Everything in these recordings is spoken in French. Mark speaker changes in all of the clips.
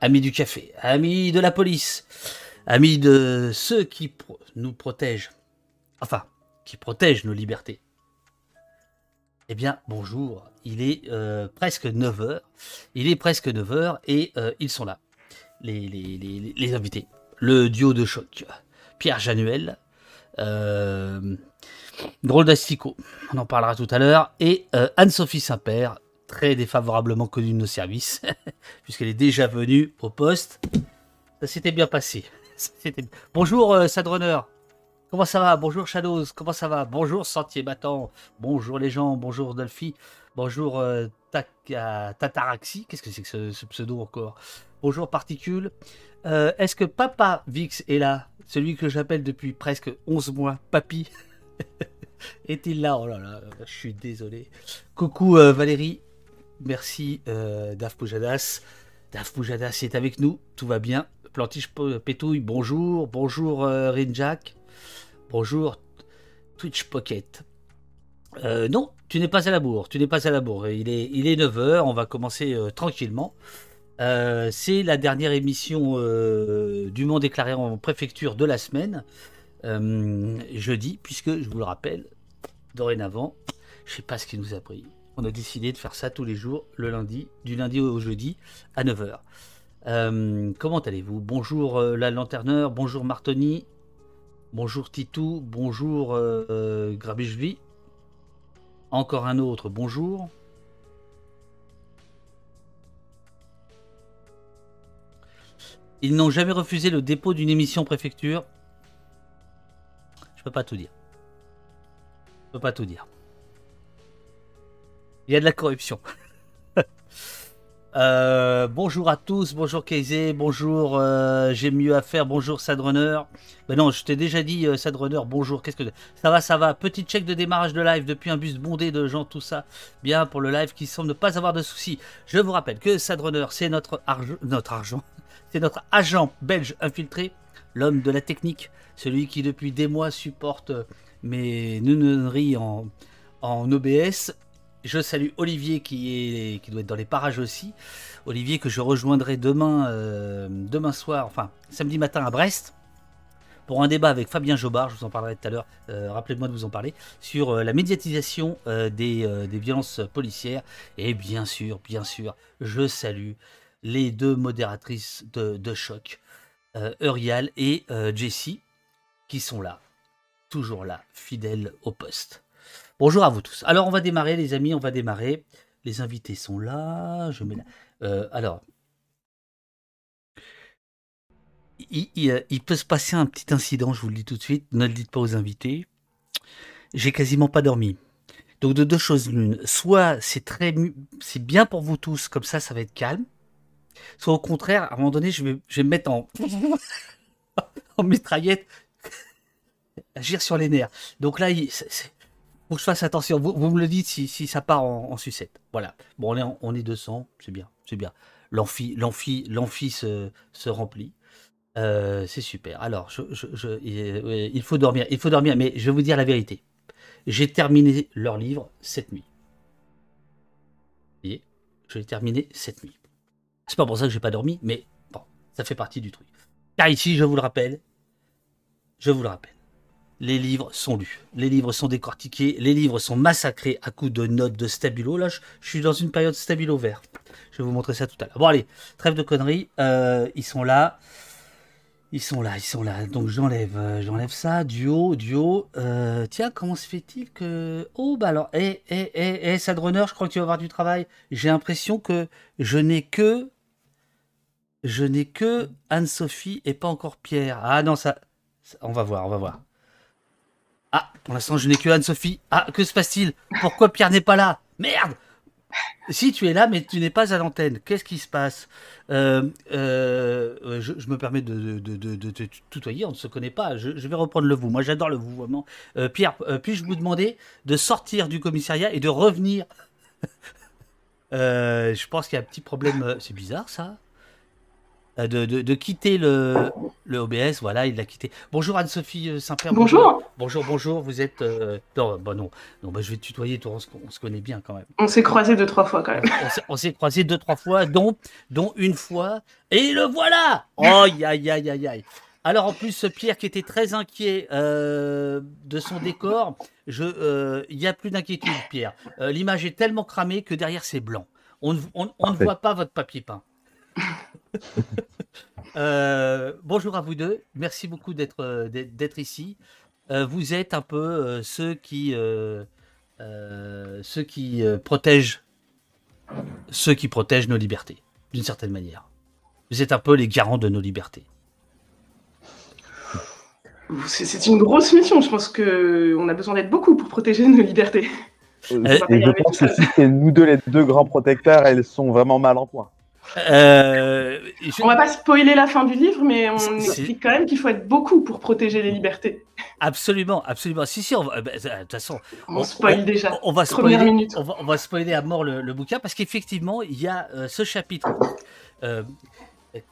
Speaker 1: Amis du café, amis de la police, amis de ceux qui nous protègent, enfin, qui protègent nos libertés. Eh bien, bonjour, il est euh, presque 9h, il est presque 9h et euh, ils sont là, les, invités. Le duo de choc, Pierre Januel, euh, Drôle d'Astico, on en parlera tout à l'heure, et Anne-Sophie Saint-Père, très défavorablement connue de nos services, puisqu'elle est déjà venue au poste. Ça s'était bien passé. Bonjour euh, Sadrunner, comment ça va? Bonjour Shadows, comment ça va? Bonjour Sentier Battant, bonjour les gens, bonjour Dolphy, bonjour euh, Tataraxi, qu'est-ce que c'est que ce, pseudo encore? Bonjour Particule. Euh, est-ce que Papa Vix est là? Celui que j'appelle depuis presque 11 mois, Papy Est-il là? Oh là là, je suis désolé. Coucou Valérie, Merci euh, Daf Poujadas. Daf Poujadas est avec nous, tout va bien. Plantiche Pétouille, bonjour. Bonjour euh, Rinjack. Bonjour Twitch Pocket. Euh, non, tu n'es pas à la bourre. Tu n'es pas à la bourre. Il est, il est 9h, on va commencer euh, tranquillement. c'est la dernière émission du Monde déclaré en préfecture de la semaine, jeudi, puisque je vous le rappelle, dorénavant, je ne sais pas ce qui nous a pris on a décidé de faire ça tous les jours, le lundi, du lundi au jeudi, à 9h. Euh, comment allez-vous? Bonjour euh, la lanterneur, bonjour Martoni, bonjour Titou, bonjour euh, Encore un autre, bonjour. Ils n'ont jamais refusé le dépôt d'une émission préfecture. Je peux pas tout dire. Je peux pas tout dire. Il y a de la corruption. Euh, bonjour à tous, bonjour Keizé, bonjour euh, J'ai mieux à faire, bonjour Sadrunner. Ben non, je t'ai déjà dit euh, Sadrunner, bonjour, qu'est-ce que... Ça va, ça va, petit check de démarrage de live depuis un bus bondé de gens, tout ça. Bien pour le live qui semble ne pas avoir de soucis. Je vous rappelle que Sadrunner, c'est notre, argent, notre argent, c'est notre agent belge infiltré, l'homme de la technique, celui qui depuis des mois supporte mes nounonneries en, en OBS je salue Olivier qui, doit être dans les parages aussi. Olivier que je rejoindrai demain, euh, demain soir, enfin samedi matin à Brest pour un débat avec Fabien Jobard, je vous en parlerai tout à l'heure, euh, rappelez-moi de vous en parler, sur euh, la médiatisation des, violences policières. Et bien sûr, bien sûr, je salue les deux modératrices de, de choc, Eurial et Jessie, qui sont là, toujours là, fidèles au poste. Bonjour à vous tous. Alors, on va démarrer, les amis, on va démarrer. Les invités sont là. Je mets euh, alors, il, peut se passer un petit incident, je vous le dis tout de suite. Ne le dites pas aux invités. J'ai quasiment pas dormi. Donc, de deux choses l'une. Soit c'est très, c'est bien pour vous tous, comme ça, ça va être calme. Soit au contraire, à un moment donné, je vais, je vais me mettre en, en mitraillette, agir sur les nerfs. Donc là, c'est faut que je fasse attention. Vous, me le dites si, ça part en, sucette. Voilà. Bon, on est, on est 200, c'est bien, c'est bien. L'amphi, se, remplit. Euh, c'est super. Alors, je, il faut dormir, il faut dormir, mais je vais vous dire la vérité. J'ai terminé leur livre cette nuit. Vous voyez, je l'ai terminé cette nuit. C'est pas pour ça que j'ai pas dormi, mais bon, ça fait partie du truc. Car ici, je vous le rappelle, je vous le rappelle, les livres sont lus, les livres sont décortiqués, les livres sont massacrés à coups de notes de stabilo. Là, je, suis dans une période stabilo vert. Je vais vous montrer ça tout à l'heure. Bon, allez, trêve de conneries. Euh, ils sont là. Ils sont là, ils sont là. Donc j'enlève, euh, j'enlève ça. Duo, duo. Euh, tiens, comment se fait-il que oh bah alors, eh, eh, eh, eh, Sadrunner, je crois que tu vas avoir du travail. J'ai l'impression que je n'ai que, je n'ai que Anne-Sophie et pas encore Pierre. Ah non, ça, on va voir, on va voir. Ah, pour l'instant, je n'ai que Anne-Sophie. Ah, que se passe-t-il? Pourquoi Pierre n'est pas là? Merde Si, tu es là, mais tu n'es pas à l'antenne. Qu'est-ce qui se passe? Euh, euh, je, me permets de, te tutoyer, on ne se connaît pas. Je, vais reprendre le vous. Moi, j'adore le vous, vraiment. Euh, Pierre, puis-je vous demander de sortir du commissariat et de revenir? Je pense qu'il y a un petit problème. C'est bizarre, ça euh, de, de, quitter le, le OBS. Voilà, il l'a quitté. Bonjour Anne-Sophie euh, Saint-Père.
Speaker 2: Bonjour.
Speaker 1: Bonjour, bonjour. Vous êtes. Euh, non, bah non, non bah je vais te tutoyer, on se, on se connaît bien quand même.
Speaker 2: On s'est croisé deux, trois fois quand même.
Speaker 1: On s'est croisé deux, trois fois, dont, dont une fois. Et le voilà Oh, aïe, aïe, aïe, aïe, aïe. Alors en plus, Pierre qui était très inquiet de son décor, il n'y a plus d'inquiétude, Pierre. L'image est tellement cramée que derrière c'est blanc. On, on, on ne voit pas votre papier peint. Euh, bonjour à vous deux. Merci beaucoup d'être euh, d'être ici. Euh, vous êtes un peu ceux qui ceux qui protègent ceux qui protègent nos libertés d'une certaine manière. Vous êtes un peu les garants de nos libertés.
Speaker 2: C'est une grosse mission. Je pense que on a besoin d'être beaucoup pour protéger nos libertés.
Speaker 3: Et je pense que si c'est nous deux les deux grands protecteurs, elles sont vraiment mal en point.
Speaker 2: Euh, On va pas spoiler la fin du livre, mais on explique quand même qu'il faut être beaucoup pour protéger les libertés.
Speaker 1: Absolument, absolument. Si, si, on eh ben, de toute façon,
Speaker 2: on, spoil déjà.
Speaker 1: On va spoiler, on va, spoiler à mort le, bouquin parce qu'effectivement, il y a euh, ce chapitre euh,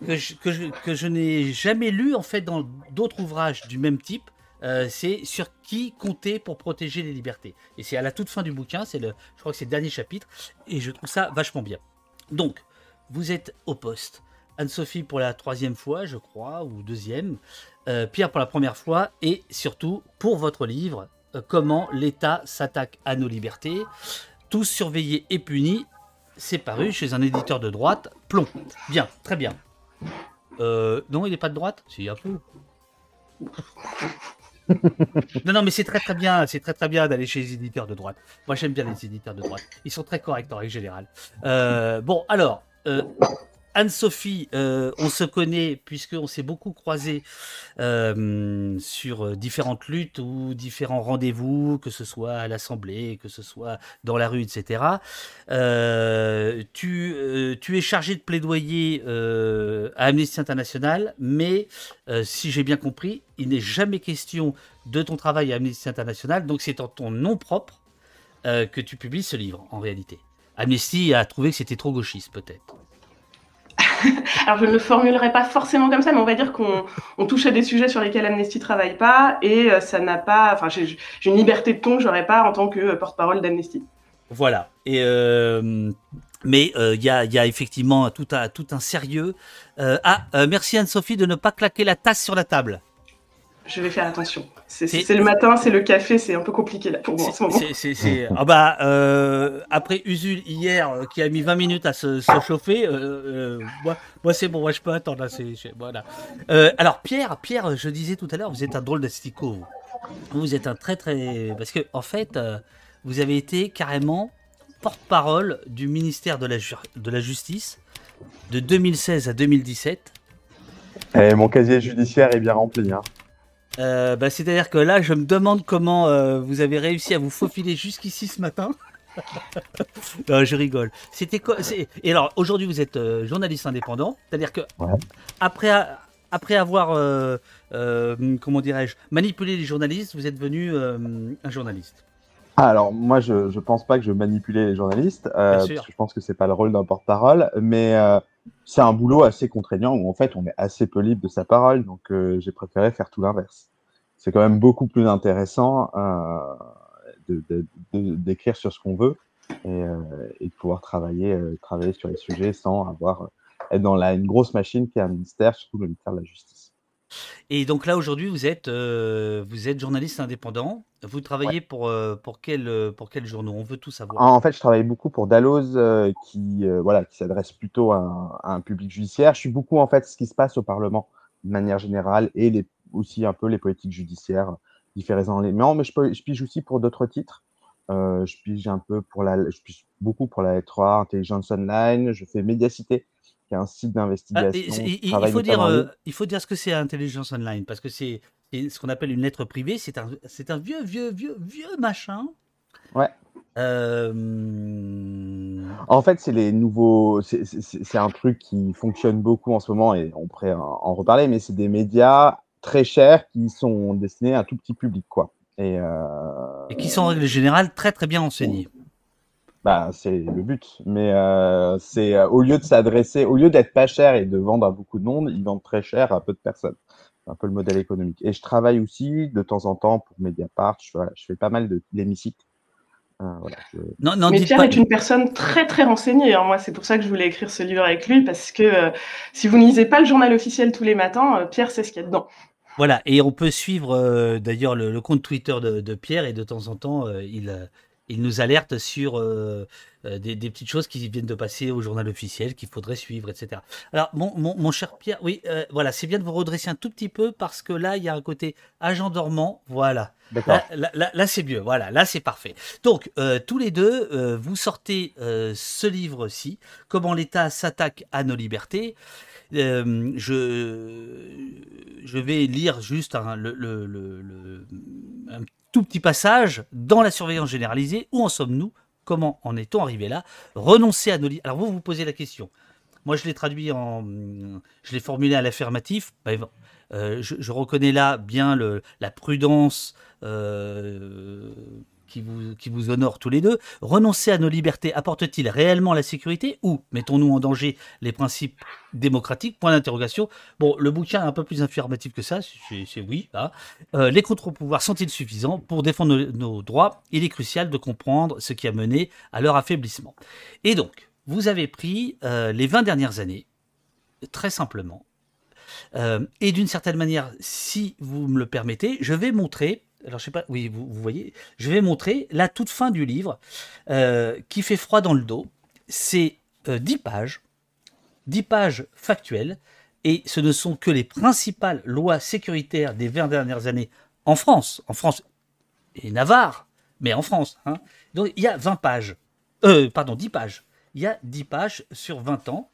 Speaker 1: que je, que je, que je n'ai jamais lu en fait dans d'autres ouvrages du même type. Euh, c'est sur qui compter pour protéger les libertés. Et c'est à la toute fin du bouquin, c'est le, je crois que c'est le dernier chapitre, et je trouve ça vachement bien. Donc, vous êtes au poste. Anne-Sophie pour la troisième fois, je crois, ou deuxième. Euh, Pierre pour la première fois. Et surtout, pour votre livre, euh, Comment l'État s'attaque à nos libertés. Tous surveillés et punis. C'est paru chez un éditeur de droite, Plomb. Bien, très bien. Euh, non, il n'est pas de droite? Si, un peu. non, non, mais c'est très très bien, c'est très très bien d'aller chez les éditeurs de droite. Moi, j'aime bien les éditeurs de droite. Ils sont très corrects en règle générale. bon, alors, euh, Anne-Sophie, euh, on se connaît puisqu'on s'est beaucoup croisé euh, sur différentes luttes ou différents rendez-vous, que ce soit à l'Assemblée, que ce soit dans la rue, etc. tu, tu, es chargé de plaidoyer à Amnesty International, mais si j'ai bien compris, il n'est jamais question de ton travail à Amnesty International, donc c'est en ton nom propre que tu publies ce livre, en réalité. Amnesty a trouvé que c'était trop gauchiste, peut-être.
Speaker 2: Alors, je ne le formulerai pas forcément comme ça, mais on va dire qu'on touche à des sujets sur lesquels Amnesty travaille pas et euh, ça n'a pas. Enfin, j'ai une liberté de ton que j'aurais pas en tant que euh, porte-parole d'Amnesty.
Speaker 1: Voilà. Et euh, mais il y, a, effectivement tout un, tout un sérieux. ah, merci Anne-Sophie de ne pas claquer la tasse sur la table.
Speaker 2: Je vais faire attention. C'est le matin, c'est le café, c'est un peu compliqué là pour moi en ce moment.
Speaker 1: Ah bah, euh, après Usul hier euh, qui a mis 20 minutes à se, chauffer, euh, moi, c'est bon, moi je peux attendre. Là, voilà. alors Pierre, Pierre, je disais tout à l'heure, vous êtes un drôle d'asticot. Vous. vous êtes un très très. Parce que en fait, vous avez été carrément porte-parole du ministère de la, de la Justice de 2016 à 2017.
Speaker 3: Et mon casier judiciaire est bien rempli. Hein.
Speaker 1: Euh, bah, c'est-à-dire que là, je me demande comment euh, vous avez réussi à vous faufiler jusqu'ici ce matin. non, je rigole. C'était quoi Et alors, aujourd'hui, vous êtes euh, journaliste indépendant, c'est-à-dire que après, après avoir, comment dirais-je, manipulé les journalistes, vous êtes devenu un journaliste.
Speaker 3: Ah, alors, moi, je ne pense pas que je manipulais les journalistes, parce que je pense que c'est pas le rôle d'un porte-parole, mais c'est un boulot assez contraignant où en fait on est assez peu libre de sa parole, donc euh, j'ai préféré faire tout l'inverse. C'est quand même beaucoup plus intéressant euh, d'écrire sur ce qu'on veut et, euh, de pouvoir travailler, travailler sur les sujets sans avoir être dans la, une grosse machine qui est un ministère, surtout le ministère de la Justice.
Speaker 1: Et donc là, aujourd'hui, vous êtes, euh, vous êtes journaliste indépendant. Vous travaillez pour, euh, pour, quel, euh, pour quel journaux? On veut tout savoir.
Speaker 3: En fait, je travaille beaucoup pour Dalloz, qui, voilà, qui s'adresse plutôt à un, public judiciaire. Je suis beaucoup, en fait, ce qui se passe au Parlement de manière générale et les, aussi un peu les politiques judiciaires, différents éléments. Mais je, je pige aussi pour d'autres titres. je pige un peu pour la, je pige beaucoup pour la L3, Intelligence Online. Je fais Médiacité, qui est un site ah, d'investigation.
Speaker 1: il, faut dire, euh, il faut dire ce que c'est Intelligence Online, parce que c'est ce qu'on appelle une lettre privée. C'est un, un vieux, vieux, vieux, vieux machin.
Speaker 3: Ouais.
Speaker 1: Euh,
Speaker 3: en fait, c'est les nouveaux. C'est un truc qui fonctionne beaucoup en ce moment et on pourrait en reparler, mais c'est des médias très chers qui sont destinés à un tout petit public, quoi. Et,
Speaker 1: euh, et qui sont en règle générale très très bien enseignés.
Speaker 3: Bah, c'est le but. Mais euh, c'est euh, au lieu de s'adresser, au lieu d'être pas cher et de vendre à beaucoup de monde, ils vendent très cher à peu de personnes. C'est un peu le modèle économique. Et je travaille aussi de temps en temps pour Mediapart. Je, je fais pas mal de l'hémicycle.
Speaker 2: Euh, voilà, non, non, Mais Pierre est une personne très très renseignée. Hein. Moi, c'est pour ça que je voulais écrire ce livre avec lui parce que euh, si vous ne lisez pas le journal officiel tous les matins, euh, Pierre sait ce qu'il y a dedans.
Speaker 1: Voilà, et on peut suivre d'ailleurs le, compte Twitter de, de, Pierre et de temps en temps, il, il nous alerte sur euh, euh, des, petites choses qui viennent de passer au journal officiel qu'il faudrait suivre, etc. Alors, mon, cher Pierre, oui, euh, voilà, c'est bien de vous redresser un tout petit peu parce que là, il y a un côté agent dormant. Voilà. Là, là, c'est mieux. Voilà, là, c'est parfait. Donc, tous les deux, vous sortez ce livre-ci, Comment l'État s'attaque à nos libertés. je, je vais lire juste un, le, le, le, un petit passage dans la surveillance généralisée. Où en sommes-nous? Comment en est-on arrivé là? Renoncer à nos... Alors vous vous posez la question. Moi, je l'ai traduit en... Je l'ai formulé à l'affirmatif. Ben, euh, je, reconnais là bien le, la prudence euh, qui vous, honore tous les deux, renoncer à nos libertés apporte-t-il réellement la sécurité ou mettons-nous en danger les principes démocratiques? Point d'interrogation. Bon, le bouquin est un peu plus affirmatif que ça, c'est oui. Hein. Euh, les contre-pouvoirs sont-ils suffisants? Pour défendre nos, droits Il est crucial de comprendre ce qui a mené à leur affaiblissement. Et donc, vous avez pris euh, les 20 dernières années, très simplement, euh, et d'une certaine manière, si vous me le permettez, je vais montrer alors je sais pas, oui, vous, voyez, je vais montrer la toute fin du livre euh, qui fait froid dans le dos. C'est 10 euh, pages, 10 pages factuelles, et ce ne sont que les principales lois sécuritaires des 20 dernières années en France, en France et Navarre, mais en France. Hein. Donc il y a 20 pages, euh, pardon, 10 pages. Il y a 10 pages sur 20 ans.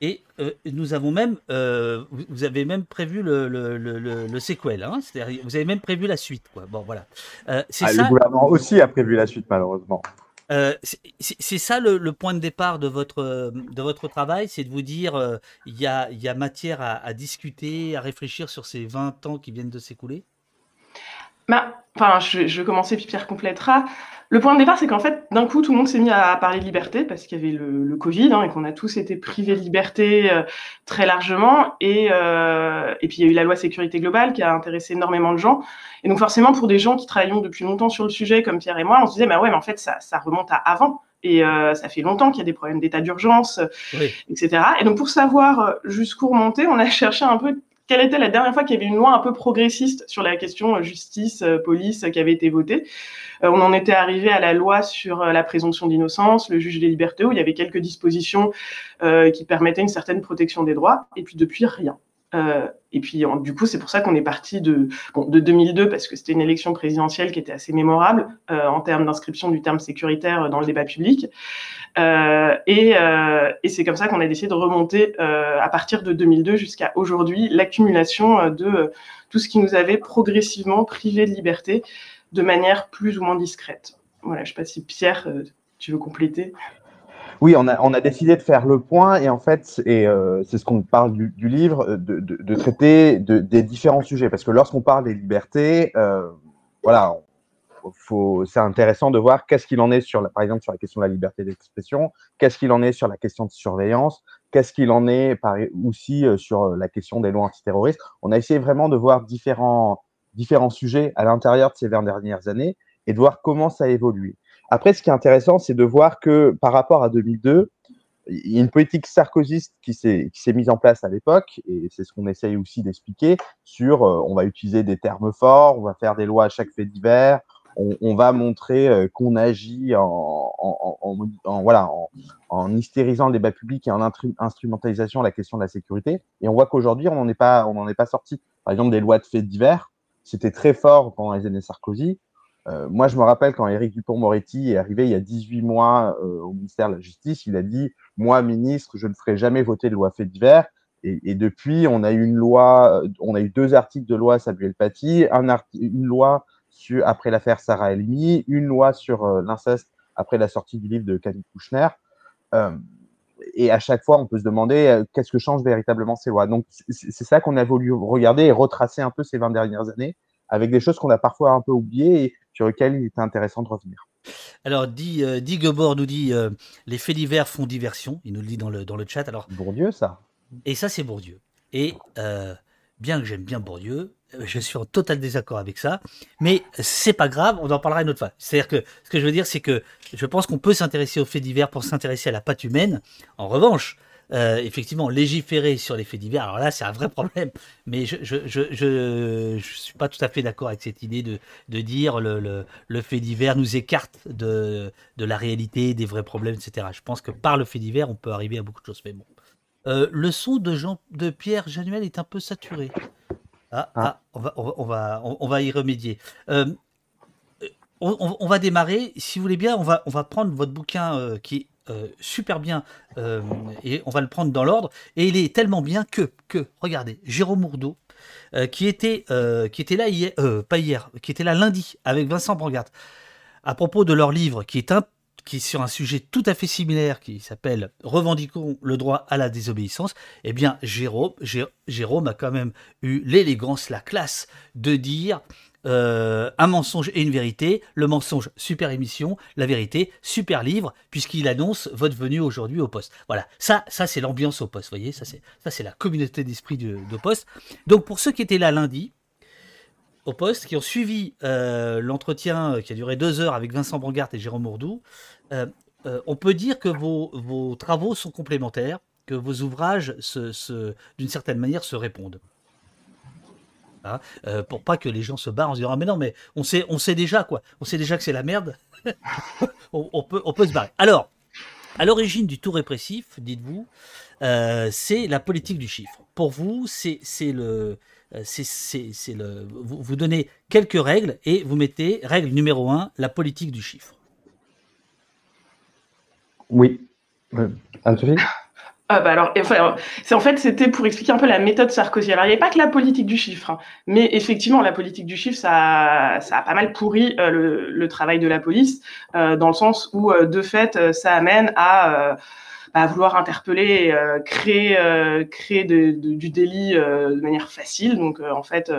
Speaker 1: Et euh, nous avons même, euh, vous avez même prévu le, le, le, le sequel, hein c'est-à-dire vous avez même prévu la suite. Quoi. Bon, voilà.
Speaker 3: Euh, c'est ah, ça... Le gouvernement aussi a prévu la suite, malheureusement.
Speaker 1: c'est ça le, point de départ de votre, de votre travail, c'est de vous dire il y, a, y a matière à, à, discuter, à réfléchir sur ces 20 ans qui viennent de s'écouler?
Speaker 2: Bah, enfin, je, je, vais commencer, puis Pierre complétera. Le point de départ, c'est qu'en fait, d'un coup, tout le monde s'est mis à parler de liberté parce qu'il y avait le, Covid hein, et qu'on a tous été privés de liberté euh, très largement. Et, euh, et puis, il y a eu la loi sécurité globale qui a intéressé énormément de gens. Et donc, forcément, pour des gens qui travaillent depuis longtemps sur le sujet, comme Pierre et moi, on se disait, bah ouais, mais en fait, ça, ça remonte à avant. Et euh, ça fait longtemps qu'il y a des problèmes d'état d'urgence, etc. Et donc, pour savoir jusqu'où remonter, on a cherché un peu quelle était la dernière fois qu'il y avait une loi un peu progressiste sur la question euh, justice, euh, police qui avait été votée? Euh, on en était arrivé à la loi sur la présomption d'innocence, le juge des libertés, où il y avait quelques dispositions qui permettaient une certaine protection des droits, et puis depuis, rien. Euh, et puis, du coup, c'est pour ça qu'on est parti de, bon, de 2002, parce que c'était une élection présidentielle qui était assez mémorable euh, en termes d'inscription du terme sécuritaire dans le débat public. Euh, et, euh, et c'est comme ça qu'on a décidé de remonter euh, à partir de 2002 jusqu'à aujourd'hui l'accumulation de tout ce qui nous avait progressivement privé de liberté de manière plus ou moins discrète. Voilà, je ne sais pas si Pierre, tu veux compléter.
Speaker 3: Oui, on a, on a décidé de faire le point et en fait, c'est ce qu'on parle du, livre, de, traiter de, des différents sujets. Parce que lorsqu'on parle des libertés, voilà, c'est intéressant de voir qu'est-ce qu'il en est sur, la, par exemple, sur la question de la liberté d'expression, qu'est-ce qu'il en est sur la question de surveillance, qu'est-ce qu'il en est aussi euh, sur la question des lois antiterroristes. On a essayé vraiment de voir différents, sujets à l'intérieur de ces 20 dernières années et de voir comment ça a évolué. Après, ce qui est intéressant, c'est de voir que par rapport à 2002, il y a une politique sarkozyste qui s'est mise en place à l'époque, et c'est ce qu'on essaye aussi d'expliquer, sur euh, on va utiliser des termes forts, on va faire des lois à chaque fait divers, on, va montrer euh, qu'on agit en, en, en, en voilà, en, hystérisant le débat public et en instrumentalisation la question de la sécurité. Et on voit qu'aujourd'hui, on n'en est pas, on n'en est pas sorti. Par exemple, des lois de faits divers, c'était très fort pendant les années Sarkozy. Euh, moi, je me rappelle quand Éric Dupont-Moretti est arrivé il y a 18 mois euh, au ministère de la Justice, il a dit Moi, ministre, je ne ferai jamais voter de loi fait divers. Et, depuis, on a eu une loi, on a eu deux articles de loi Samuel Paty, un une loi sur, après l'affaire Sarah Elmi, une loi sur euh, l'inceste après la sortie du livre de Camille Kouchner. Euh, et à chaque fois, on peut se demander qu'est-ce que changent véritablement ces lois? Donc, c'est ça qu'on a voulu regarder et retracer un peu ces 20 dernières années avec des choses qu'on a parfois un peu oubliées et sur lesquelles il était intéressant de revenir.
Speaker 1: Alors, dit, euh, dit nous dit euh, les faits divers font diversion. Il nous le dit dans le, dans le chat. Alors,
Speaker 3: Bourdieu, ça.
Speaker 1: Et ça, c'est Bourdieu. Et euh, bien que j'aime bien Bourdieu, je suis en total désaccord avec ça. Mais c'est pas grave, on en parlera une autre fois. C'est-à-dire que ce que je veux dire, c'est que je pense qu'on peut s'intéresser aux faits divers pour s'intéresser à la patte humaine. En revanche, euh, effectivement, légiférer sur les faits divers, alors là, c'est un vrai problème. Mais je je, je, je, suis pas tout à fait d'accord avec cette idée de, de dire le, le, le, fait divers nous écarte de, de la réalité, des vrais problèmes, etc. Je pense que par le fait divers, on peut arriver à beaucoup de choses. Mais bon. Euh, le son de, Jean, de Pierre Januel est un peu saturé. Ah, ah. ah on, va, on, va, on, va, y remédier. Euh, on, on, va démarrer. Si vous voulez bien, on va, on va prendre votre bouquin euh, qui est euh, super bien euh, et on va le prendre dans l'ordre. Et il est tellement bien que, que regardez, Jérôme Mourdeau, euh, qui, était, qui était là hier, pas hier, qui était là lundi avec Vincent Brangart, à propos de leur livre qui est un qui sur un sujet tout à fait similaire qui s'appelle Revendiquons le droit à la désobéissance, eh bien Jérôme, Jérôme a quand même eu l'élégance, la classe de dire euh, un mensonge et une vérité, le mensonge super émission, la vérité super livre, puisqu'il annonce votre venue aujourd'hui au poste. Voilà, ça, ça c'est l'ambiance au poste, vous voyez, ça c'est, ça c'est la communauté d'esprit de, poste. Donc pour ceux qui étaient là lundi, au poste, qui ont suivi euh, l'entretien qui a duré deux heures avec Vincent Brangart et Jérôme Mourdou, euh, on peut dire que vos, travaux sont complémentaires, que vos ouvrages, se, d'une certaine manière, se répondent. Hein, euh, pour pas que les gens se barrent en se disant ah, mais non mais on sait on sait déjà quoi. On sait déjà que c'est la merde. On, peut on peut se barrer. Alors à l'origine du tout répressif dites-vous euh, c'est la politique du chiffre. Pour vous c'est le euh, c'est le vous donnez quelques règles et vous mettez règle numéro un la politique du chiffre
Speaker 3: oui Anthony
Speaker 2: ah bah alors, enfin, c'est en fait, c'était pour expliquer un peu la méthode Sarkozy. Alors, il n'y avait pas que la politique du chiffre, hein, mais effectivement, la politique du chiffre, ça, ça a pas mal pourri euh, le, le, travail de la police, euh, dans le sens où, euh, de fait, ça amène à à vouloir interpeller, euh, créer, euh, créer du délit euh, de manière facile. Donc, en fait,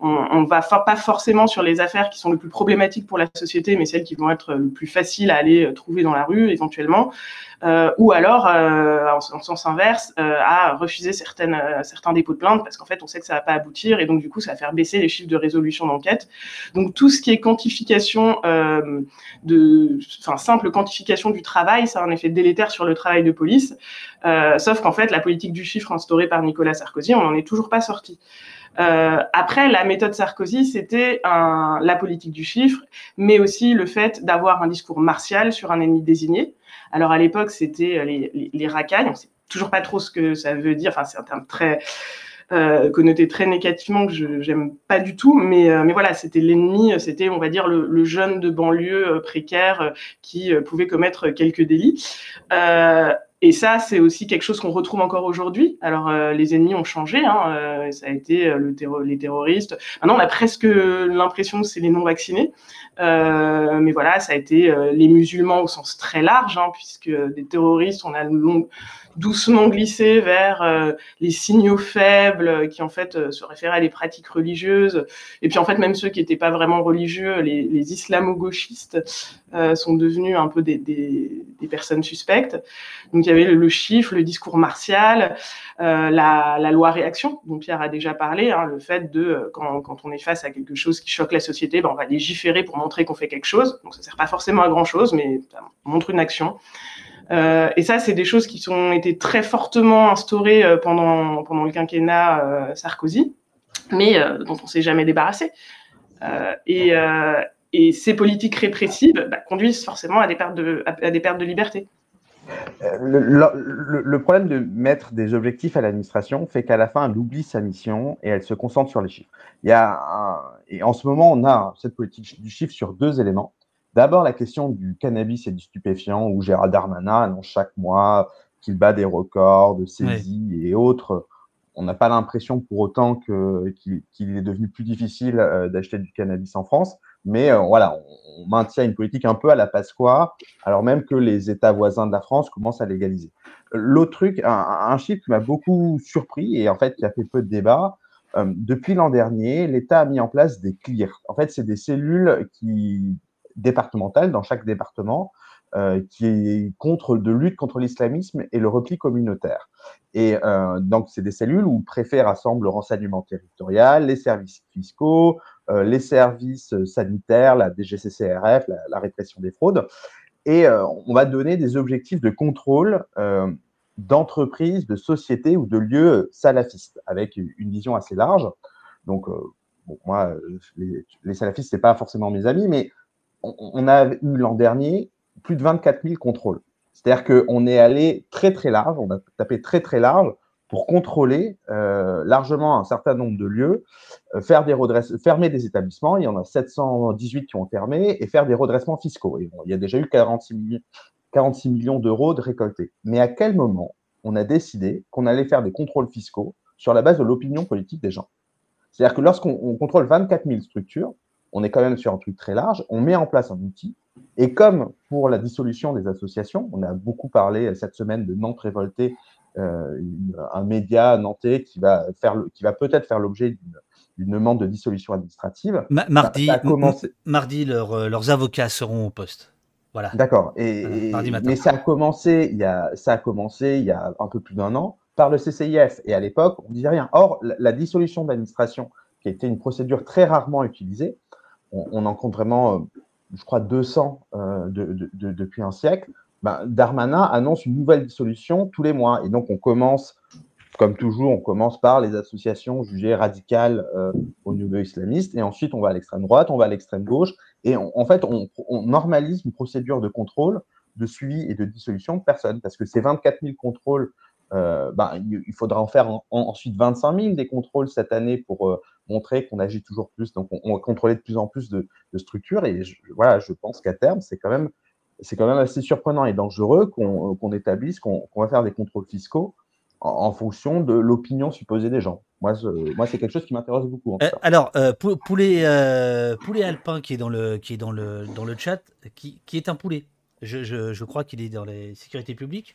Speaker 2: on, on va pas forcément sur les affaires qui sont les plus problématiques pour la société, mais celles qui vont être le plus faciles à aller trouver dans la rue, éventuellement. Euh, ou alors, euh, en, en, sens inverse, euh, à refuser certaines, certains dépôts de plainte parce qu'en fait, on sait que ça va pas aboutir et donc du coup, ça va faire baisser les chiffres de résolution d'enquête. Donc tout ce qui est quantification de, enfin simple quantification du travail, ça a un effet délétère sur le travail de police. sauf qu'en fait, la politique du chiffre instaurée par Nicolas Sarkozy, on n'en est toujours pas sorti. Euh, après, la méthode Sarkozy, c'était la politique du chiffre, mais aussi le fait d'avoir un discours martial sur un ennemi désigné. Alors à l'époque, c'était euh, les, les, les, racailles. On sait toujours pas trop ce que ça veut dire. C'est un terme très euh, connoté très négativement que je j'aime pas du tout. Mais, euh, voilà, c'était l'ennemi. C'était, on va dire, le, jeune de banlieue précaire qui pouvait commettre quelques délits. Et ça, c'est aussi quelque chose qu'on retrouve encore aujourd'hui. Alors, euh, les ennemis ont changé. Hein, euh, ça a été euh, le les terroristes. Maintenant, on a presque l'impression que c'est les non-vaccinés. mais voilà, ça a été les musulmans au sens très large, hein, puisque des terroristes, on a long, doucement glissé vers euh, les signaux faibles qui en fait euh, se référaient à des pratiques religieuses. Et puis en fait même ceux qui n'étaient pas vraiment religieux, les, les islamo-gauchistes, euh, sont devenus un peu des, personnes suspectes. Donc il y avait le, chiffre, le discours martial, euh, la, loi réaction dont Pierre a déjà parlé, hein, le fait de quand, quand, on est face à quelque chose qui choque la société, ben, on va légiférer pour montrer qu'on fait quelque chose. Donc ça sert pas forcément à grand chose, mais ça montre une action. Euh, et ça, c'est des choses qui ont été très fortement instaurées euh, pendant, pendant le quinquennat euh, Sarkozy, mais dont on s'est jamais débarrassé. Et, ces politiques répressives bah, conduisent forcément à des pertes de, à, des pertes de liberté.
Speaker 3: Le, problème de mettre des objectifs à l'administration fait qu'à la fin, elle oublie sa mission et elle se concentre sur les chiffres. Il y a et en ce moment, on a cette politique du chiffre sur deux éléments. D'abord, la question du cannabis et du stupéfiant, où Gérald Darmanin annonce chaque mois qu'il bat des records de saisie et autres. On n'a pas l'impression pour autant qu'il est devenu plus difficile euh, d'acheter du cannabis en France. Mais euh, voilà, on, maintient une politique un peu à la Pasqua, alors même que les États voisins de la France commencent à légaliser. L'autre truc, un, chiffre qui m'a beaucoup surpris et en fait qui a fait peu de débat, euh, depuis l'an dernier, l'État a mis en place des CLIR. En fait, c'est des cellules qui départementale dans chaque département euh, qui est contre, de lutte contre l'islamisme et le repli communautaire. Et euh, donc, c'est des cellules où le préfet rassemble le renseignement territorial, les services fiscaux, euh, les services sanitaires, la DGCCRF, la, répression des fraudes. Et on va donner des objectifs de contrôle d'entreprises, de sociétés ou de lieux salafistes, avec une vision assez large. Donc, moi, les, les salafistes, ce n'est pas forcément mes amis, mais on, a eu l'an dernier plus de 24 000 contrôles. C'est-à-dire qu'on est allé très très large, on a tapé très très large pour contrôler euh, largement un certain nombre de lieux, euh, faire des redressements, fermer des établissements, il y en a 718 qui ont fermé, et faire des redressements fiscaux. il y a déjà eu 46 millions, 46 millions d'euros de récoltés. Mais à quel moment on a décidé qu'on allait faire des contrôles fiscaux sur la base de l'opinion politique des gens? C'est-à-dire que lorsqu'on contrôle 24 000 structures, on est quand même sur un truc très large, on met en place un outil et comme pour la dissolution des associations, on a beaucoup parlé cette semaine de Nantes révoltée, euh, un média nantais qui va, faire, qui va peut-être faire l'objet d'une demande de dissolution administrative.
Speaker 1: mardi, mardi euh, leurs avocats seront au poste. Voilà.
Speaker 3: D'accord. Et, mais ça a commencé il y a, ça a commencé il y a un peu plus d'un an par le CCIF. Et à l'époque, on ne disait rien. Or, la, dissolution d'administration, qui était une procédure très rarement utilisée, on, en compte vraiment euh, je crois, 200 euh, depuis un siècle, ben, Darmanin annonce une nouvelle dissolution tous les mois. Et donc, on commence, comme toujours, on commence par les associations jugées radicales euh, au niveau islamiste, et ensuite, on va à l'extrême droite, on va à l'extrême gauche, et en fait, on, normalise une procédure de contrôle, de suivi et de dissolution de personnes, parce que ces 24 000 contrôles euh, ben, il faudra en faire ensuite 25 000 des contrôles cette année pour euh, montrer qu'on agit toujours plus. Donc, on, va contrôler de plus en plus de, structures. Et je, voilà, je pense qu'à terme, c'est quand même c'est quand même assez surprenant et dangereux qu'on établisse qu'on va faire des contrôles fiscaux en, fonction de l'opinion supposée des gens. Moi, moi c'est quelque chose qui m'intéresse beaucoup.
Speaker 1: Euh, alors, poulet, poulet alpin qui est dans le, qui est dans le, dans le chat, qui, qui est un poulet. Je, je, je crois qu'il est dans les sécurités publiques.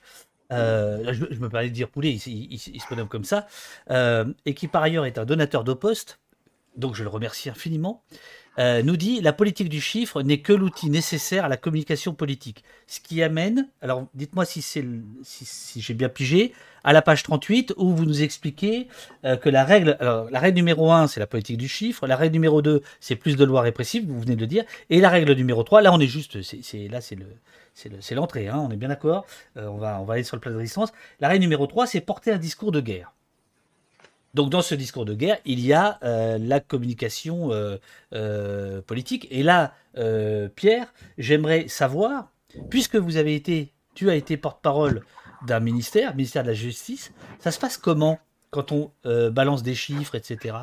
Speaker 1: Euh, je, me permets de dire poulet, il, se nomme comme ça, euh, et qui par ailleurs est un donateur de poste, donc je le remercie infiniment, euh, nous dit la politique du chiffre n'est que l'outil nécessaire à la communication politique. Ce qui amène, alors dites-moi si, si, j'ai bien pigé, à la page 38 où vous nous expliquez que la règle, alors, la règle numéro 1 c'est la politique du chiffre, la règle numéro 2 c'est plus de lois répressives, vous venez de le dire, et la règle numéro 3, là on est juste, c'est, là c'est le, c'est l'entrée, hein, on est bien d'accord. Euh, on, va, aller sur le plan de résistance. La règle numéro 3, c'est porter un discours de guerre. Donc dans ce discours de guerre, il y a euh, la communication euh, politique. Et là, Pierre, j'aimerais savoir, puisque vous avez été, tu as été porte-parole d'un ministère, ministère de la Justice, ça se passe comment quand on balance des chiffres, etc.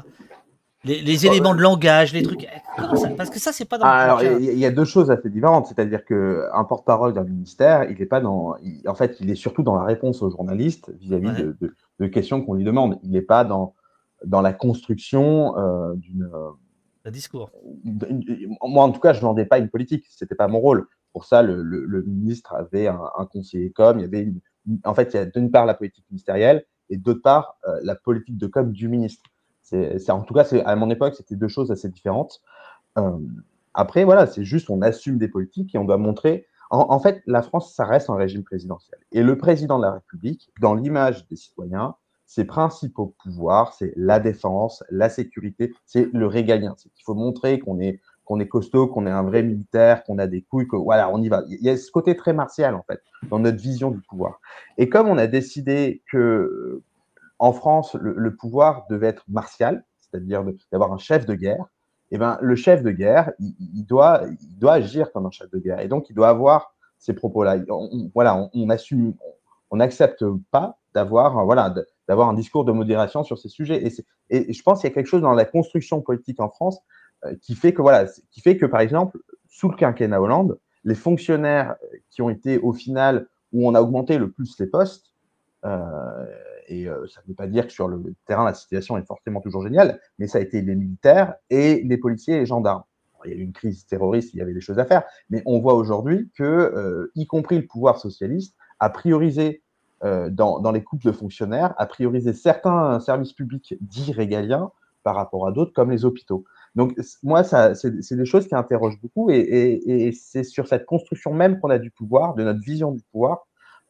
Speaker 1: Les, éléments de langage, les trucs. Parce que ça, c'est pas dans.
Speaker 3: Alors, il y, a deux choses assez différentes. C'est-à-dire qu'un porte-parole d'un ministère, il n'est pas dans. en fait, il est surtout dans la réponse aux journalistes vis-à-vis de, questions qu'on lui demande. Il n'est pas dans, dans la construction euh, d'une.
Speaker 1: Un discours.
Speaker 3: Moi, en tout cas, je ne vendais pas une politique. Ce n'était pas mon rôle. Pour ça, le, ministre avait un, conseiller com. Il y avait en fait, il y a d'une part la politique ministérielle et d'autre part euh, la politique de com du ministre. C'est, en tout cas, à mon époque, c'était deux choses assez différentes. Euh, après, voilà, c'est juste on assume des politiques et on doit montrer. En, fait, la France, ça reste un régime présidentiel. Et le président de la République, dans l'image des citoyens, ses principaux pouvoirs, c'est la défense, la sécurité, c'est le régalien. C'est qu'il faut montrer qu'on est, costaud, qu'on est un vrai militaire, qu'on a des couilles, que voilà, on y va. Il y a ce côté très martial, en fait, dans notre vision du pouvoir. Et comme on a décidé que en France, le, pouvoir devait être martial, c'est-à-dire d'avoir un chef de guerre. Et eh ben, le chef de guerre, il, doit, il doit agir comme un chef de guerre. Et donc, il doit avoir ces propos-là. voilà, on, assume, on n'accepte pas d'avoir voilà, d'avoir un discours de modération sur ces sujets. Et, et je pense qu'il y a quelque chose dans la construction politique en France euh, qui fait que voilà, qui fait que par exemple, sous le quinquennat Hollande, les fonctionnaires qui ont été au final où on a augmenté le plus les postes, euh, et euh, ça ne veut pas dire que sur le terrain, la situation est forcément toujours géniale, mais ça a été les militaires et les policiers et les gendarmes. il y a eu une crise terroriste, il y avait des choses à faire, mais on voit aujourd'hui que, euh, y compris le pouvoir socialiste, a priorisé euh, dans, les coupes de fonctionnaires, a priorisé certains services publics dits régaliens par rapport à d'autres, comme les hôpitaux. Donc, moi, c'est des choses qui interrogent beaucoup et, c'est sur cette construction même qu'on a du pouvoir, de notre vision du pouvoir,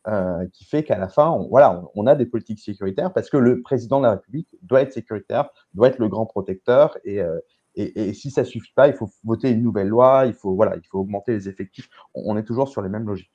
Speaker 3: euh, qui fait qu'à la fin, on, voilà, on, a des politiques sécuritaires parce que le président de la République doit être sécuritaire, doit être le grand protecteur et, euh, et, si ça suffit pas, il faut voter une nouvelle loi, il faut, voilà, il faut augmenter les effectifs. on est toujours sur les mêmes logiques.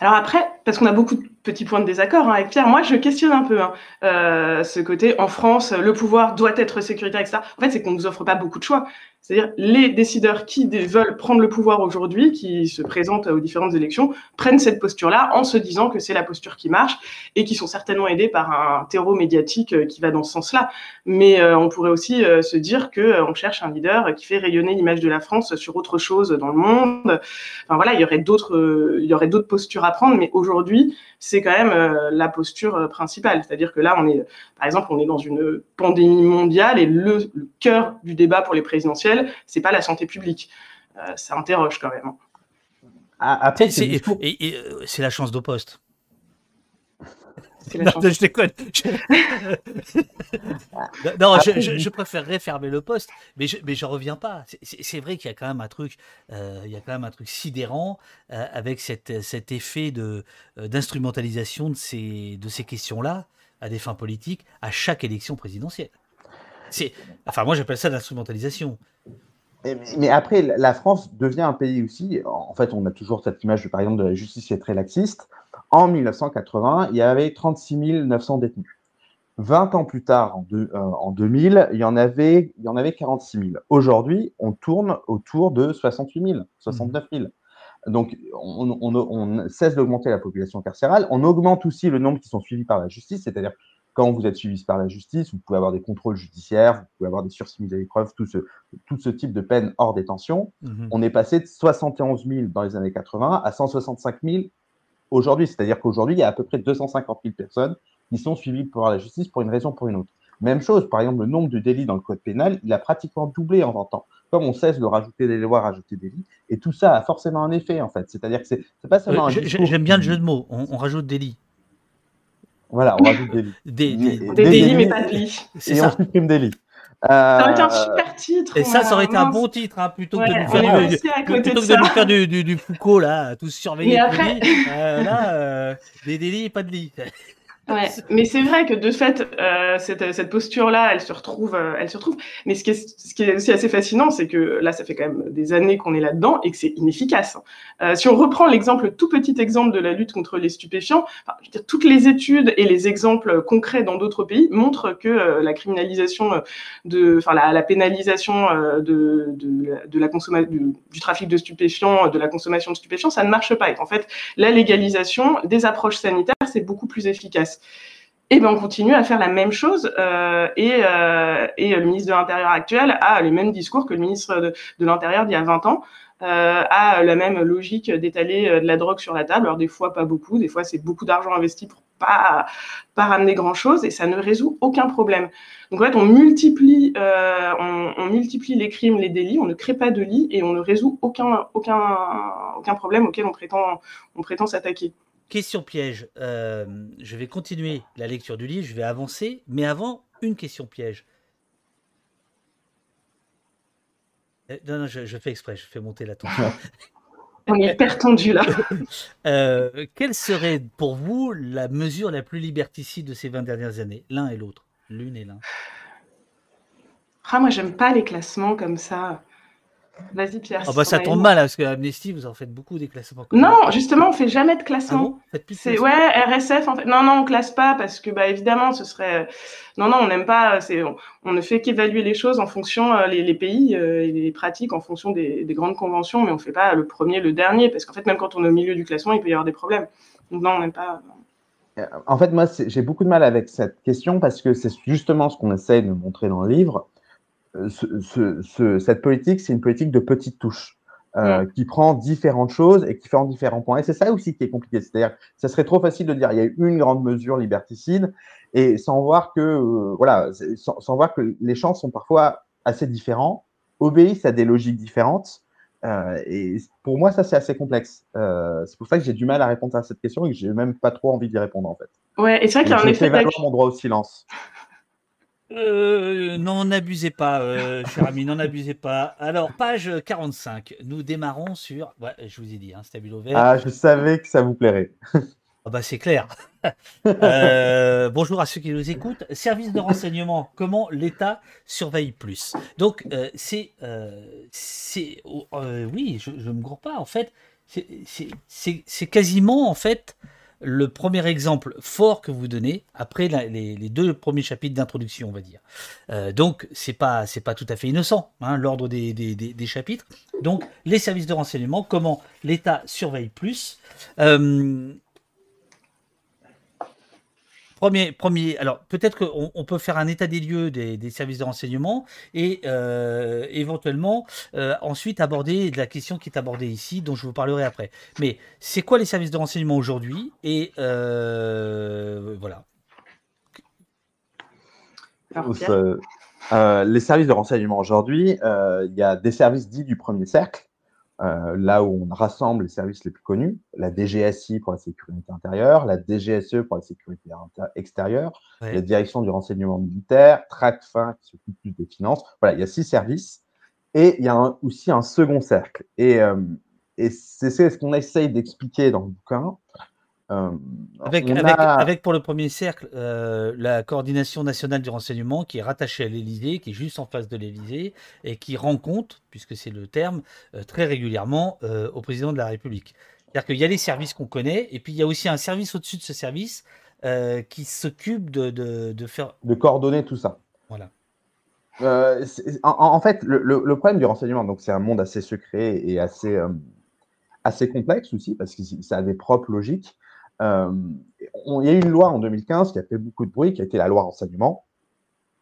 Speaker 2: Alors après, parce qu'on a beaucoup de petits points de désaccord hein, avec Pierre, moi je questionne un peu hein, euh, ce côté en France, le pouvoir doit être sécuritaire, etc. En fait, c'est qu'on ne nous offre pas beaucoup de choix. C'est-à-dire les décideurs qui veulent prendre le pouvoir aujourd'hui, qui se présentent aux différentes élections, prennent cette posture-là en se disant que c'est la posture qui marche et qui sont certainement aidés par un terreau médiatique euh, qui va dans ce sens-là. Mais euh, on pourrait aussi se dire que on cherche un leader qui fait rayonner l'image de la France sur autre chose dans le monde. Enfin voilà, il y aurait d'autres, il y aurait d'autres postures à prendre, mais aujourd'hui, c'est quand même euh, la posture euh, principale. C'est-à-dire que là, on est, par exemple, on est dans une pandémie mondiale et le, cœur du débat pour les présidentielles, c'est pas la santé publique. Euh, ça interroge quand même.
Speaker 1: Ah, c'est la chance d'au poste. Non, je déconne. non, je, préférerais fermer le poste, mais je, mais reviens pas. C'est vrai qu'il y a quand même un truc, euh, il y a quand même un truc sidérant euh, avec cette, cet effet de euh, d'instrumentalisation de ces de ces questions-là à des fins politiques à chaque élection présidentielle. C'est, enfin, moi j'appelle ça l'instrumentalisation.
Speaker 3: Mais après, la France devient un pays aussi. En fait, on a toujours cette image, par exemple, de la justice qui est très laxiste. En 1980, il y avait 36 900 détenus. 20 ans plus tard, en, 2000, euh, il y en avait, il y en avait 46 000. Aujourd'hui, on tourne autour de 68 000, 69 000. Donc, on, cesse d'augmenter la population carcérale. On augmente aussi le nombre qui sont suivis par la justice, c'est-à-dire quand vous êtes suivi par la justice, vous pouvez avoir des contrôles judiciaires, vous pouvez avoir des sursis mis à l'épreuve, tout ce, tout ce type de peine hors détention. Mhm. On est passé de 71 000 dans les années 80 à 165 000 aujourd'hui. C'est-à-dire qu'aujourd'hui, il y a à peu près 250 000 personnes qui sont suivies par la justice pour une raison ou pour une autre. Même chose, par exemple, le nombre de délits dans le code pénal, il a pratiquement doublé en 20 ans. Comme on cesse de rajouter des lois, rajouter des délits, et tout ça a forcément un effet, en fait. C'est-à-dire que c'est pas seulement un
Speaker 1: J'aime bien le jeu de mots, on, rajoute des lits.
Speaker 3: Voilà, on rajoute des lits.
Speaker 2: Des, délits, mais pas de lits.
Speaker 3: Et ça. on supprime des lits.
Speaker 2: Ça aurait été un super titre.
Speaker 1: Et ça, ça aurait été un bon titre, hein, plutôt que de nous faire, du, plutôt que de nous faire du, du, du, Foucault, là, tous surveillés. Après... Euh, là, euh, des délits, pas de lit.
Speaker 2: Ouais, mais c'est vrai que de fait, euh, cette, cette posture-là, elle se retrouve, euh, elle se retrouve. Mais ce qui est, ce qui est aussi assez fascinant, c'est que là, ça fait quand même des années qu'on est là-dedans et que c'est inefficace. Euh, si on reprend l'exemple, tout petit exemple de la lutte contre les stupéfiants, enfin, je veux dire, toutes les études et les exemples concrets dans d'autres pays montrent que euh, la criminalisation de, enfin, la, la pénalisation euh, de, de, de la consommation, du, du, trafic de stupéfiants, de la consommation de stupéfiants, ça ne marche pas. Et en fait, la légalisation des approches sanitaires, c'est beaucoup plus efficace. Et eh ben on continue à faire la même chose euh, et, euh, et, le ministre de l'Intérieur actuel a le même discours que le ministre de, l'Intérieur d'il y a 20 ans, euh, a la même logique d'étaler de la drogue sur la table. Alors des fois pas beaucoup, des fois c'est beaucoup d'argent investi pour pas pas ramener grand chose et ça ne résout aucun problème. Donc en fait on multiplie on, multiplie les crimes, les délits, on ne crée pas de lit et on ne résout aucun aucun aucun problème auquel on prétend on prétend s'attaquer.
Speaker 1: Question piège. Euh, je vais continuer la lecture du livre, je vais avancer, mais avant, une question piège. Eh, non, non, je, fais exprès, je fais monter la tension.
Speaker 2: On est pertendu là.
Speaker 1: Euh, quelle serait pour vous la mesure la plus liberticide de ces 20 dernières années L'un et l'autre. L'une et l'un?
Speaker 2: Ah, moi, j'aime pas les classements comme ça. Vas-y Pierre.
Speaker 1: Oh bah ça tombe mal parce que Amnesty, vous en faites beaucoup des classements.
Speaker 2: Non, justement, on fait jamais de classement. Ah c'est ouais, RSF en fait. Non, non, on classe pas parce que bah évidemment, ce serait. Non, non, on n'aime pas. C'est on, ne fait qu'évaluer les choses en fonction euh, les, pays euh, et les pratiques en fonction des, grandes conventions, mais on fait pas le premier, le dernier parce qu'en fait même quand on est au milieu du classement, il peut y avoir des problèmes. Donc non, on n'aime pas.
Speaker 3: Euh, en fait, moi, j'ai beaucoup de mal avec cette question parce que c'est justement ce qu'on essaie de montrer dans le livre ce, cette politique, c'est une politique de petites touches. Euh, qui prend différentes choses et qui fait en différents points. Et c'est ça aussi qui est compliqué. C'est-à-dire, ça serait trop facile de dire il y a une grande mesure liberticide et sans voir que euh, voilà, sans, sans, voir que les champs sont parfois assez différents, obéissent à des logiques différentes. Euh, et pour moi, ça c'est assez complexe. Euh, c'est pour ça que j'ai du mal à répondre à cette question et que j'ai même pas trop envie d'y répondre en fait.
Speaker 2: Ouais, et c'est vrai qu'il y a un effet.
Speaker 3: mon droit au silence.
Speaker 1: Euh, non, n'abusez pas, euh, cher ami, n'en abusez pas. Alors, page 45, nous démarrons sur. Ouais, je vous ai dit, hein, stabilo vert.
Speaker 3: Ah, je savais que ça vous plairait.
Speaker 1: Ah bah, c'est clair. Euh, bonjour à ceux qui nous écoutent. Service de renseignement, comment l'État surveille plus? Donc, c'est. c'est oui, je ne me gourre pas, en fait. C'est quasiment, en fait, le premier exemple fort que vous donnez après les, deux premiers chapitres d'introduction, on va dire. Euh, donc, c'est pas pas tout à fait innocent, hein, l'ordre des, des, chapitres. Donc, les services de renseignement, comment l'État surveille plus. Euh, Premier, premier, alors peut-être qu'on on peut faire un état des lieux des, services de renseignement et euh, éventuellement euh, ensuite aborder la question qui est abordée ici, dont je vous parlerai après. Mais c'est quoi les services de renseignement aujourd'hui Et euh, voilà.
Speaker 3: les services de renseignement aujourd'hui, il y a des services dits du premier cercle euh, là où on rassemble les services les plus connus, la DGSI pour la sécurité intérieure, la DGSE pour la sécurité extérieure, la direction du renseignement militaire, TRACFIN qui s'occupe plus des finances. Voilà, il y a six services. Et il y a aussi un second cercle. Et, euh, et c'est ce qu'on essaye d'expliquer dans le bouquin.
Speaker 1: Euh, avec, pour le premier cercle euh, la coordination nationale du renseignement qui est rattachée à l'Élysée, qui est juste en face de l'Élysée et qui rend compte, puisque c'est le terme, euh, très régulièrement au président de la République. C'est-à-dire qu'il y a les services qu'on connaît et puis il y a aussi un service au-dessus de ce service qui s'occupe de, de, faire.
Speaker 3: De coordonner tout ça.
Speaker 1: Voilà.
Speaker 3: En, fait, le, le, problème du renseignement, donc c'est un monde assez secret et assez, assez complexe aussi parce que ça a des propres logiques. Euh, il y a eu une loi en 2015 qui a fait beaucoup de bruit, qui a été la loi renseignement,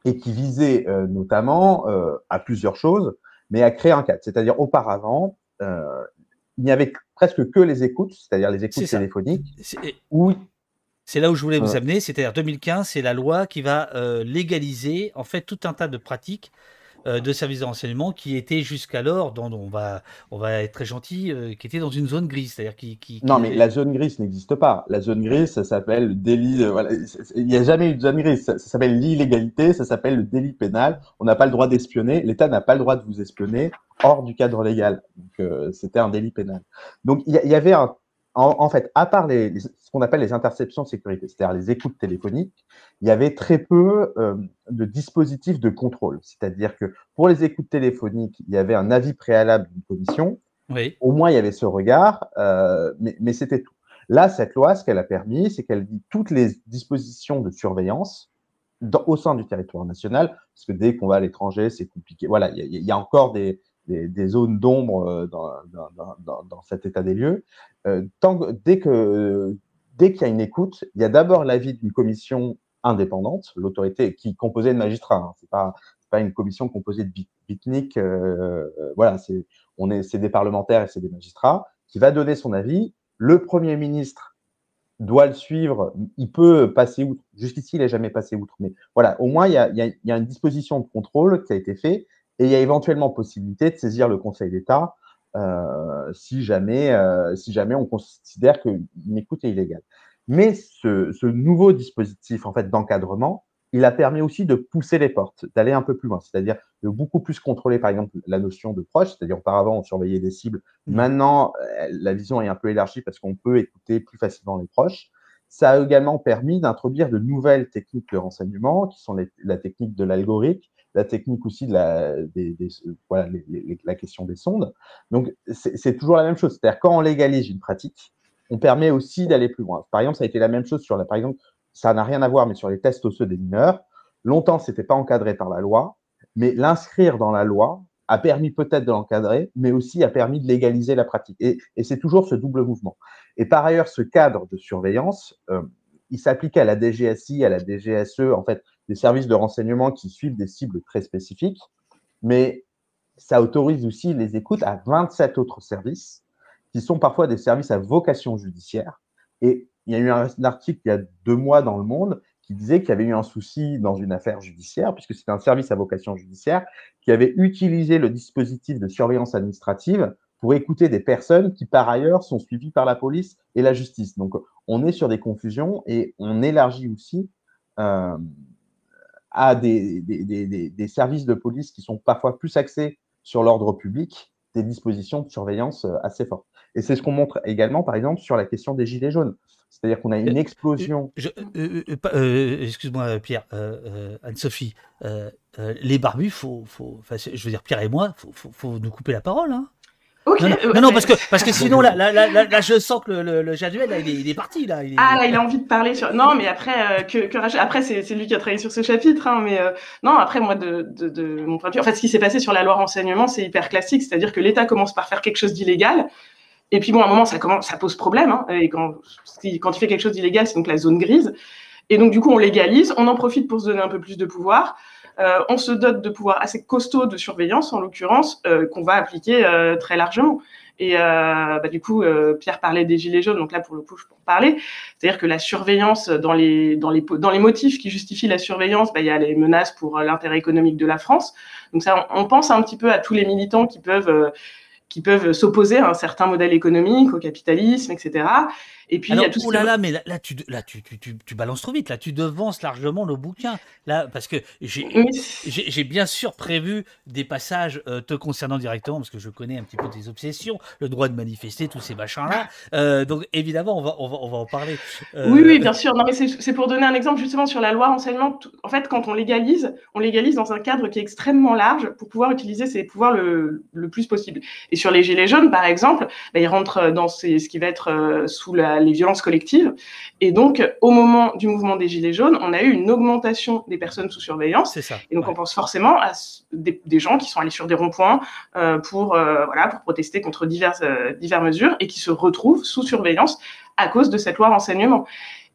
Speaker 3: et qui visait euh, notamment euh, à plusieurs choses, mais à créer un cadre. C'est-à-dire, auparavant, il n'y avait presque que les écoutes, c'est-à-dire les écoutes téléphoniques.
Speaker 1: Oui. C'est là où je voulais vous amener, c'est-à-dire 2015, c'est la loi qui va légaliser en fait tout un tas de pratiques euh, de services de renseignement qui étaient jusqu'alors, dans, on, va, on va être très gentil, euh, qui étaient dans une zone grise. C'est-à-dire qui, qui,
Speaker 3: Non, mais la zone grise n'existe pas. La zone grise, ça s'appelle le délit. voilà. Il n'y a jamais eu de zone grise. Ça, s'appelle l'illégalité, ça s'appelle le délit pénal. On n'a pas le droit d'espionner. L'État n'a pas le droit de vous espionner hors du cadre légal. Donc, euh, c'était un délit pénal. Donc, il y, avait un en, fait, à part les, ce qu'on appelle les interceptions de sécurité, c'est-à-dire les écoutes téléphoniques, il y avait très peu euh, de dispositifs de contrôle. C'est-à-dire que pour les écoutes téléphoniques, il y avait un avis préalable d'une commission.
Speaker 1: Oui.
Speaker 3: Au moins, il y avait ce regard, euh, mais, mais c'était tout. Là, cette loi, ce qu'elle a permis, c'est qu'elle dit toutes les dispositions de surveillance dans, au sein du territoire national, parce que dès qu'on va à l'étranger, c'est compliqué. Voilà, il y, y, a encore des, des, zones d'ombre euh, dans, dans, dans, cet état des lieux. Euh, dès dès qu'il y a une écoute, il y a d'abord l'avis d'une commission indépendante, l'autorité qui est composée de magistrats. Hein, c'est pas pas une commission composée de bitniks. Euh, voilà, c'est on est des parlementaires et c'est des magistrats qui va donner son avis. Le premier ministre doit le suivre. Il peut passer outre. Jusqu'ici, il n'est jamais passé outre. Mais voilà, au moins, il y, a, il, y a, il y a, une disposition de contrôle qui a été faite et il y a éventuellement possibilité de saisir le Conseil d'État euh, si, jamais, euh, si jamais on considère qu'une écoute est illégale. Mais ce, ce nouveau dispositif en fait d'encadrement, il a permis aussi de pousser les portes, d'aller un peu plus loin, c'est-à-dire de beaucoup plus contrôler, par exemple, la notion de proche, c'est-à-dire auparavant on surveillait des cibles, mmh. maintenant euh, la vision est un peu élargie parce qu'on peut écouter plus facilement les proches. Ça a également permis d'introduire de nouvelles techniques de renseignement, qui sont les, la technique de l'algorithme, la technique aussi de la, voilà, la question des sondes. Donc, c'est toujours la même chose. C'est-à-dire, quand on légalise une pratique, on permet aussi d'aller plus loin. Par exemple, ça a été la même chose sur, la, par exemple, ça n'a rien à voir, mais sur les tests osseux des mineurs, longtemps, ce n'était pas encadré par la loi, mais l'inscrire dans la loi a permis peut-être de l'encadrer, mais aussi a permis de légaliser la pratique. Et, et c'est toujours ce double mouvement. Et par ailleurs, ce cadre de surveillance, euh, il s'appliquait à la DGSI, à la DGSE, en fait, des services de renseignement qui suivent des cibles très spécifiques, mais ça autorise aussi les écoutes à 27 autres services qui sont parfois des services à vocation judiciaire. Et il y a eu un, article il y a deux mois dans Le Monde qui disait qu'il y avait eu un souci dans une affaire judiciaire, puisque c'est un service à vocation judiciaire, qui avait utilisé le dispositif de surveillance administrative pour écouter des personnes qui, par ailleurs, sont suivies par la police et la justice. Donc, on est sur des confusions et on élargit aussi euh, à des, des, services de police qui sont parfois plus axés sur l'ordre public, des dispositions de surveillance euh, assez fortes. Et c'est ce qu'on montre également, par exemple, sur la question des gilets jaunes. C'est-à-dire qu'on a une explosion.
Speaker 1: Excuse-moi, Pierre, Anne-Sophie, les barbus, faut, faut, je veux dire, Pierre et moi, faut, faut, faut nous couper la parole. Hein. Non, non, parce que parce que sinon là, là, là, je sens que le, le, Jaduel là, il, est, il est parti là.
Speaker 2: Ah là, il a envie de parler sur. Non, mais après euh, que, que après c'est lui qui a travaillé sur ce chapitre, hein, mais euh, non après moi de, de, de, mon point de vue, en fait ce qui s'est passé sur la loi renseignement c'est hyper classique, c'est-à-dire que l'État commence par faire quelque chose d'illégal. Et puis bon, à un moment, ça, commence, ça pose problème. Hein, et quand, quand tu fais quelque chose d'illégal, c'est donc la zone grise. Et donc, du coup, on légalise, on en profite pour se donner un peu plus de pouvoir. Euh, on se dote de pouvoirs assez costauds de surveillance, en l'occurrence, euh, qu'on va appliquer euh, très largement. Et bah, du coup, Pierre parlait des gilets jaunes, donc là pour le coup, je peux en parler. C'est-à-dire que la surveillance dans les dans les dans les motifs qui justifient la surveillance, bah, il y a les menaces pour l'intérêt économique de la France. Donc ça, on, on, pense un petit peu à tous les militants qui peuvent qui peuvent s'opposer à un certain modèle économique, au capitalisme, etc.
Speaker 1: Et puis, il y a tout oh là là, mais là, là, tu, là tu, tu, tu, tu, balances trop vite. Là, tu devances largement le bouquin. Là, parce que j'ai bien sûr prévu des passages euh, te concernant directement, parce que je connais un petit peu tes obsessions, le droit de manifester, tous ces machins-là. Euh, donc, évidemment, on va, on va, on va en parler.
Speaker 2: Euh, oui, oui, bien sûr. Non, mais c'est pour donner un exemple justement sur la loi renseignement. En fait, quand on légalise, on légalise dans un cadre qui est extrêmement large pour pouvoir utiliser ses pouvoirs le, le plus possible. Et sur les gilets jaunes, par exemple, bah, ils rentrent dans ces, ce qui va être sous la les violences collectives. Et donc, au moment du mouvement des Gilets jaunes, on a eu une augmentation des personnes sous surveillance.
Speaker 1: C'est ça.
Speaker 2: Et donc, on pense forcément à des, gens qui sont allés sur des ronds-points euh, pour, euh, voilà, pour protester contre diverses, euh, diverses mesures et qui se retrouvent sous surveillance à cause de cette loi renseignement.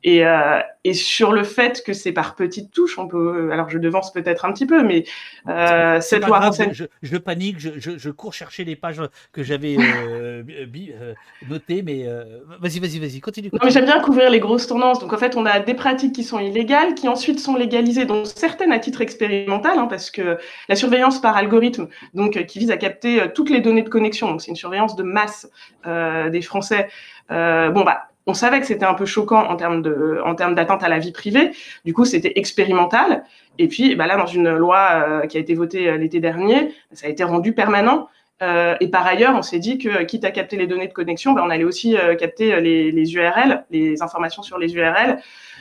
Speaker 2: Et, euh, et, sur le fait que c'est par petites touches, on peut. Alors je devance peut-être un petit peu, mais euh, cette loi
Speaker 1: grave, je, je, panique, je, je, je, cours chercher les pages que j'avais euh, euh notées, mais euh, vas-y, vas-y, vas-y, continue. continue.
Speaker 2: J'aime bien couvrir les grosses tendances. Donc en fait, on a des pratiques qui sont illégales, qui ensuite sont légalisées, dont certaines à titre expérimental, hein, parce que la surveillance par algorithme, donc qui vise à capter toutes les données de connexion, donc c'est une surveillance de masse des Français. bon bah on savait que c'était un peu choquant en termes de, en termes d'atteinte à la vie privée. Du coup, c'était expérimental. Et puis, bah là, dans une loi euh, qui a été votée euh, l'été dernier, ça a été rendu permanent. Euh, et par ailleurs, on s'est dit que, quitte à capter les données de connexion, bah, on allait aussi capter les, les, URL, les informations sur les URL.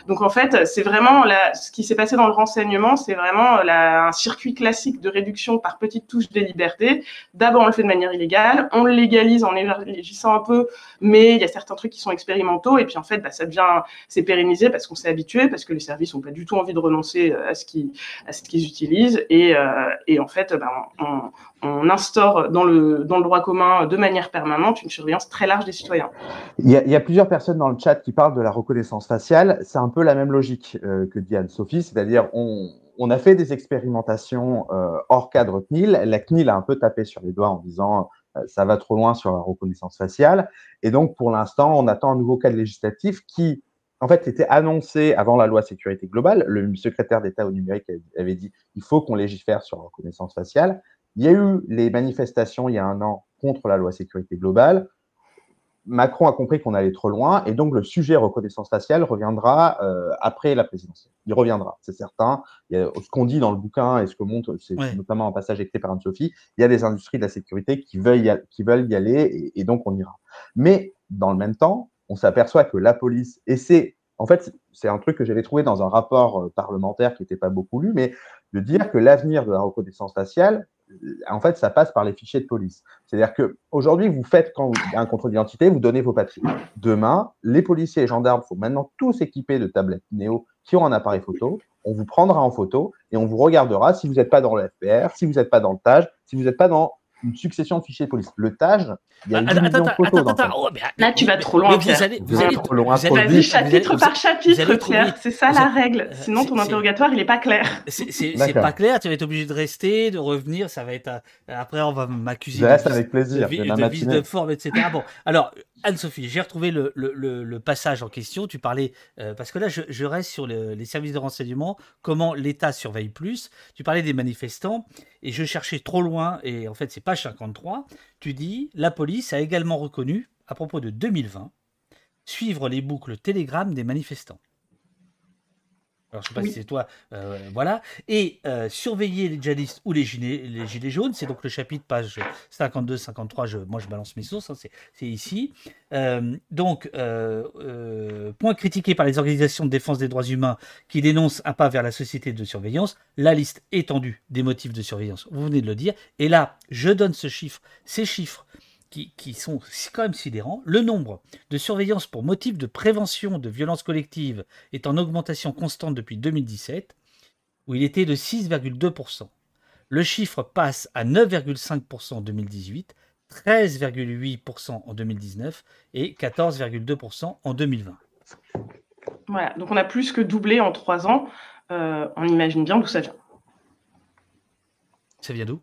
Speaker 2: Donc en fait, c'est vraiment ce qui s'est passé dans le renseignement, c'est vraiment un circuit classique de réduction par petites touches des libertés. D'abord, on le fait de manière illégale, on le légalise en élargissant un peu, mais il y a certains trucs qui sont expérimentaux, et puis en fait, bah, ça devient, c'est pérennisé parce qu'on s'est habitué, parce que les services n'ont pas du tout envie de renoncer euh, à ce qu'ils, utilisent, et, euh, en fait, bah, on, instaure dans le, droit commun de manière permanente une surveillance très large des citoyens.
Speaker 3: Il y, a, plusieurs personnes dans le chat qui parlent de la reconnaissance faciale. Peu la même logique euh, que dit Anne-Sophie, c'est-à-dire on, a fait des expérimentations euh, hors cadre CNIL. La CNIL a un peu tapé sur les doigts en disant euh, ça va trop loin sur la reconnaissance faciale. Et donc, pour l'instant, on attend un nouveau cadre législatif qui, en fait, était annoncé avant la loi sécurité globale. Le secrétaire d'État au numérique avait dit il faut qu'on légifère sur la reconnaissance faciale. Il y a eu les manifestations il y a un an contre la loi sécurité globale. Macron a compris qu'on allait trop loin et donc le sujet reconnaissance faciale reviendra euh, après la présidentielle. Il reviendra, c'est certain. Il y a, ce qu'on dit dans le bouquin et ce que montre, c'est notamment un passage écrit par Anne-Sophie, il y a des industries de la sécurité qui veulent y, qui veulent y aller et, et, donc on ira. Mais dans le même temps, on s'aperçoit que la police, et c'est en fait, c'est un truc que j'avais trouvé dans un rapport euh, parlementaire qui n'était pas beaucoup lu, mais de dire que l'avenir de la reconnaissance faciale, en fait, ça passe par les fichiers de police. C'est-à-dire que aujourd'hui, vous faites quand a un contrôle d'identité, vous donnez vos papiers. Demain, les policiers et gendarmes faut maintenant tous équipés de tablettes Néo qui ont un appareil photo. On vous prendra en photo et on vous regardera si vous n'êtes pas dans le FPR, si vous n'êtes pas dans le TAGE, si vous n'êtes pas dans une succession de fichiers de police. Le TAGE, il y a une attends, attends, photos attends, attends,
Speaker 2: oh, Là, tu vas trop loin.
Speaker 1: vous allez,
Speaker 2: vous, allez trop loin. Vas-y, chapitre par chapitre, Pierre. C'est ça la règle. Sinon, ton interrogatoire, il n'est pas clair.
Speaker 1: C'est pas clair. Tu vas être obligé de rester, de revenir. Ça va être. Après, on va m'accuser.
Speaker 3: de, avec plaisir.
Speaker 1: De, de, de vice de forme, etc. Bon, alors, Anne-Sophie, j'ai retrouvé le, passage en question. Tu parlais, euh, parce que là, je, je reste sur les services de renseignement, comment l'État surveille plus. Tu parlais des manifestants, et je cherchais trop loin, et en fait, c'est page 53. Tu dis, la police a également reconnu, à propos de 2020, suivre les boucles Telegram des manifestants. Alors, je sais pas si c'est toi, euh, voilà. Et euh, surveiller les djihadistes ou les gilets, les gilets jaunes, c'est donc le chapitre page 52-53. Je, moi, je balance mes sources, hein, c'est ici. Euh, donc, point critiqué par les organisations de défense des droits humains qui dénoncent un pas vers la société de surveillance. La liste étendue des motifs de surveillance, vous venez de le dire. Et là, je donne ce chiffre, ces chiffres qui, sont quand même sidérants. Le nombre de surveillances pour motif de prévention de violences collectives est en augmentation constante depuis 2017, où il était de 6,2%. Le chiffre passe à 9,5% en 2018, 13,8% en 2019 et 14,2% en 2020.
Speaker 2: Voilà, donc on a plus que doublé en trois ans. Euh, on imagine bien d'où ça vient.
Speaker 1: Ça vient d'où?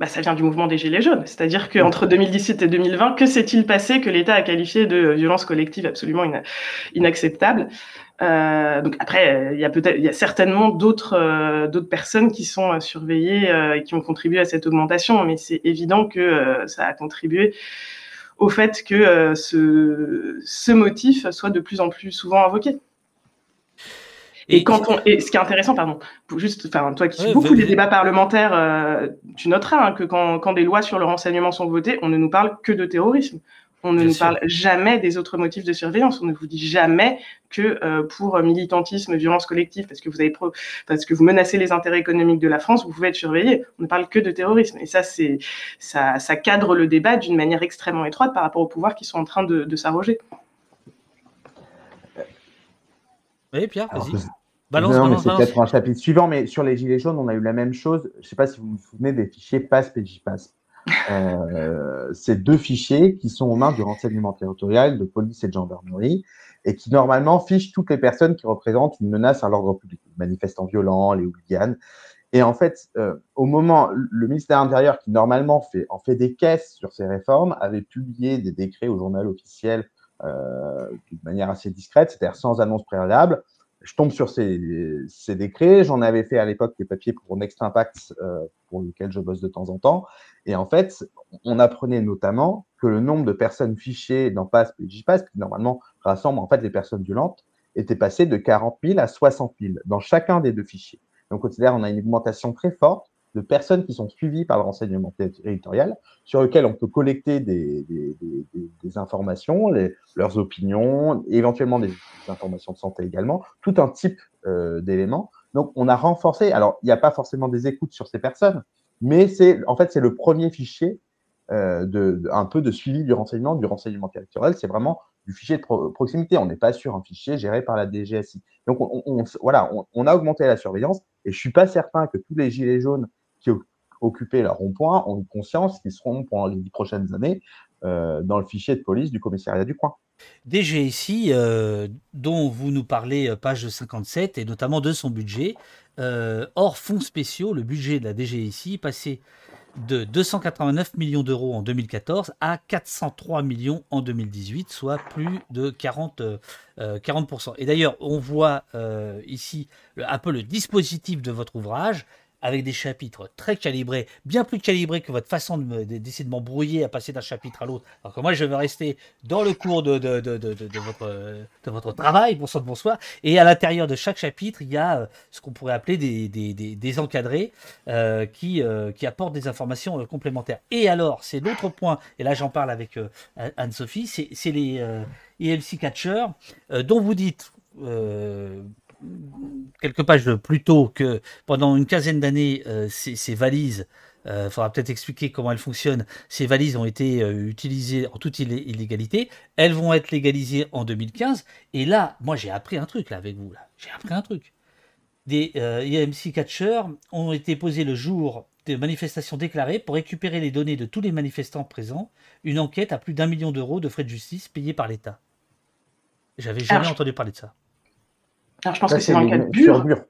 Speaker 2: Bah, ça vient du mouvement des Gilets jaunes. C'est-à-dire qu'entre 2017 et 2020, que s'est-il passé que l'État a qualifié de violence collective absolument inacceptable? Euh, donc après, il y a peut-être, il y a certainement d'autres euh, d'autres personnes qui sont euh, surveillées euh, et qui ont contribué à cette augmentation, mais c'est évident que ça a contribué au fait que ce, ce motif soit de plus en plus souvent invoqué. Et, quand on, et ce qui est intéressant, pardon, juste, enfin, toi qui suis beaucoup les débats parlementaires, euh, tu noteras hein, que quand, quand des lois sur le renseignement sont votées, on ne nous parle que de terrorisme. On ne nous parle jamais des autres motifs de surveillance. On ne vous dit jamais que euh, pour militantisme, violence collective, parce que vous avez pro parce que vous menacez les intérêts économiques de la France, vous pouvez être surveillé. On ne parle que de terrorisme. Et ça, c'est ça, ça cadre le débat d'une manière extrêmement étroite par rapport aux pouvoirs qui sont en train de, de s'arroger.
Speaker 1: Oui, Pierre, vas-y.
Speaker 3: Balance, c'est peut-être un chapitre suivant, mais sur les Gilets jaunes, on a eu la même chose. Je ne sais pas si vous vous souvenez des fichiers PASP et JPASP. Euh, c'est deux fichiers qui sont aux mains du renseignement territorial, de police et de gendarmerie, et qui normalement fichent toutes les personnes qui représentent une menace à l'ordre public, les manifestants violents, les hooligans. Et en fait, euh, au moment, le ministère intérieur, qui normalement fait, en fait des caisses sur ces réformes, avait publié des décrets au journal officiel euh, d'une manière assez discrète, c'est-à-dire sans annonce préalable, je tombe sur ces, ces décrets. J'en avais fait à l'époque des papiers pour Next Impact, euh, pour lequel je bosse de temps en temps. Et en fait, on apprenait notamment que le nombre de personnes fichées dans PASP et JPASP, qui normalement rassemblent en fait les personnes violentes, était passé de 40 000 à 60 000 dans chacun des deux fichiers. Donc, on considère on a une augmentation très forte de personnes qui sont suivies par le renseignement territorial, sur lequel on peut collecter des, informations, leurs opinions, éventuellement des, informations de santé également, tout un type euh, d'éléments. Donc, on a renforcé. Alors, il n'y a pas forcément des écoutes sur ces personnes, mais c'est en fait c'est le premier fichier euh, de, un peu de suivi du renseignement, du renseignement territorial. C'est vraiment du fichier de proximité. On n'est pas sur un fichier géré par la DGSI. Donc, on, on, voilà, on, on, a augmenté la surveillance et je suis pas certain que tous les gilets jaunes qui occupaient leur rond-point ont conscience qu'ils seront pendant les dix prochaines années euh, dans le fichier de police du commissariat du coin.
Speaker 1: DGSI, euh, dont vous nous parlez, euh, page 57, et notamment de son budget. Hors fonds spéciaux, le budget de la DGSI passé de 289 millions d'euros en 2014 à 403 millions en 2018, soit plus de 40, euh, 40%. Et d'ailleurs, on voit ici un peu le dispositif de votre ouvrage avec des chapitres très calibrés, bien plus calibrés que votre façon d'essayer de, m'embrouiller à passer d'un chapitre à l'autre. Alors que moi, je vais rester dans le cours de, votre, travail, bonsoir, bonsoir. Et à l'intérieur de chaque chapitre, il y a euh, ce qu'on pourrait appeler des, encadrés euh, qui, euh, qui apportent des informations complémentaires. Et alors, c'est l'autre point, et là j'en parle avec Anne-Sophie, c'est les EMC catchers dont vous dites quelques pages plus tôt que pendant une quinzaine d'années, euh, ces, ces, valises, il euh, faudra peut-être expliquer comment elles fonctionnent, ces valises ont été euh, utilisées en toute illégalité, elles vont être légalisées en 2015, et là, moi j'ai appris un truc là avec vous, là, j'ai appris un truc. Des IMC catchers ont été posés le jour des manifestations déclarées pour récupérer les données de tous les manifestants présents, une enquête à plus d'un million d'euros de frais de justice payés par l'État. J'avais jamais Alors, entendu parler de ça.
Speaker 2: Alors, je pense ça, que c'est dans le cas de Bure.
Speaker 3: Bure.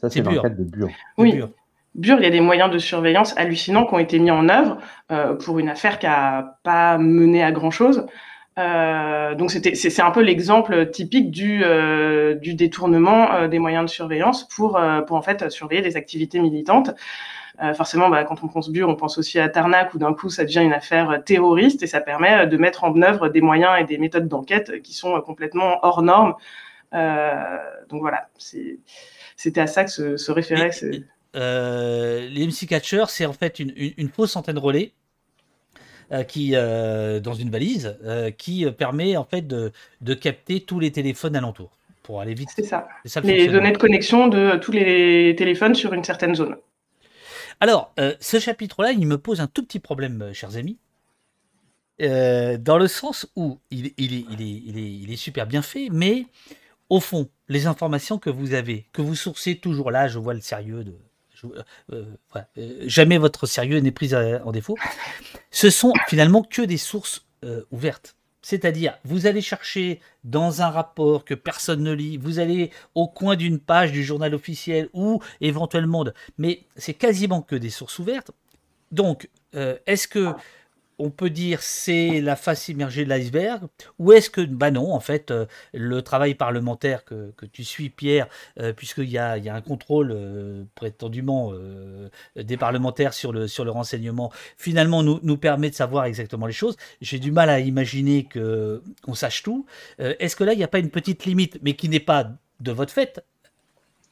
Speaker 3: Ça, c'est dans le cadre de Bure.
Speaker 2: Oui. Bure. Bure, il y a des moyens de surveillance hallucinants qui ont été mis en œuvre euh, pour une affaire qui n'a pas mené à grand-chose. Euh, donc c'est un peu l'exemple typique du, euh, du détournement euh, des moyens de surveillance pour, euh, pour en fait surveiller des activités militantes. Euh, forcément, bah, quand on pense Bure, on pense aussi à Tarnac où d'un coup ça devient une affaire terroriste et ça permet de mettre en œuvre des moyens et des méthodes d'enquête qui sont complètement hors normes donc voilà, c'était à ça que se, référait.
Speaker 1: les MC Catcher, c'est en fait une, fausse antenne relais. qui dans une valise qui permet en fait de, de capter tous les téléphones alentour pour aller vite.
Speaker 2: C'est ça. les données de connexion de tous les téléphones sur une certaine zone.
Speaker 1: Alors, euh, ce chapitre-là, il me pose un tout petit problème, euh, chers amis. Euh, dans le sens où il, est, super bien fait, mais au fond, les informations que vous avez, que vous sourcez toujours là, je vois le sérieux de. jamais votre sérieux n'est pris en défaut. Ce sont finalement que des sources ouvertes. C'est-à-dire, vous allez chercher dans un rapport que personne ne lit, vous allez au coin d'une page du journal officiel ou éventuellement, mais c'est quasiment que des sources ouvertes. Donc, euh, est-ce que on peut dire c'est la face immergée de l'iceberg Ou est-ce que, bah non, en fait, euh, le travail parlementaire que, tu suis, Pierre, euh, puisqu'il y a, un contrôle euh, prétendument des parlementaires sur le, renseignement, finalement nous, permet de savoir exactement les choses. J'ai du mal à imaginer qu'on sache tout. est-ce que là, il n'y a pas une petite limite, mais qui n'est pas de votre fait,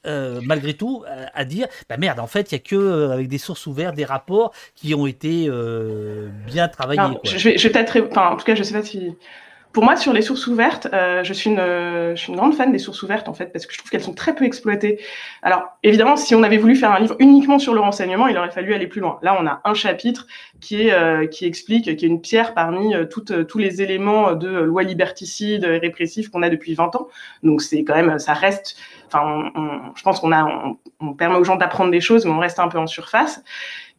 Speaker 1: euh, malgré tout, à, dire bah merde, en fait, il n'y a que euh, avec des sources ouvertes, des rapports qui ont été euh, bien travaillés.
Speaker 2: Je vais, je vais enfin, en tout cas, je sais pas si pour moi, sur les sources ouvertes, euh, je, suis une, grande fan des sources ouvertes, en fait, parce que je trouve qu'elles sont très peu exploitées. Alors, évidemment, si on avait voulu faire un livre uniquement sur le renseignement, il aurait fallu aller plus loin. Là, on a un chapitre qui, euh, explique, qui est une pierre parmi euh, tous les éléments de loi liberticide et répressive qu'on a depuis 20 ans. Donc, c'est quand même, ça reste, enfin, je pense qu'on permet aux gens d'apprendre des choses, mais on reste un peu en surface.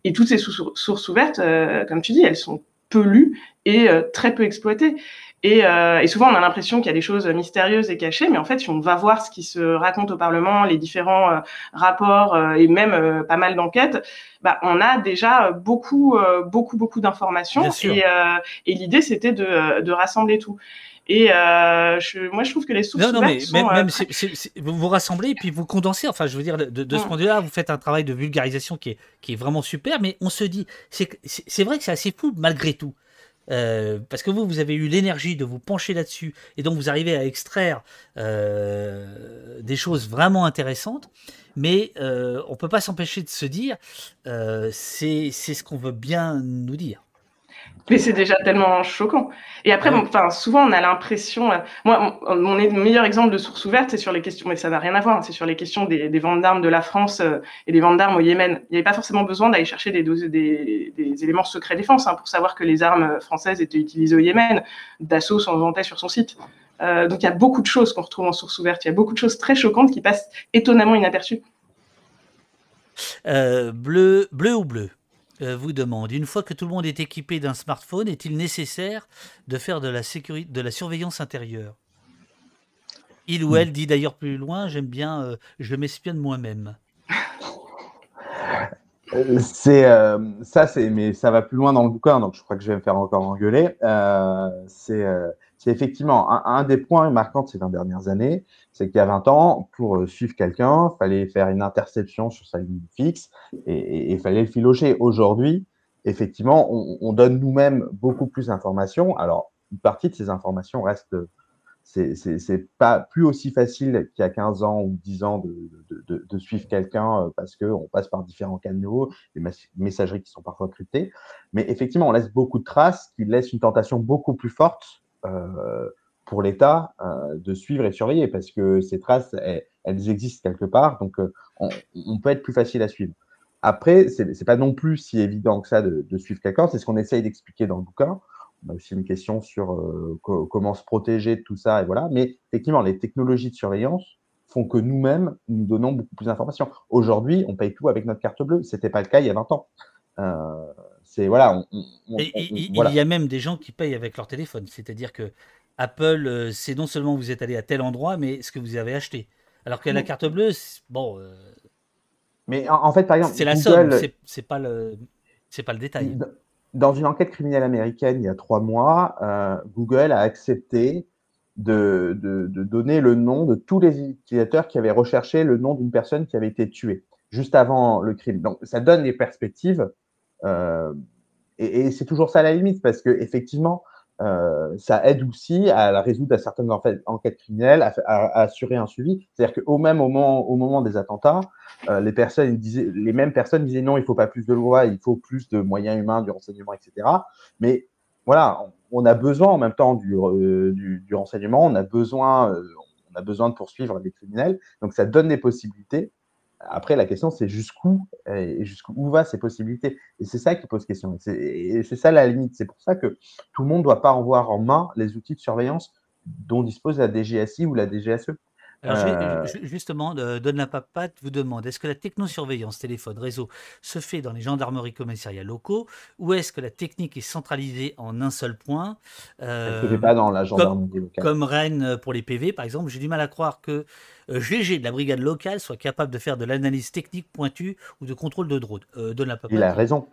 Speaker 2: Et toutes ces sources ouvertes, comme tu dis, elles sont peu lues et très peu exploitées. Euh, et, souvent, on a l'impression qu'il y a des choses mystérieuses et cachées, mais en fait, si on va voir ce qui se raconte au Parlement, les différents euh, rapports euh, et même pas mal d'enquêtes, bah, on a déjà beaucoup, beaucoup, beaucoup d'informations. Et, et l'idée, c'était de, de, rassembler tout. Et je, moi, je trouve que les sources. Non, non, mais
Speaker 1: même, même vous vous rassemblez et puis vous condensez. Enfin, je veux dire, de, de ce mm. point de vue-là, vous faites un travail de vulgarisation qui est, qui est vraiment super, mais on se dit, c'est vrai que c'est assez fou malgré tout. Euh, parce que vous, vous avez eu l'énergie de vous pencher là-dessus, et donc vous arrivez à extraire euh, des choses vraiment intéressantes, mais euh, on ne peut pas s'empêcher de se dire, c'est ce qu'on veut bien nous dire.
Speaker 2: Mais c'est déjà tellement choquant. Et après, enfin, souvent, on a l'impression. Euh, moi, mon, meilleur exemple de source ouverte, c'est sur les questions, mais ça n'a rien à voir, hein, c'est sur les questions des, ventes d'armes de la France euh, et des ventes d'armes au Yémen. Il n'y avait pas forcément besoin d'aller chercher des, des, des, éléments secrets défense hein, pour savoir que les armes françaises étaient utilisées au Yémen. Dassault s'en vantait sur son site. Euh, donc, il y a beaucoup de choses qu'on retrouve en source ouverte. Il y a beaucoup de choses très choquantes qui passent étonnamment inaperçues.
Speaker 1: bleu, bleu ou bleu? euh, vous demande, une fois que tout le monde est équipé d'un smartphone, est-il nécessaire de faire de la, sécurité, de la surveillance intérieure? Il ou elle dit d'ailleurs plus loin, j'aime bien, euh, je m'espionne moi-même.
Speaker 3: Euh, ça, c'est mais ça va plus loin dans le bouquin, donc je crois que je vais me faire encore engueuler. c'est c'est effectivement un, des points marquants de ces 20 dernières années, c'est qu'il y a 20 ans, pour euh, suivre quelqu'un, il fallait faire une interception sur sa ligne fixe et il fallait le filocher. Aujourd'hui, effectivement, on, donne nous-mêmes beaucoup plus d'informations. Alors, une partie de ces informations reste, c'est pas plus aussi facile qu'il y a 15 ans ou 10 ans de, suivre quelqu'un euh, parce qu'on passe par différents canaux, des messageries qui sont parfois cryptées. Mais effectivement, on laisse beaucoup de traces qui laissent une tentation beaucoup plus forte pour l'État euh, de suivre et surveiller parce que ces traces, elles, existent quelque part, donc euh, on, peut être plus facile à suivre. Après, ce n'est pas non plus si évident que ça de, suivre quelqu'un, c'est ce qu'on essaye d'expliquer dans le bouquin. On a aussi une question sur comment se protéger de tout ça, et voilà. Mais effectivement, les technologies de surveillance font que nous-mêmes, nous donnons beaucoup plus d'informations. Aujourd'hui, on paye tout avec notre carte bleue. Ce n'était pas le cas il y a 20 ans. C'est voilà,
Speaker 1: il y a même des gens qui payent avec leur téléphone. C'est-à-dire que Apple, euh, c'est non seulement vous êtes allé à tel endroit, mais ce que vous avez acheté. Alors que la carte bleue, bon. Euh,
Speaker 3: mais en, fait, par exemple,
Speaker 1: c'est la somme, c'est pas le, c'est pas le détail.
Speaker 3: Dans une enquête criminelle américaine il y a trois mois, euh, Google a accepté de, de, donner le nom de tous les utilisateurs qui avaient recherché le nom d'une personne qui avait été tuée juste avant le crime. Donc, ça donne des perspectives. Et, et c'est toujours ça la limite, parce que effectivement, ça aide aussi à résoudre certaines enquêtes criminelles, à, assurer un suivi. C'est-à-dire qu'au même moment, au moment des attentats, les personnes disaient, les mêmes personnes disaient non, il faut pas plus de lois, il faut plus de moyens humains, du renseignement, etc. Mais voilà, on a besoin en même temps du, du, renseignement, on a besoin, on a besoin de poursuivre les criminels. Donc ça donne des possibilités. Après, la question, c'est jusqu'où et jusqu'où va ces possibilités? Et c'est ça qui pose question. Et c'est ça la limite. C'est pour ça que tout le monde ne doit pas avoir en main les outils de surveillance dont dispose la DGSI ou la DGSE.
Speaker 1: Alors, euh, justement, Donne la Papat vous demande est-ce que la technosurveillance téléphone réseau se fait dans les gendarmeries commissariales locaux ou est-ce que la technique est centralisée en un seul point
Speaker 3: euh, ne se fait pas dans la gendarmerie
Speaker 1: comme, locale. Comme Rennes pour les PV, par exemple? J'ai du mal à croire que GG euh, de la brigade locale soit capable de faire de l'analyse technique pointue ou de contrôle de drone. Euh, Donne la Papat.
Speaker 3: Il a raison.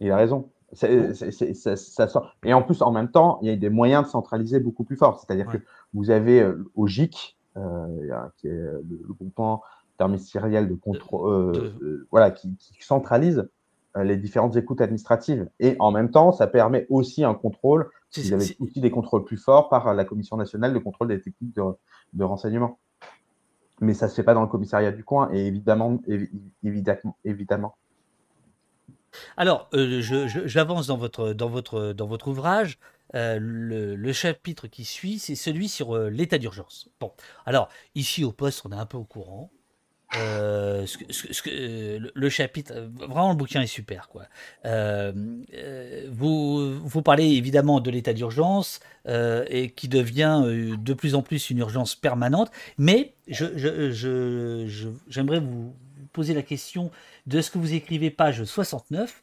Speaker 3: Il a raison. ça sort. Et en plus, en même temps, il y a des moyens de centraliser beaucoup plus fort. C'est-à-dire que vous avez au GIC, euh, qui est le, groupement interministériel de contrôle, euh, voilà, qui, centralise euh, les différentes écoutes administratives. Et en même temps, ça permet aussi un contrôle, vous avez aussi des contrôles plus forts par la Commission nationale de contrôle des techniques de, renseignement. Mais ça ne se fait pas dans le commissariat du coin, et évidemment, évidemment, évidemment.
Speaker 1: Alors, j'avance dans votre, ouvrage. Euh, le, chapitre qui suit, c'est celui sur euh, l'état d'urgence. Bon, alors ici au poste, on est un peu au courant. Euh, le, chapitre, vraiment le bouquin est super quoi. vous, parlez évidemment de l'état d'urgence et qui devient de plus en plus une urgence permanente, mais j'aimerais vous poser la question de ce que vous écrivez page 69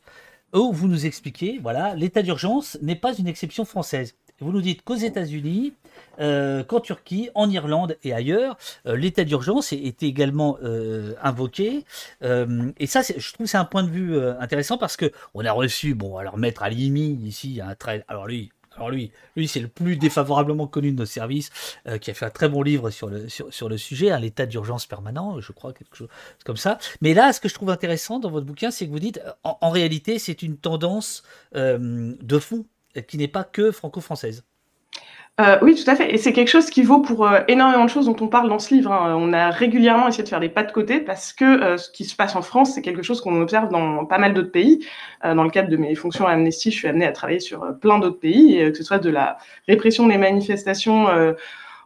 Speaker 1: où vous nous expliquez, voilà, l'état d'urgence n'est pas une exception française. Vous nous dites qu'aux États-Unis, euh, qu'en Turquie, en Irlande et ailleurs, euh, l'état d'urgence est, également euh, invoqué. et ça, je trouve c'est un point de vue intéressant parce que on a reçu, bon, alors Maître Alimi ici, un très, alors lui, alors lui, lui c'est le plus défavorablement connu de nos services, euh, qui a fait un très bon livre sur le, sujet, à l'état d'urgence permanent, je crois, quelque chose comme ça. Mais là, ce que je trouve intéressant dans votre bouquin, c'est que vous dites, en, réalité, c'est une tendance euh, de fond qui n'est pas que franco-française.
Speaker 2: Euh, oui, tout à fait. Et c'est quelque chose qui vaut pour euh, énormément de choses dont on parle dans ce livre. Hein. On a régulièrement essayé de faire des pas de côté parce que euh, ce qui se passe en France, c'est quelque chose qu'on observe dans pas mal d'autres pays. dans le cadre de mes fonctions à Amnesty, je suis amenée à travailler sur plein d'autres pays, que ce soit de la répression des manifestations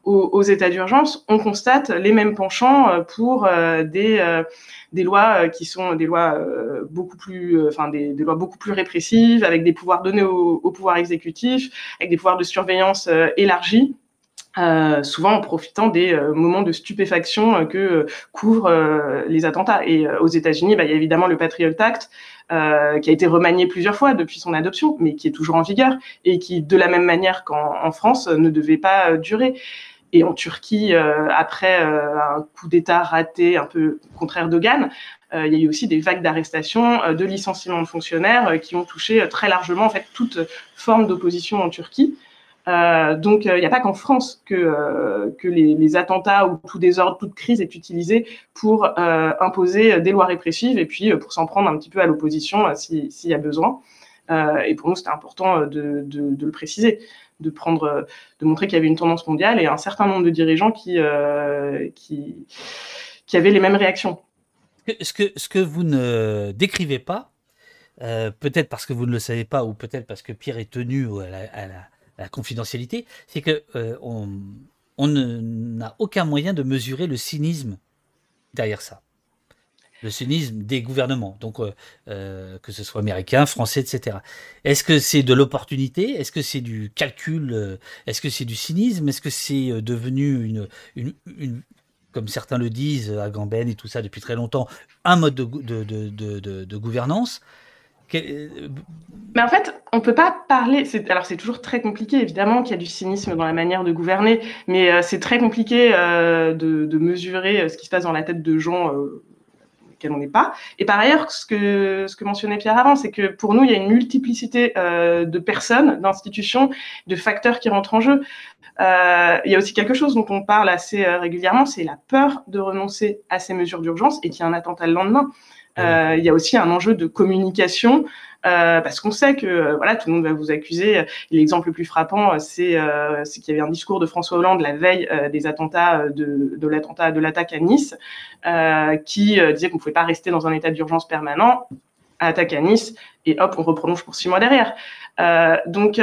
Speaker 2: aux, états d'urgence, on constate les mêmes penchants euh, pour euh, des, euh, des lois qui sont des lois beaucoup plus, enfin des, lois beaucoup plus répressives, avec des pouvoirs donnés au, pouvoir exécutif, avec des pouvoirs de surveillance élargis. Souvent en profitant des moments de stupéfaction que couvrent les attentats. Et aux États-Unis, bah, il y a évidemment le Patriot Act, qui a été remanié plusieurs fois depuis son adoption, mais qui est toujours en vigueur et qui, de la même manière qu'en France, ne devait pas durer. Et en Turquie, euh, après euh, un coup d'État raté, un peu contraire euh, il y a eu aussi des vagues d'arrestations, de licenciements de fonctionnaires qui ont touché très largement en fait toute forme d'opposition en Turquie. Donc, il n'y a pas qu'en France que, que les, attentats ou tout désordre, toute crise est utilisée pour imposer des lois répressives et puis pour s'en prendre un petit peu à l'opposition s'il y a besoin. et pour nous, c'était important de, le préciser de montrer qu'il y avait une tendance mondiale et un certain nombre de dirigeants qui, euh, avaient les mêmes réactions.
Speaker 1: Ce que, vous ne décrivez pas, euh, peut-être parce que vous ne le savez pas ou peut-être parce que Pierre est tenu à la, confidentialité, c'est que euh, on, on n'a aucun moyen de mesurer le cynisme derrière ça. Le cynisme des gouvernements, donc euh, euh, que ce soit américain, français, etc. Est-ce que c'est de l'opportunité? Est-ce que c'est du calcul? Est-ce que c'est du cynisme? Est-ce que c'est devenu une, une, comme certains le disent, à Gamben et tout ça depuis très longtemps, un mode de, de, de, de gouvernance?
Speaker 2: Mais en fait, on peut pas parler. Alors, c'est toujours très compliqué, évidemment, qu'il y a du cynisme dans la manière de gouverner, mais c'est très compliqué de, mesurer ce qui se passe dans la tête de gens qu'elle on n'est pas. Et par ailleurs, ce que, ce que mentionnait Pierre avant, c'est que pour nous, il y a une multiplicité euh, de personnes, d'institutions, de facteurs qui rentrent en jeu. Euh, il y a aussi quelque chose dont on parle assez euh, régulièrement, c'est la peur de renoncer à ces mesures d'urgence et qu'il y a un attentat le lendemain. Il y a aussi un enjeu de communication euh, parce qu'on sait que euh, voilà, tout le monde va vous accuser. L'exemple le plus frappant, euh, c'est qu'il y avait un discours de François Hollande la veille des attentats de, de l'attentat de l'attaque à Nice, qui disait qu'on ne pouvait pas rester dans un état d'urgence permanent. Attaque à Nice et hop, on reprolonge pour six mois derrière. donc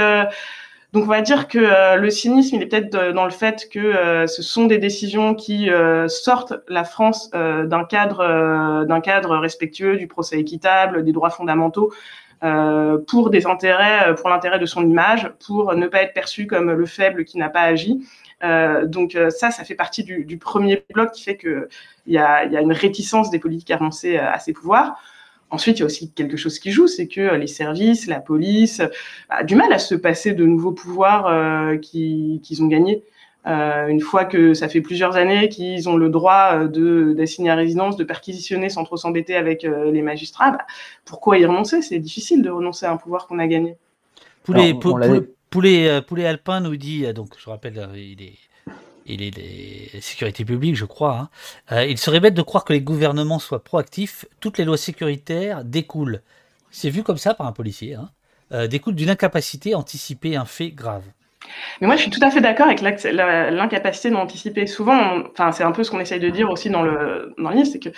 Speaker 2: donc on va dire que le cynisme, il est peut-être dans le fait que ce sont des décisions qui sortent la France d'un cadre, d'un cadre respectueux du procès équitable, des droits fondamentaux, euh, pour des intérêts, euh, pour l'intérêt de son image, pour ne pas être perçu comme le faible qui n'a pas agi. Euh, donc ça, ça fait partie du, premier bloc qui fait qu'il y y a une réticence des politiques renoncer à ces pouvoirs. Ensuite, il y a aussi quelque chose qui joue, c'est que les services, la police, a du mal à se passer de nouveaux pouvoirs qu'ils ont gagnés. Euh, une fois que ça fait plusieurs années qu'ils ont le droit euh, d'assigner à résidence, de perquisitionner sans trop s'embêter avec euh, les magistrats, bah, pourquoi y renoncer? C'est difficile de renoncer à un pouvoir qu'on a gagné.
Speaker 1: Poulet, poulet, poulet, Alpin nous dit, donc je rappelle, il est, il est des sécurités publiques, je crois. Hein. il serait bête de croire que les gouvernements soient proactifs. Toutes les lois sécuritaires découlent, c'est vu comme ça par un policier, hein, découlent d'une incapacité à anticiper un fait grave.
Speaker 2: Mais moi, je suis tout à fait d'accord avec l'incapacité d'anticiper. Souvent, enfin, c'est un peu ce qu'on essaye de dire aussi dans le, dans le livre, c'est que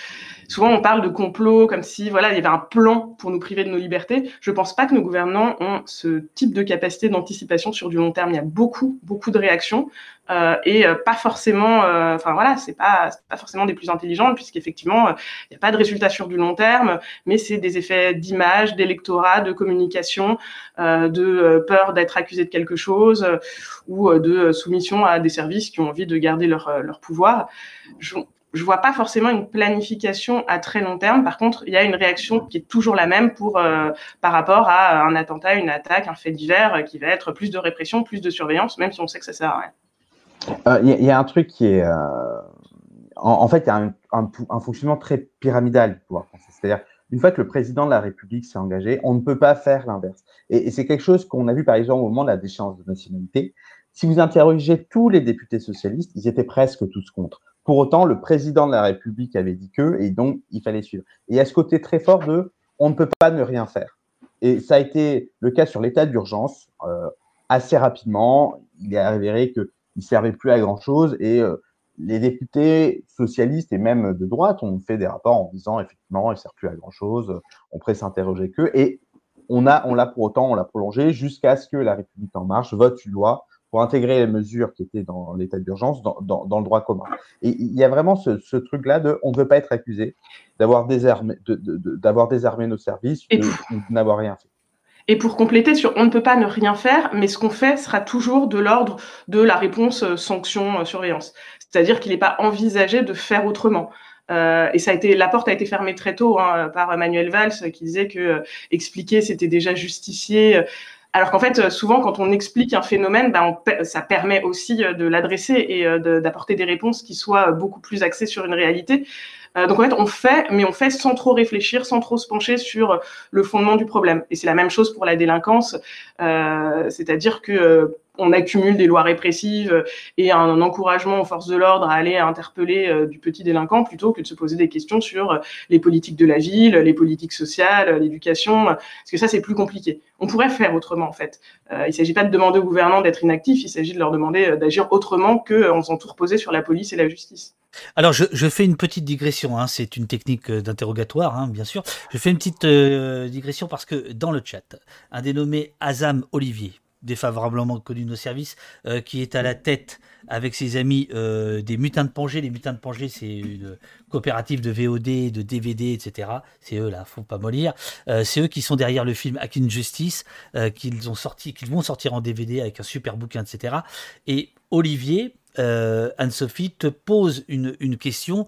Speaker 2: souvent on parle de complot comme si voilà, il y avait un plan pour nous priver de nos libertés. Je pense pas que nos gouvernants ont ce type de capacité d'anticipation sur du long terme. Il y a beaucoup, beaucoup de réactions euh, et euh, pas forcément, euh, enfin voilà, c'est pas, pas forcément des plus intelligentes puisqu'effectivement, il n'y a pas de résultats sur du long terme, mais c'est des effets d'image, d'électorat, de communication, de peur d'être accusé de quelque chose ou de soumission à des services qui ont envie de garder leur, leur pouvoir. Je, je vois pas forcément une planification à très long terme. Par contre, il y a une réaction qui est toujours la même pour euh, par rapport à un attentat, une attaque, un fait divers euh, qui va être plus de répression, plus de surveillance, même si on sait que ça sert à rien.
Speaker 3: Euh, il y, a un truc qui est, en, fait, il y a un, fonctionnement très pyramidal du pouvoir français. C'est-à-dire, une fois que le président de la République s'est engagé, on ne peut pas faire l'inverse. Et, c'est quelque chose qu'on a vu, par exemple, au moment de la déchéance de nationalité. Si vous interrogez tous les députés socialistes, ils étaient presque tous contre. Pour autant, le président de la République avait dit que, et donc il fallait suivre. Et il y a ce côté très fort de on ne peut pas ne rien faire. Et ça a été le cas sur l'état d'urgence. Euh, assez rapidement, il est avéré qu'il ne servait plus à grand-chose et euh, les députés socialistes et même de droite ont fait des rapports en disant effectivement, il ne sert plus à grand-chose, on pourrait s'interroger que. Et on a, on l'a pour autant, on l'a prolongé jusqu'à ce que la République en marche vote une loi pour intégrer les mesures qui étaient dans l'état d'urgence dans, dans, le droit commun. Et il y a vraiment ce, ce truc-là de on ne veut pas être accusé d'avoir désarmé, d'avoir désarmé nos services ou de n'avoir rien fait.
Speaker 2: Et pour compléter on ne peut pas ne rien faire, mais ce qu'on fait sera toujours de l'ordre de la réponse euh, sanction euh, surveillance. C'est-à-dire qu'il n'est pas envisagé de faire autrement. Euh, et ça a été, la porte a été fermée très tôt hein, par Emmanuel Valls qui disait que euh, expliquer c'était déjà justifié. Alors qu'en fait, souvent, quand on explique un phénomène, ben, ça permet aussi euh, de l'adresser et euh, d'apporter des réponses qui soient beaucoup plus axées sur une réalité. Euh, donc en fait, on fait, mais on fait sans trop réfléchir, sans trop se pencher sur le fondement du problème. Et c'est la même chose pour la délinquance, c'est-à-dire que on accumule des lois répressives et un encouragement aux forces de l'ordre à aller interpeller euh, du petit délinquant plutôt que de se poser des questions sur euh, les politiques de la ville, les politiques sociales, l'éducation, parce que ça c'est plus compliqué. On pourrait faire autrement en fait. Euh, il ne s'agit pas de demander aux gouvernants d'être inactifs, il s'agit de leur demander d'agir autrement qu'en faisant tout reposer sur la police et la justice.
Speaker 1: Alors, je, fais une petite digression, hein, c'est une technique d'interrogatoire, hein, bien sûr. Je fais une petite digression parce que dans le chat, un dénommé Azam Olivier, défavorablement connu de nos services, euh, qui est à la tête avec ses amis euh, des Mutins de Pangée. Les Mutins de Pangée, c'est une coopérative de VOD, de DVD, etc. C'est eux là, faut pas mollir. Euh, c'est eux qui sont derrière le film Hacking Justice, qu'ils ont sorti, qu'ils vont sortir en DVD avec un super bouquin, etc. Et Olivier, Anne-Sophie te pose une, une question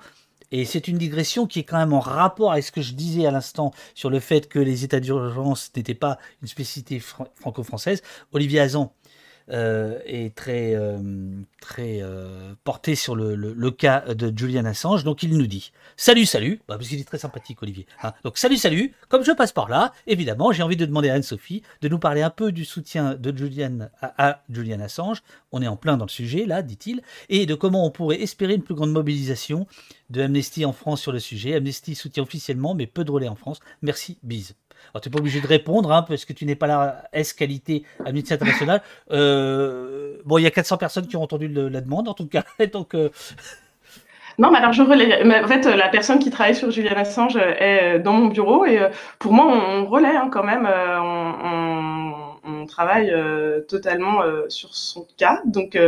Speaker 1: et c'est une digression qui est quand même en rapport avec ce que je disais à l'instant sur le fait que les états d'urgence n'étaient pas une spécificité franco-française. Olivier Hazan euh, est très, euh, très euh, porté sur le, le, cas de Julian Assange. Donc il nous dit Salut, salut, bah, parce qu'il est très sympathique, Olivier. Hein. Donc salut, salut, comme je passe par là, évidemment, j'ai envie de demander à Anne-Sophie de nous parler un peu du soutien de Julian à, Julian Assange. On est en plein dans le sujet, là, dit-il, et de comment on pourrait espérer une plus grande mobilisation de Amnesty en France sur le sujet. Amnesty soutient officiellement, mais peu de relais en France. Merci, bise. Alors, tu n'es pas obligé de répondre, hein, parce que tu n'es pas là S qualité Amnesty International. Euh, bon, il y a 400 personnes qui ont entendu la demande, en tout cas. Donc, euh,
Speaker 2: Non, mais alors je relais. en fait, la personne qui travaille sur Julian Assange est dans mon bureau et euh, pour moi, on, relaie hein, quand même. On, travaille totalement sur son cas. Donc,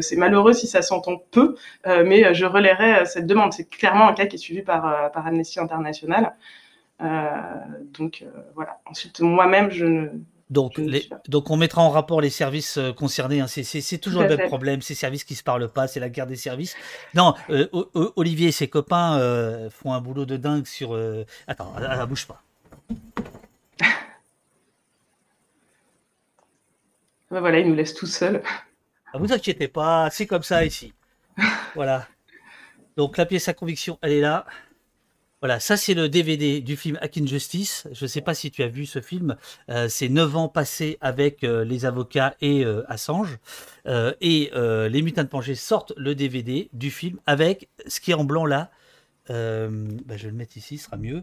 Speaker 2: c'est malheureux si ça s'entend peu, mais je relayerai cette demande. C'est clairement un cas qui est suivi par, par Amnesty International. Euh, donc euh, voilà. Ensuite, moi-même, je ne.
Speaker 1: Donc, donc, on mettra en rapport les services euh, concernés. Hein. C'est toujours le même problème. Ces services qui se parlent pas, c'est la guerre des services. Non, Olivier et ses copains font un boulot de dingue sur. Attends, elle, bouge pas.
Speaker 2: Ben voilà, il nous laisse tout seul.
Speaker 1: Ah, vous inquiétez pas, c'est comme ça ici. voilà. Donc la pièce à conviction, elle est là. Voilà, ça c'est le DVD du film Hack Justice. Je ne sais pas si tu as vu ce film. Euh, c'est 9 ans passés avec euh, les avocats et euh, Assange. et les mutins de Pangée sortent le DVD du film avec ce qui est en blanc là. Bah, je vais le mettre ici, ce sera mieux.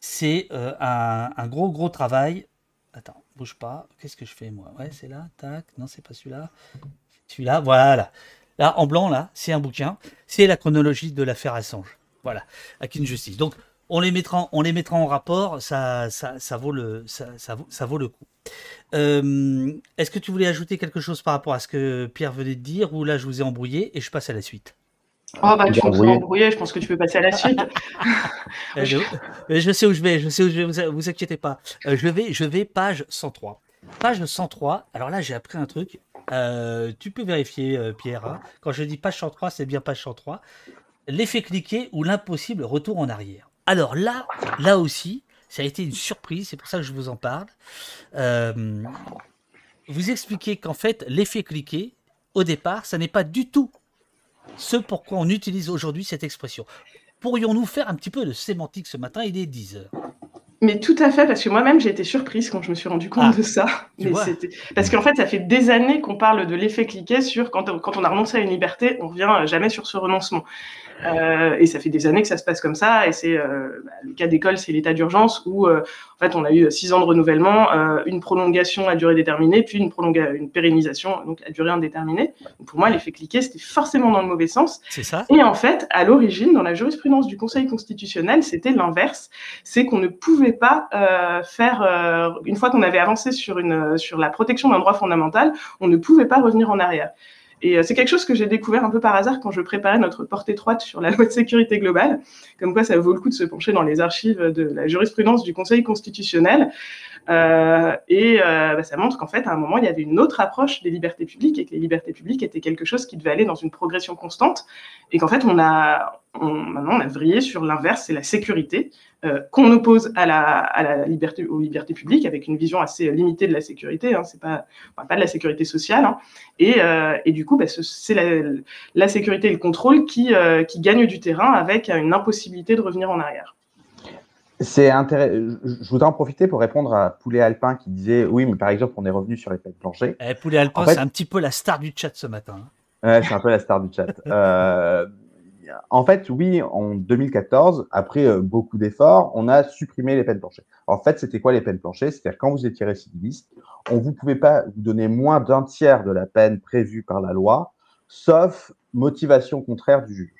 Speaker 1: c'est un, un, gros gros travail. Attends, bouge pas. Qu'est-ce que je fais moi? Ouais, c'est là. Tac. Non, c'est pas celui-là. Celui-là, voilà. Là, en blanc, là, c'est un bouquin. C'est la chronologie de l'affaire Assange. Voilà, Akin Justice. Donc, on les mettra, on les mettra en rapport, ça, ça, vaut, le, ça, ça, vaut, le coup. Euh, est-ce que tu voulais ajouter quelque chose par rapport à ce que Pierre venait de dire, ou là je vous ai embrouillé et je passe à la suite?
Speaker 2: Oh bah tu embrouillé. embrouillé, je pense que tu peux passer à la suite.
Speaker 1: Euh, je, sais où je vais, je sais où je vais, vous, vous inquiétez pas. Euh, je vais, je vais page 103. Page 103, alors là j'ai appris un truc, tu peux vérifier Pierre, hein. quand je dis page 103, c'est bien page 103 l'effet cliqué ou l'impossible retour en arrière. Alors là, là aussi, ça a été une surprise, c'est pour ça que je vous en parle. Euh, vous expliquez qu'en fait, l'effet cliqué, au départ, ça n'est pas du tout ce pourquoi on utilise aujourd'hui cette expression. Pourrions-nous faire un petit peu de sémantique ce matin? Il est 10 heures.
Speaker 2: Mais tout à fait, parce que moi-même j'ai été surprise quand je me suis rendu compte ah, de ça. parce qu'en fait, ça fait des années qu'on parle de l'effet cliquet sur quand, quand on a renoncé à une liberté, on revient jamais sur ce renoncement. Euh, et ça fait des années que ça se passe comme ça. Et c'est euh, bah, le cas d'école, c'est l'état d'urgence où euh, en fait on a eu six ans de renouvellement, une prolongation à durée déterminée, puis une, une pérennisation donc à durée indéterminée. pour moi, l'effet cliquet, c'était forcément dans le mauvais sens.
Speaker 1: C'est ça.
Speaker 2: Et en fait, à l'origine, dans la jurisprudence du Conseil constitutionnel, c'était l'inverse. C'est qu'on ne pouvait pas faire une fois qu'on avait avancé sur une sur la protection d'un droit fondamental, on ne pouvait pas revenir en arrière. Et euh, c'est quelque chose que j'ai découvert un peu par hasard quand je préparais notre porte étroite sur la loi de sécurité globale, comme quoi ça vaut le coup de se pencher dans les archives de la jurisprudence du Conseil constitutionnel. Euh, et euh, bah, ça montre qu'en fait, à un moment, il y avait une autre approche des libertés publiques et que les libertés publiques étaient quelque chose qui devait aller dans une progression constante. Et qu'en fait, on a, maintenant, on a vrillé sur l'inverse, c'est la sécurité euh, qu'on oppose à la, à la, liberté, aux libertés publiques avec une vision assez limitée de la sécurité. Hein, c'est pas, pas de la sécurité sociale. Hein. Et, euh, et, du coup, bah, c'est la, la, sécurité et le contrôle qui, euh, qui gagnent du terrain avec une impossibilité de revenir en arrière.
Speaker 3: C'est intéressant. Je voudrais en profiter pour répondre à Poulet Alpin qui disait oui, mais par exemple, on est revenu sur les peines planchées.
Speaker 1: Eh, Poulet Alpin, c'est un petit peu la star du chat ce matin.
Speaker 3: Hein. Ouais, c'est un peu la star du chat. Euh, en fait, oui, en 2014, après euh, beaucoup d'efforts, on a supprimé les peines planchées. En fait, c'était quoi les peines planchées C'est-à-dire quand vous étiez récidiviste, on vous pouvait pas vous donner moins d'un tiers de la peine prévue par la loi, sauf motivation contraire du juge.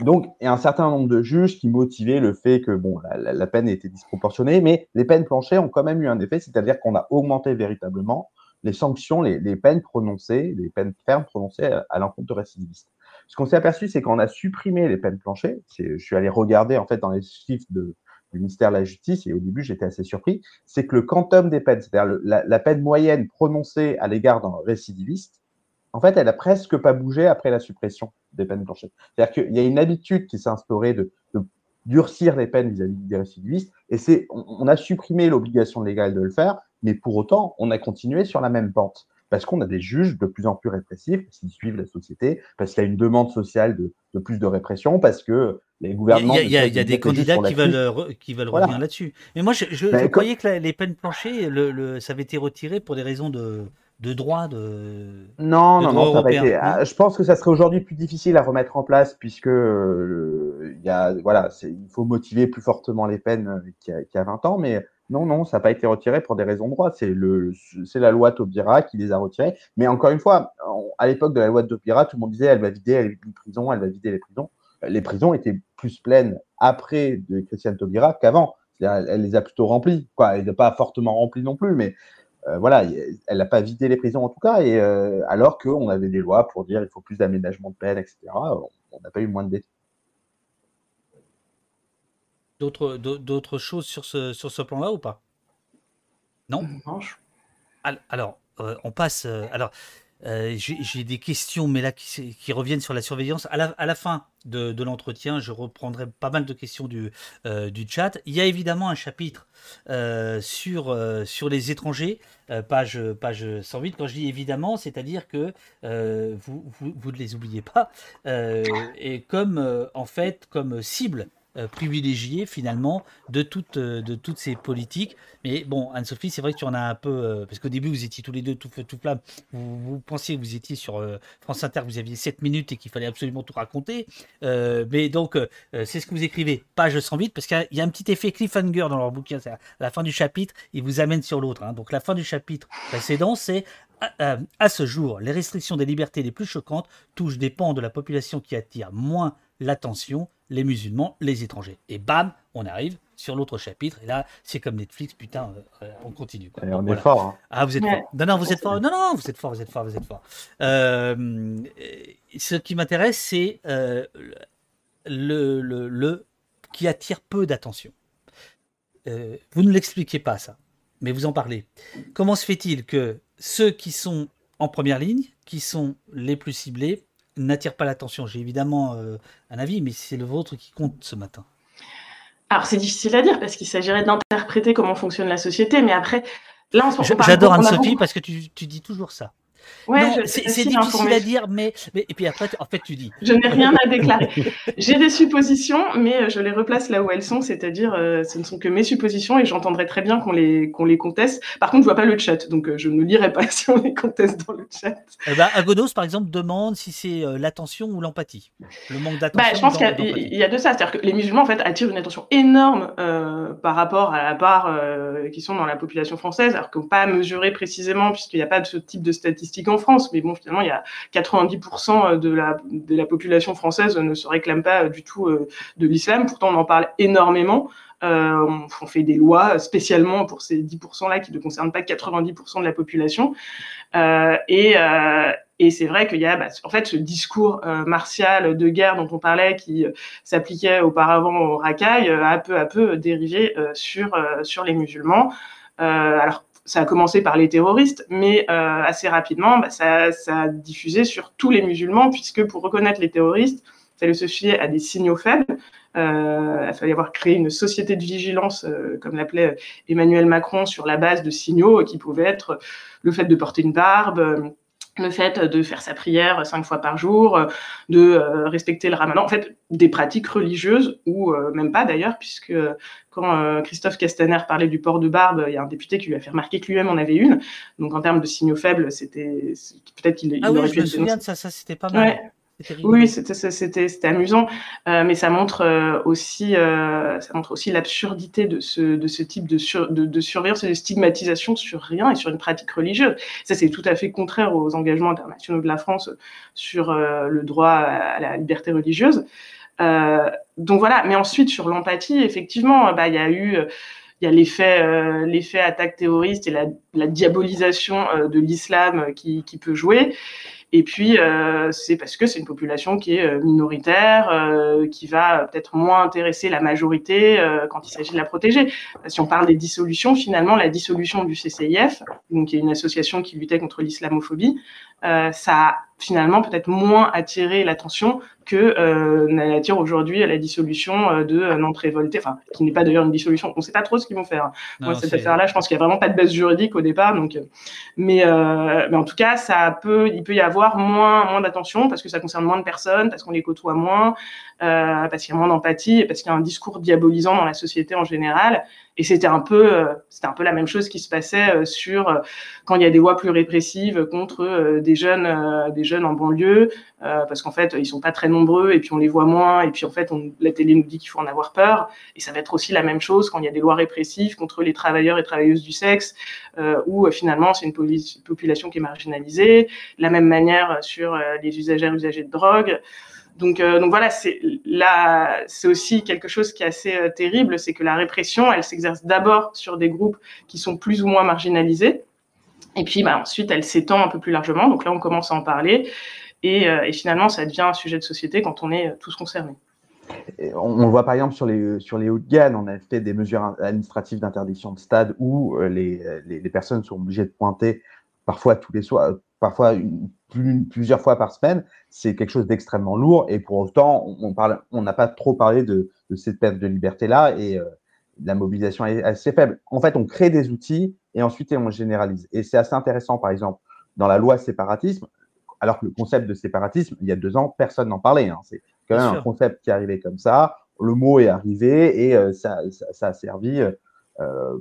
Speaker 3: Donc, il y a un certain nombre de juges qui motivaient le fait que bon, la, peine était disproportionnée, mais les peines planchées ont quand même eu un effet, c'est-à-dire qu'on a augmenté véritablement les sanctions, les, peines prononcées, les peines fermes prononcées à, l'encontre de récidivistes. Ce qu'on s'est aperçu, c'est qu'on a supprimé les peines planchées. Je suis allé regarder en fait dans les chiffres du ministère de la Justice et au début j'étais assez surpris. C'est que le quantum des peines, c'est-à-dire la, la, peine moyenne prononcée à l'égard d'un récidiviste, en fait, elle a presque pas bougé après la suppression des peines planchées. C'est-à-dire qu'il y a une habitude qui s'est instaurée de, durcir les peines vis-à-vis des récidivistes. Et c'est, on, a supprimé l'obligation légale de le faire, mais pour autant, on a continué sur la même pente. Parce qu'on a des juges de plus en plus répressifs, parce qu'ils suivent la société, parce qu'il y a une demande sociale de, de, plus de répression, parce que les gouvernements.
Speaker 1: Il y a, des candidats qui veulent, qui veulent revenir là-dessus. Mais moi, je, je, ben, croyais que les peines planchées, le, le, ça avait été retiré pour des raisons de, de droit de
Speaker 3: non non non ça été, ah, je pense que ça serait aujourd'hui plus difficile à remettre en place puisque euh, il y a voilà il faut motiver plus fortement les peines euh, qu'il y, a 20 ans mais non non ça n'a pas été retiré pour des raisons de droit. C'est le c'est la loi Taubira qui les a retirés. Mais encore une fois à l'époque de la loi de Taubira tout le monde disait elle va vider les prisons elle va vider les prisons. Les prisons étaient plus pleines après de Christiane Taubira qu'avant. Elle, les a plutôt remplies quoi. Elle n'est pas fortement remplies non plus mais euh, voilà, elle n'a pas vidé les prisons en tout cas, et euh, alors qu'on avait des lois pour dire il faut plus d'aménagement de peine, etc. On n'a pas eu moins de détenus.
Speaker 1: D'autres, d'autres choses sur ce, sur ce plan-là ou pas? Non? Alors, euh, on passe. alors, euh, j'ai des questions, mais là, qui, reviennent sur la surveillance. À la, fin de, l'entretien, je reprendrai pas mal de questions du, euh, chat. Il y a évidemment un chapitre euh, sur, les étrangers, page, page 108. Quand je dis évidemment, c'est-à-dire que vous, ne les oubliez pas. et comme, en fait, comme cible euh, privilégié finalement de toutes, euh, de toutes ces politiques. Mais bon, Anne-Sophie, c'est vrai que tu en as un peu, euh, parce qu'au début vous étiez tous les deux tout feu, tout flamme, vous, pensiez que vous étiez sur France Inter, vous aviez 7 minutes et qu'il fallait absolument tout raconter. mais donc, c'est ce que vous écrivez, page 108, parce qu'il y, a un petit effet cliffhanger dans leur bouquin, à la fin du chapitre, ils vous amènent sur l'autre. Hein. Donc la fin du chapitre précédent, c'est à ce jour, les restrictions des libertés les plus choquantes touchent des pans de la population qui attirent moins l'attention les musulmans, les étrangers. Et bam, on arrive sur l'autre chapitre. Et là, c'est comme Netflix, putain, euh, euh, on continue.
Speaker 3: Et on est fort. Hein.
Speaker 1: Ah, vous êtes fort. Non, non, vous êtes fort. Non, non, vous êtes fort, vous êtes fort, vous êtes fort. Euh, ce qui m'intéresse, c'est le, le, le, qui attire peu d'attention. vous ne l'expliquez pas, ça, mais vous en parlez. Comment se fait-il que ceux qui sont en première ligne, qui sont les plus ciblés, n'attire pas l'attention. J'ai évidemment euh, un avis, mais c'est le vôtre qui compte ce matin.
Speaker 2: Alors c'est difficile à dire parce qu'il s'agirait d'interpréter comment fonctionne la société, mais après,
Speaker 1: là on se J'adore Anne-Sophie parce que tu, tu dis toujours ça. Ouais, c'est difficile à dire, mais, mais, et puis après, en fait, tu dis.
Speaker 2: Je n'ai rien à déclarer. J'ai des suppositions, mais je les replace là où elles sont, c'est-à-dire, euh, ce ne sont que mes suppositions et j'entendrai très bien qu'on les qu'on les conteste. Par contre, je vois pas le chat, donc euh, je ne lirai pas si on les conteste dans le chat.
Speaker 1: Eh ben, Agodos, par exemple, demande si c'est euh, l'attention ou l'empathie, le manque d'attention.
Speaker 2: Bah, je pense qu'il y, a de ça, c'est-à-dire que les musulmans en fait attirent une attention énorme par rapport à la part qui sont dans la population française, alors qu'on pas mesuré précisément puisqu'il n'y a pas de ce type de statistiques en France, mais bon, finalement, il y a 90% de la, de la population française ne se réclame pas du tout euh, de l'islam. Pourtant, on en parle énormément. Euh, on, fait des lois spécialement pour ces 10%-là qui ne concernent pas 90% de la population. Euh, et, c'est vrai qu'il y a bah, en fait ce discours martial de guerre dont on parlait qui s'appliquait auparavant au racaille a peu à peu dérivé sur, sur les musulmans. alors ça a commencé par les terroristes, mais euh, assez rapidement, bah, ça, ça, a diffusé sur tous les musulmans, puisque pour reconnaître les terroristes, il fallait se fier à des signaux faibles. Euh, il fallait avoir créé une société de vigilance, euh, comme l'appelait Emmanuel Macron, sur la base de signaux qui pouvaient être le fait de porter une barbe, le fait de faire sa prière cinq fois par jour, de euh, respecter le ramadan, en fait, des pratiques religieuses, ou euh, même pas d'ailleurs, puisque quand euh, Christophe Castaner parlait du port de barbe, il y a un député qui lui a fait remarquer que lui-même en avait une. Donc en termes de signaux faibles, c'était peut-être qu'il
Speaker 1: ah oui, je me souviens de ça, ça c'était pas mal.
Speaker 2: Oui, c'était amusant, euh, mais ça montre euh, aussi, euh, aussi l'absurdité de ce, de ce type de, de, de, surveillance et de stigmatisation sur rien et sur une pratique religieuse. Ça, c'est tout à fait contraire aux engagements internationaux de la France sur le droit à la liberté religieuse. donc voilà, mais ensuite sur l'empathie, effectivement, bah, il y a eu il y a l'effet l'effet attaque terroriste et la, la diabolisation de l'islam qui, qui, peut jouer. Et puis, euh, c'est parce que c'est une population qui est euh, minoritaire, euh, qui va peut-être moins intéresser la majorité quand il s'agit de la protéger. Si on parle des dissolutions, finalement, la dissolution du CCIF, donc qui est une association qui luttait contre l'islamophobie, ça a finalement peut-être moins attiré l'attention que euh, attire aujourd'hui la dissolution euh, de euh, Nantes révoltée, enfin qui n'est pas d'ailleurs une dissolution. On ne sait pas trop ce qu'ils vont faire. Moi, cette affaire-là, je pense qu'il n'y a vraiment pas de base juridique au départ. Donc, euh, mais, mais en tout cas, ça peut, il peut y avoir moins, moins d'attention parce que ça concerne moins de personnes, parce qu'on les côtoie moins, parce qu'il y a moins d'empathie et parce qu'il y a un discours diabolisant dans la société en général. Et c'était un peu, c'était un peu la même chose qui se passait sur quand il y a des lois plus répressives contre des jeunes, des jeunes en banlieue, parce qu'en fait, ils sont pas très nombreux et puis on les voit moins et puis en fait, on, la télé nous dit qu'il faut en avoir peur. Et ça va être aussi la même chose quand il y a des lois répressives contre les travailleurs et travailleuses du sexe, où finalement c'est une population qui est marginalisée. La même manière sur les usagers usagers de drogue. Donc, euh, donc voilà, c'est là, c'est aussi quelque chose qui est assez euh, terrible, c'est que la répression, elle s'exerce d'abord sur des groupes qui sont plus ou moins marginalisés, et puis bah, ensuite elle s'étend un peu plus largement. Donc là, on commence à en parler, et, euh, finalement, ça devient un sujet de société quand on est tous concernés.
Speaker 3: On, le voit par exemple sur les, sur les Hauts-de-Gamme, on a fait des mesures administratives d'interdiction de stade où les, les, les, personnes sont obligées de pointer parfois tous les soirs, parfois plusieurs fois par semaine, c'est quelque chose d'extrêmement lourd. Et pour autant, on parle, on n'a pas trop parlé de, cette perte de liberté-là et euh, la mobilisation est assez faible. En fait, on crée des outils et ensuite on généralise. Et c'est assez intéressant, par exemple, dans la loi séparatisme, alors que le concept de séparatisme, il y a deux ans, personne n'en parlait. Hein. C'est quand même un concept qui est arrivé comme ça. Le mot est arrivé et euh, ça, ça, a servi, euh,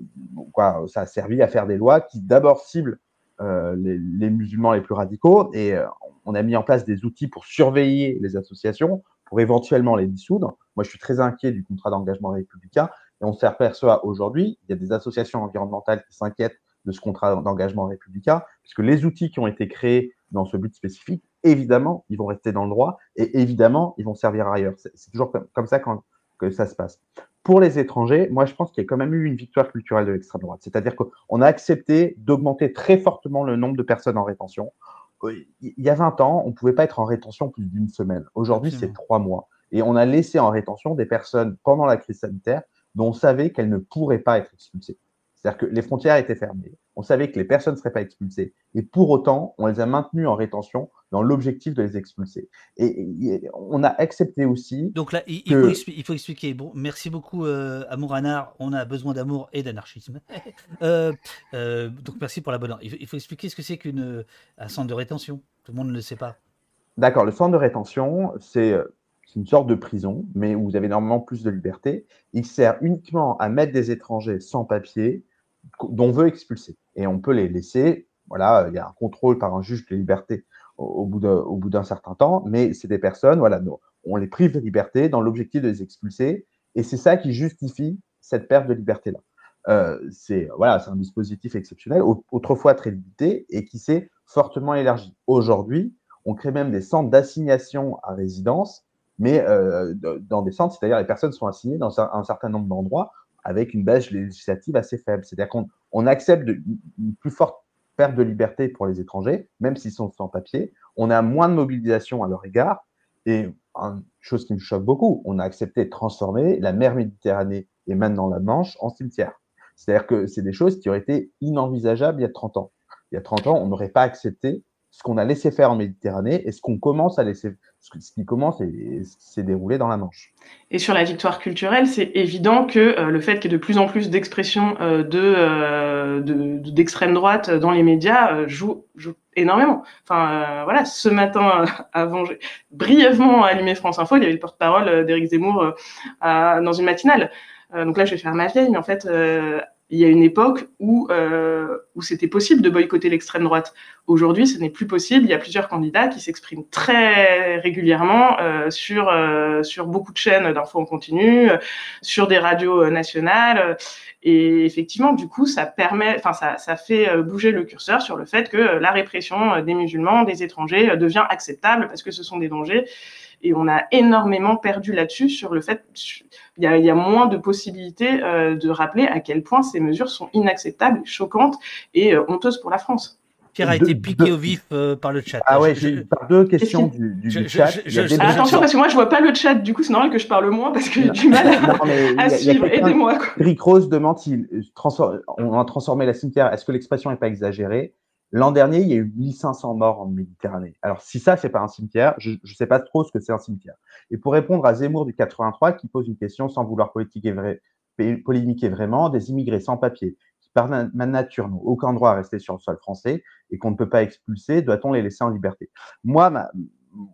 Speaker 3: quoi, ça a servi à faire des lois qui d'abord ciblent euh, les, musulmans les plus radicaux et euh, on a mis en place des outils pour surveiller les associations, pour éventuellement les dissoudre. Moi, je suis très inquiet du contrat d'engagement républicain et on s'aperçoit aujourd'hui, il y a des associations environnementales qui s'inquiètent de ce contrat d'engagement républicain, puisque les outils qui ont été créés dans ce but spécifique, évidemment, ils vont rester dans le droit et évidemment, ils vont servir ailleurs. C'est toujours comme ça quand, que ça se passe pour les étrangers, moi, je pense qu'il y a quand même eu une victoire culturelle de l'extrême droite. C'est-à-dire qu'on a accepté d'augmenter très fortement le nombre de personnes en rétention. Euh, il y a 20 ans, on ne pouvait pas être en rétention plus d'une semaine. Aujourd'hui, c'est trois mois. Et on a laissé en rétention des personnes pendant la crise sanitaire dont on savait qu'elles ne pourraient pas être expulsées. C'est-à-dire que les frontières étaient fermées. On savait que les personnes ne seraient pas expulsées. Et pour autant, on les a maintenues en rétention dans l'objectif de les expulser. Et, on a accepté aussi.
Speaker 1: Donc là, il, faut, expliquer. Bon, merci beaucoup, euh, Amour Anard. On a besoin d'amour et d'anarchisme. Euh, euh, donc merci pour la bonne. Il, il faut expliquer ce que c'est qu'un centre de rétention. Tout le monde ne le sait pas.
Speaker 3: D'accord. Le centre de rétention, c'est une sorte de prison, mais où vous avez normalement plus de liberté. Il sert uniquement à mettre des étrangers sans papier dont on veut expulser. Et on peut les laisser, voilà, il y a un contrôle par un juge de liberté au, bout d'un certain temps, mais c'est des personnes, voilà, on les prive de liberté dans l'objectif de les expulser, et c'est ça qui justifie cette perte de liberté-là. Euh, c'est voilà, un dispositif exceptionnel, autrefois très limité, et qui s'est fortement élargi. Aujourd'hui, on crée même des centres d'assignation à résidence, mais euh, dans des centres, c'est-à-dire les personnes sont assignées dans un certain nombre d'endroits avec une base législative assez faible. C'est-à-dire qu'on on accepte une plus forte perte de liberté pour les étrangers, même s'ils sont sans papier. On a moins de mobilisation à leur égard. Et une chose qui me choque beaucoup, on a accepté de transformer la mer Méditerranée et maintenant la Manche en cimetière. C'est-à-dire que c'est des choses qui auraient été inenvisageables il y a 30 ans. Il y a 30 ans, on n'aurait pas accepté ce qu'on a laissé faire en Méditerranée et ce qu'on commence à laisser, ce qui commence et s'est déroulé dans la Manche.
Speaker 2: Et sur la victoire culturelle, c'est évident que euh, le fait qu'il y ait de plus en plus d'expressions euh, euh, de, d'extrême droite dans les médias joue, joue, énormément. Enfin, voilà, ce matin, avant, brièvement allumé France Info, il y avait le porte-parole d'Éric Zemmour dans une matinale. donc là, je vais faire ma vieille, mais en fait, il y a une époque où, euh, où c'était possible de boycotter l'extrême droite. Aujourd'hui, ce n'est plus possible. Il y a plusieurs candidats qui s'expriment très régulièrement euh, sur, euh, sur beaucoup de chaînes d'infos en continu, sur des radios nationales. Et effectivement, du coup, ça permet, enfin, ça, ça fait bouger le curseur sur le fait que la répression des musulmans, des étrangers, devient acceptable parce que ce sont des dangers. Et on a énormément perdu là-dessus sur le fait, il y a, y a moins de possibilités euh, de rappeler à quel point ces mesures sont inacceptables, choquantes et euh, honteuses pour la France.
Speaker 1: Pierre a été piqué au vif euh, par le chat.
Speaker 3: Ah ouais, j'ai deux questions du, du, chat.
Speaker 2: attention, parce que moi, je vois pas le chat. Du coup, c'est normal que je parle moins parce que j'ai du mal à, suivre. Aidez-moi.
Speaker 3: Rick Rose demande s'il on a transformé la cimetière. Est-ce que l'expression n'est pas exagérée? L'an dernier, il y a eu 1500 morts en Méditerranée. Alors, si ça, c'est pas un cimetière, je ne sais pas trop ce que c'est un cimetière. Et pour répondre à Zemmour du 83, qui pose une question sans vouloir polémiquer vraiment, des immigrés sans papier par ma nature n'ont aucun droit à rester sur le sol français et qu'on ne peut pas expulser, doit-on les laisser en liberté? Moi,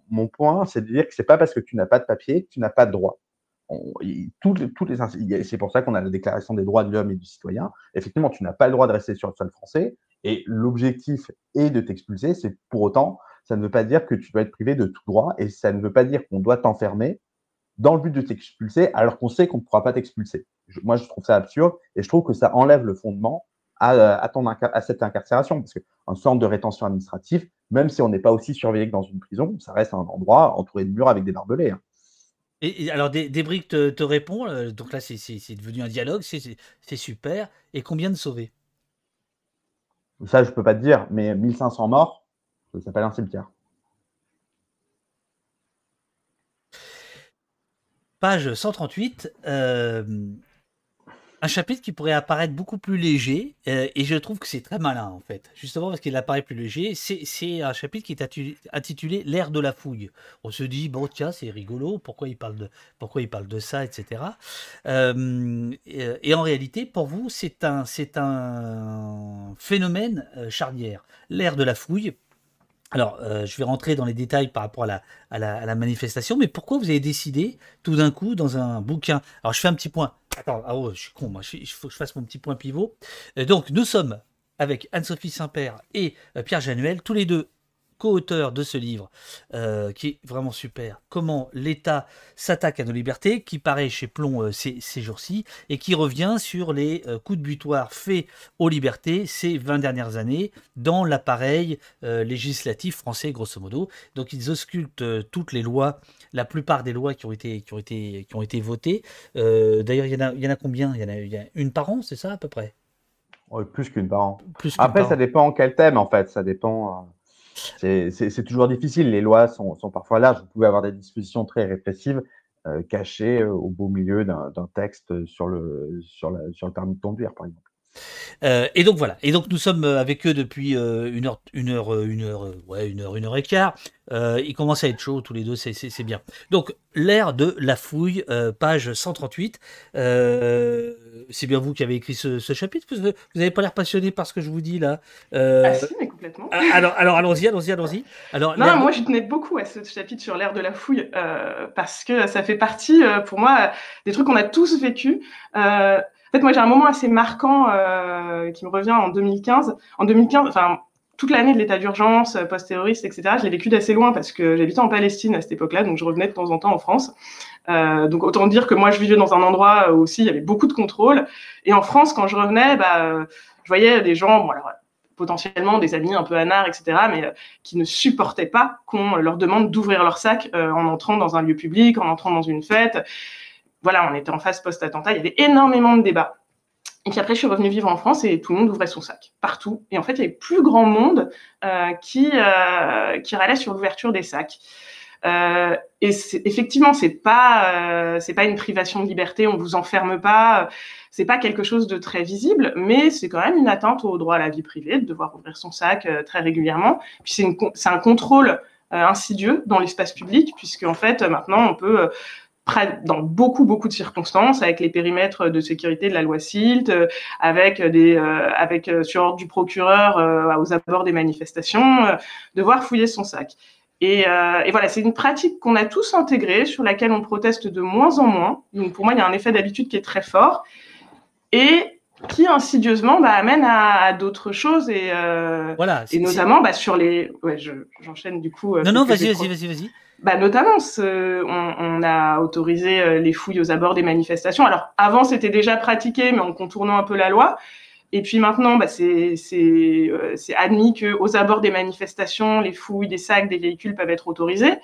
Speaker 3: mon point, c'est de dire que c'est pas parce que tu n'as pas de papier que tu n'as pas de droit. c'est pour ça qu'on a la Déclaration des droits de l'homme et du citoyen. Effectivement, tu n'as pas le droit de rester sur le sol français et l'objectif est de t'expulser. C'est pour autant, ça ne veut pas dire que tu dois être privé de tout droit et ça ne veut pas dire qu'on doit t'enfermer dans le but de t'expulser alors qu'on sait qu'on ne pourra pas t'expulser. Moi, je trouve ça absurde et je trouve que ça enlève le fondement à, à, cette incarcération parce qu'un centre de rétention administrative, même si on n'est pas aussi surveillé que dans une prison, ça reste un endroit entouré de murs avec des barbelés. Hein.
Speaker 1: Et, alors, des, te répond, euh, donc là, c'est devenu un dialogue, c'est super. Et combien de sauvés?
Speaker 3: Ça, je peux pas te dire, mais 1500 morts, ça s'appelle un cimetière.
Speaker 1: page 138, euh, un chapitre qui pourrait apparaître beaucoup plus léger, euh, et je trouve que c'est très malin en fait, justement parce qu'il apparaît plus léger. C'est un chapitre qui est intitulé L'ère de la fouille. On se dit, bon, tiens, c'est rigolo, pourquoi il, parle de, pourquoi il parle de ça, etc. Euh, et, en réalité, pour vous, c'est un, un phénomène charnière. L'ère de la fouille, alors, euh, je vais rentrer dans les détails par rapport à la, manifestation, mais pourquoi vous avez décidé tout d'un coup dans un bouquin? Alors, je fais un petit point. Attends, ah je suis con, moi, il faut que je fasse mon petit point pivot. Euh, donc, nous sommes avec Anne-Sophie Saint-Père et euh, Pierre Januel, tous les deux co-auteur de ce livre, euh, qui est vraiment super. Comment l'État s'attaque à nos libertés, qui paraît chez Plomb euh, ces, jours-ci, et qui revient sur les euh, coups de butoir faits aux libertés ces 20 dernières années dans l'appareil législatif français, grosso modo. Donc ils auscultent toutes les lois, la plupart des lois qui ont été, qui ont été, qui ont été votées. D'ailleurs, il y, en a, il y en a combien? Il y en a, il y a une par an, c'est ça à peu près?
Speaker 3: Plus qu'une par an. Après, ça dépend quel thème, en fait. Ça dépend c'est toujours difficile. Les lois sont, parfois larges. Vous pouvez avoir des dispositions très répressives euh, cachées euh, au beau milieu d'un texte sur le, sur, sur le permis de conduire, par exemple.
Speaker 1: Euh, et donc voilà. Et donc nous sommes avec eux depuis une heure, une heure, une heure, ouais, une heure, une heure et quart. Euh, ils commencent à être chauds tous les deux, c'est bien. Donc l'ère de la fouille, page 138. c'est bien vous qui avez écrit ce, chapitre. Vous n'avez pas l'air passionné par ce que je vous dis là.
Speaker 2: ah si, mais complètement.
Speaker 1: Ah, alors, alors allons-y, allons-y, allons-y. Alors
Speaker 2: non, moi je tenais beaucoup à ce chapitre sur l'ère de la fouille parce que ça fait partie, pour moi, des trucs qu'on a tous vécu. Fait, moi, j'ai un moment assez marquant euh, qui me revient en 2015. En 2015, enfin, toute l'année de l'état d'urgence, euh, post-terroriste, etc., je l'ai vécu d'assez loin parce que j'habitais en Palestine à cette époque-là, donc je revenais de temps en temps en France. Euh, donc autant dire que moi, je vivais dans un endroit où aussi il y avait beaucoup de contrôle. Et en France, quand je revenais, bah, je voyais des gens, potentiellement des amis un peu anards, etc., mais qui ne supportaient pas qu'on leur demande d'ouvrir leur sac en entrant dans un lieu public, en entrant dans une fête voilà, on était en phase post-attentat, il y avait énormément de débats. Et puis après, je suis revenue vivre en France et tout le monde ouvrait son sac, partout. Et en fait, il y avait plus grand monde euh, qui, euh, qui râlait sur l'ouverture des sacs. Euh, et effectivement, c'est pas c'est pas une privation de liberté, on vous enferme pas, c'est pas quelque chose de très visible, mais c'est quand même une atteinte au droit à la vie privée de devoir ouvrir son sac très régulièrement. Puis c'est c'est un contrôle insidieux dans l'espace public, puisque en fait maintenant on peut dans beaucoup beaucoup de circonstances avec les périmètres de sécurité de la loi SILT, euh, avec des euh, avec euh, sur ordre du procureur aux abords des manifestations, devoir fouiller son sac. Et, et voilà, c'est une pratique qu'on a tous intégrée, sur laquelle on proteste de moins en moins. Donc pour moi, il y a un effet d'habitude qui est très fort et qui insidieusement bah, amène à, d'autres choses et, voilà, et notamment bah, sur les. Ouais, j'enchaîne du coup.
Speaker 1: non, non, vas-y, vas-y, vas-y, vas-y
Speaker 2: bah, notamment, on, on, a autorisé euh, les fouilles aux abords des manifestations. Alors, avant, c'était déjà pratiqué, mais en contournant un peu la loi. Et puis maintenant, bah, c'est euh, admis qu'aux abords des manifestations, les fouilles des sacs, des véhicules peuvent être autorisées.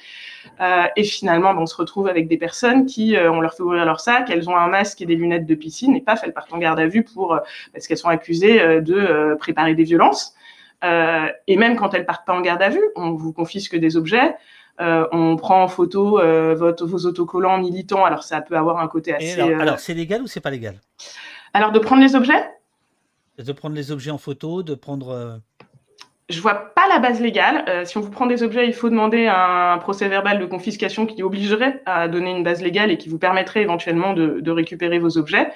Speaker 2: Euh, et finalement, bah, on se retrouve avec des personnes qui, euh, on leur fait ouvrir leur sac, elles ont un masque et des lunettes de piscine, et paf, elles partent en garde à vue pour, parce qu'elles sont accusées de préparer des violences. et même quand elles partent pas en garde à vue, on vous confisque des objets. On prend en photo votre, vos autocollants militants. Alors ça peut avoir un côté assez.
Speaker 1: alors, c'est légal ou c'est pas légal?
Speaker 2: Alors de prendre les objets?
Speaker 1: De prendre les objets en photo, de prendre
Speaker 2: je vois pas la base légale. Euh, si on vous prend des objets, il faut demander un procès verbal de confiscation qui obligerait à donner une base légale et qui vous permettrait éventuellement de, récupérer vos objets.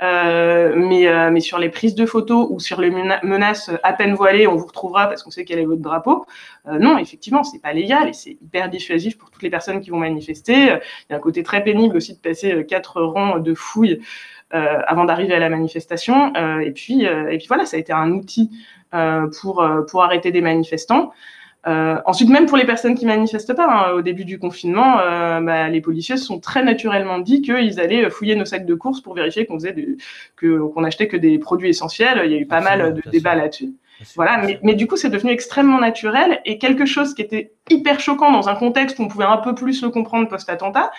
Speaker 2: Euh, mais, euh, mais sur les prises de photos ou sur les menaces à peine voilées, on vous retrouvera parce qu'on sait quel est votre drapeau. non, effectivement, c'est pas légal et c'est hyper dissuasif pour toutes les personnes qui vont manifester. Il y a un côté très pénible aussi de passer quatre rangs de fouilles avant d'arriver à la manifestation. et puis, et puis voilà, ça a été un outil euh, pour, euh, pour arrêter des manifestants. Euh, ensuite, même pour les personnes qui manifestent pas, hein, au début du confinement, bah, les policiers se sont très naturellement dit qu'ils allaient fouiller nos sacs de courses pour vérifier qu'on faisait que qu'on achetait que des produits essentiels. Il y a eu pas mal de débats là-dessus. Voilà, mais, mais, du coup, c'est devenu extrêmement naturel et quelque chose qui était hyper choquant dans un contexte où on pouvait un peu plus le comprendre post-attentat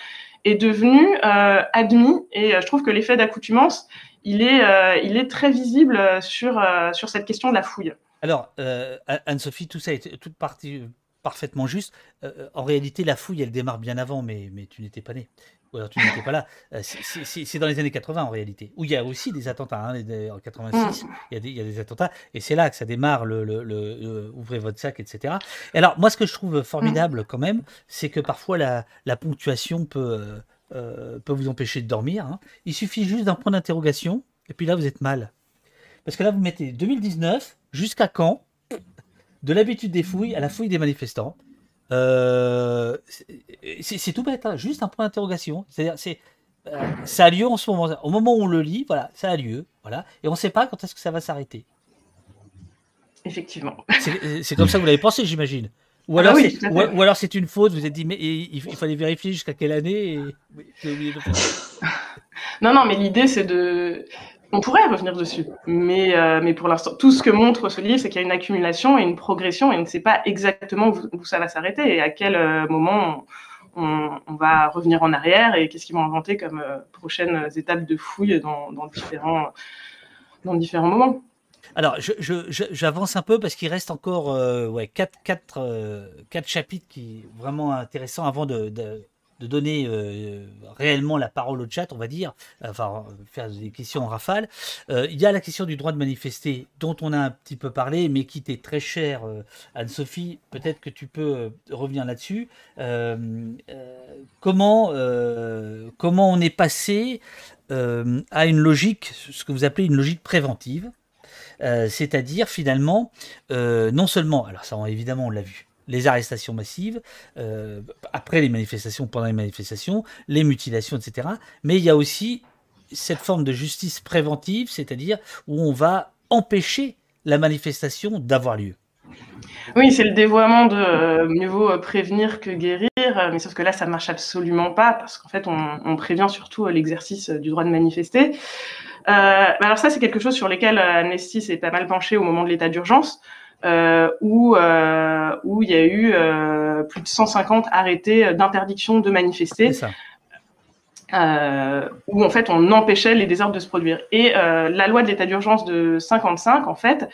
Speaker 2: est devenu admis. Et je trouve que l'effet d'accoutumance, il est, euh, il est très visible sur, euh, sur cette question de la fouille.
Speaker 1: Alors, euh, Anne-Sophie, tout ça est toute partie parfaitement juste. en réalité, la fouille, elle démarre bien avant, mais, mais tu n'étais pas né. Ou alors tu n'étais pas là. c'est dans les années 80 en réalité, où il y a aussi des attentats. Hein, en 86, mm. il, y a des, il y, a des, attentats, et c'est là que ça démarre le, le, ouvrez votre sac, etc. Et alors, moi, ce que je trouve formidable quand même, c'est que parfois la, la ponctuation peut, euh, peut vous empêcher de dormir. Hein. Il suffit juste d'un point d'interrogation, et puis là, vous êtes mal. Parce que là, vous mettez 2019, jusqu'à quand De l'habitude des fouilles à la fouille des manifestants. Euh, c'est tout bête, hein, juste un point d'interrogation. C'est-à-dire, c'est, euh, ça a lieu en ce moment. Au moment où on le lit, voilà, ça a lieu. Voilà, et on ne sait pas quand est-ce que ça va s'arrêter.
Speaker 2: Effectivement.
Speaker 1: C'est comme ça que vous l'avez pensé, j'imagine. Ou alors, ah c'est une faute, vous êtes dit, mais il, fallait vérifier jusqu'à quelle année
Speaker 2: Non, non, mais l'idée, c'est de. On pourrait revenir dessus, mais, euh, mais pour l'instant, tout ce que montre ce livre, c'est qu'il y a une accumulation et une progression, et on ne sait pas exactement où, ça va s'arrêter et à quel euh, moment on, va revenir en arrière et qu'est-ce qu'ils vont inventer comme euh, prochaines étapes de fouille dans, différents, dans différents moments.
Speaker 1: Alors, j'avance un peu parce qu'il reste encore ouais, quatre, quatre, quatre, chapitres qui vraiment intéressants avant de, donner euh, réellement la parole au chat, on va dire, enfin faire des questions en rafale. il y a la question du droit de manifester dont on a un petit peu parlé, mais qui était très cher, Anne-Sophie. Peut-être que tu peux revenir là-dessus. comment, on est passé à une logique, ce que vous appelez une logique préventive euh, c'est-à-dire finalement, euh, non seulement, alors ça évidemment on l'a vu, les arrestations massives, euh, après les manifestations, pendant les manifestations, les mutilations, etc. Mais il y a aussi cette forme de justice préventive, c'est-à-dire où on va empêcher la manifestation d'avoir lieu.
Speaker 2: Oui, c'est le dévoiement de mieux vaut prévenir que guérir, mais sauf que là, ça ne marche absolument pas, parce qu'en fait, on prévient surtout l'exercice du droit de manifester. Euh, bah alors ça, c'est quelque chose sur lequel euh, Amnesty s'est pas mal penché au moment de l'état d'urgence. Euh, où, euh, où il y a eu euh, plus de 150 arrêtés d'interdiction de manifester. Ça. Où en fait on empêchait les désordres de se produire. Et la loi de l'état d'urgence de 55, en fait,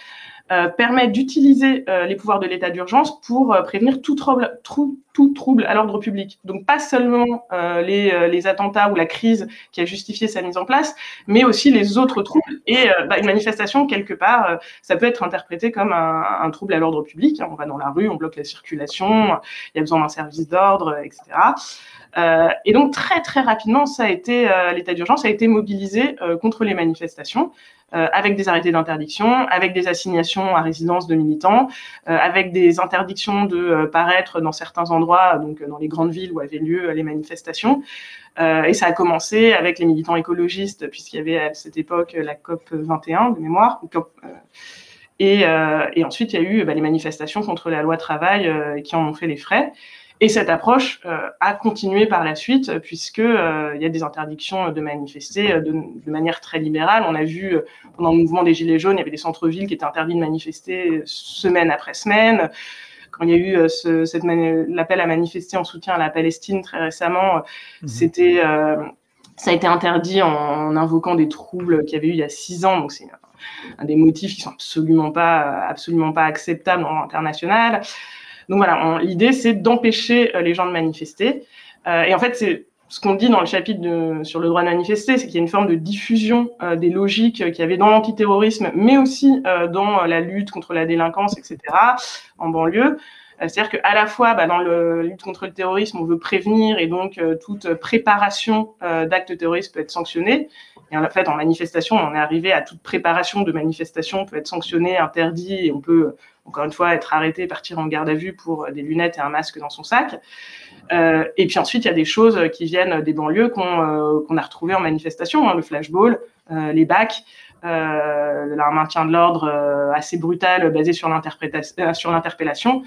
Speaker 2: permet d'utiliser euh, les pouvoirs de l'état d'urgence pour euh, prévenir tout trouble, tout trouble à l'ordre public. Donc pas seulement les, les, attentats ou la crise qui a justifié sa mise en place, mais aussi les autres troubles. Et bah, une manifestation, quelque part, ça peut être interprété comme un, un trouble à l'ordre public. On va dans la rue, on bloque la circulation, il y a besoin d'un service d'ordre, etc. Euh, et donc très très rapidement, ça a été euh, l'état d'urgence a été mobilisé euh, contre les manifestations, avec des arrêtés d'interdiction, avec des assignations à résidence de militants, avec des interdictions de paraître dans certains endroits, donc dans les grandes villes où avaient lieu les manifestations. et ça a commencé avec les militants écologistes, puisqu'il y avait à cette époque la COP 21 de mémoire. Et, ensuite, il y a eu bah, les manifestations contre la loi travail qui en ont fait les frais. Et cette approche euh, a continué par la suite, puisque euh, il y a des interdictions de manifester euh, de, de, manière très libérale. On a vu pendant le mouvement des Gilets jaunes, il y avait des centres-villes qui étaient interdits de manifester semaine après semaine. Quand il y a eu ce, l'appel à manifester en soutien à la Palestine très récemment, mmh. c'était ça a été interdit en, invoquant des troubles qu'il y avait eu il y a six ans. Donc c'est des motifs qui sont absolument pas, absolument pas acceptables en international. Donc voilà, l'idée c'est d'empêcher les gens de manifester. et en fait, c'est ce qu'on dit dans le chapitre sur le droit de manifester, c'est qu'il y a une forme de diffusion euh, des logiques qu'il y avait dans l'antiterrorisme, mais aussi euh, dans la lutte contre la délinquance, etc., en banlieue. Euh, c'est-à-dire qu'à la fois, bah, dans la lutte contre le terrorisme, on veut prévenir et donc toute préparation d'actes terroristes peut être sanctionnée. Et en fait, en manifestation, on est arrivé à toute préparation de manifestation peut être sanctionnée, interdit, et on peut, encore une fois, être arrêté, partir en garde à vue pour des lunettes et un masque dans son sac. Euh, et puis ensuite, il y a des choses qui viennent des banlieues qu'on euh, a retrouvées en manifestation, hein, le flashball, euh, les bacs, euh, un maintien de l'ordre assez brutal basé sur l'interpellation.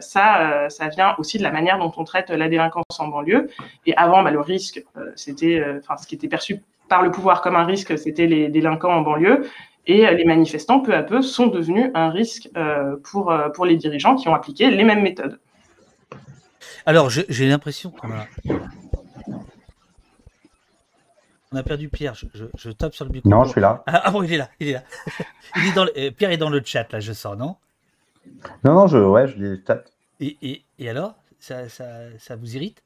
Speaker 2: ça, ça vient aussi de la manière dont on traite la délinquance en banlieue. Et avant, bah, le risque, c'était, ce qui était perçu par le pouvoir comme un risque, c'était les délinquants en banlieue. Et les manifestants, peu à peu, sont devenus un risque pour, pour les dirigeants qui ont appliqué les mêmes méthodes.
Speaker 1: Alors, j'ai l'impression qu'on a. On a perdu Pierre. Je, tape sur le micro.
Speaker 3: Non, je suis là.
Speaker 1: Ah, ah, bon, il est là. Il est là. il est dans euh, Pierre est dans le chat, là, je sens, non?
Speaker 3: Non, non, je, ouais, je lis le chat.
Speaker 1: Et, et, alors? Ça, ça, ça, vous irrite?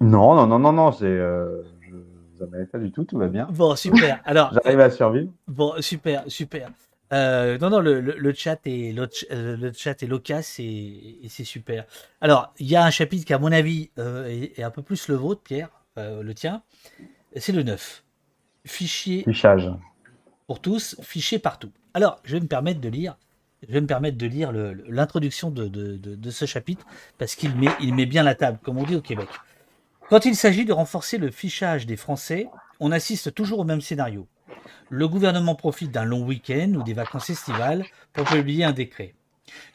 Speaker 3: Non, non, non, non, non. C'est. Euh, je vous en avais pas du tout, tout va bien.
Speaker 1: Bon, super. Alors.
Speaker 3: J'arrive à survivre.
Speaker 1: Bon, super, super. Euh, non, non, le, le, chat est le, euh, chat est loquace et, c'est super. Alors, il y a un chapitre qui, à mon avis, euh, est, un peu plus le vôtre, Pierre, le tien. C'est le 9. Fichier.
Speaker 3: Fichage.
Speaker 1: Pour tous, fichier partout. Alors, je vais me permettre de lire. Je vais me permettre de lire l'introduction de, de, de, ce chapitre parce qu'il met, il met bien la table, comme on dit au Québec. Quand il s'agit de renforcer le fichage des Français, on assiste toujours au même scénario le gouvernement profite d'un long week-end ou des vacances estivales pour publier un décret.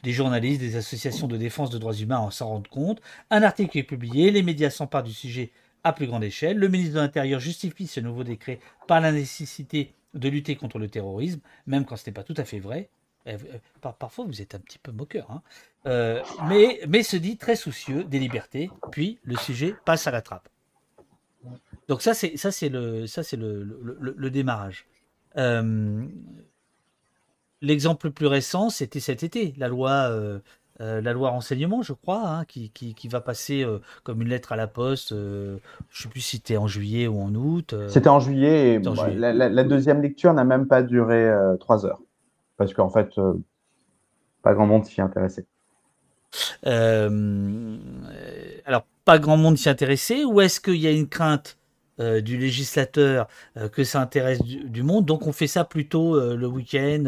Speaker 1: Des journalistes, des associations de défense de droits humains en s'en rendent compte, un article est publié, les médias s'emparent du sujet à plus grande échelle, le ministre de l'Intérieur justifie ce nouveau décret par la nécessité de lutter contre le terrorisme, même quand ce n'est pas tout à fait vrai. Euh, euh, parfois, vous êtes un petit peu moqueur, hein. euh, mais, se dit très soucieux des libertés, puis le sujet passe à la trappe. Donc ça, c'est le démarrage. Euh, l'exemple le plus récent, c'était cet été, la loi, euh, la loi renseignement, je crois, hein, qui, qui, qui, va passer comme une lettre à la poste. je ne sais plus si c'était en juillet ou en août.
Speaker 3: C'était en juillet. Et, La, deuxième lecture n'a même pas duré trois heures, parce qu'en fait, pas grand monde s'y intéressait.
Speaker 1: alors, pas grand monde s'y intéressait, ou est-ce qu'il y a une crainte euh, du législateur euh, que ça intéresse du, monde. Donc on fait ça plutôt euh, le week-end.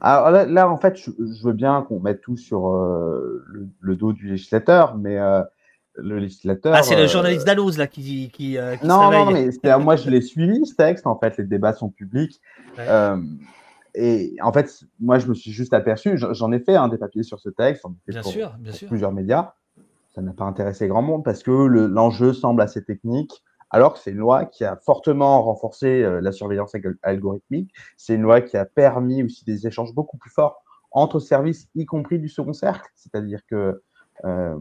Speaker 3: Alors là, en fait, je, veux bien qu'on mette tout sur le, dos du législateur, mais le législateur.
Speaker 1: Ah, c'est le journaliste Dalloz là qui. qui,
Speaker 3: non, non, mais moi je l'ai suivi ce texte. En fait, les débats sont publics. et en fait, moi je me suis juste aperçu, j'en ai fait un des papiers sur ce texte,
Speaker 1: bien sûr, bien sûr.
Speaker 3: plusieurs médias. Ça n'a pas intéressé grand monde parce que l'enjeu semble assez technique alors que c'est une loi qui a fortement renforcé euh, la surveillance algorithmique. C'est une loi qui a permis aussi des échanges beaucoup plus forts entre services, y compris du second cercle. C'est-à-dire que euh,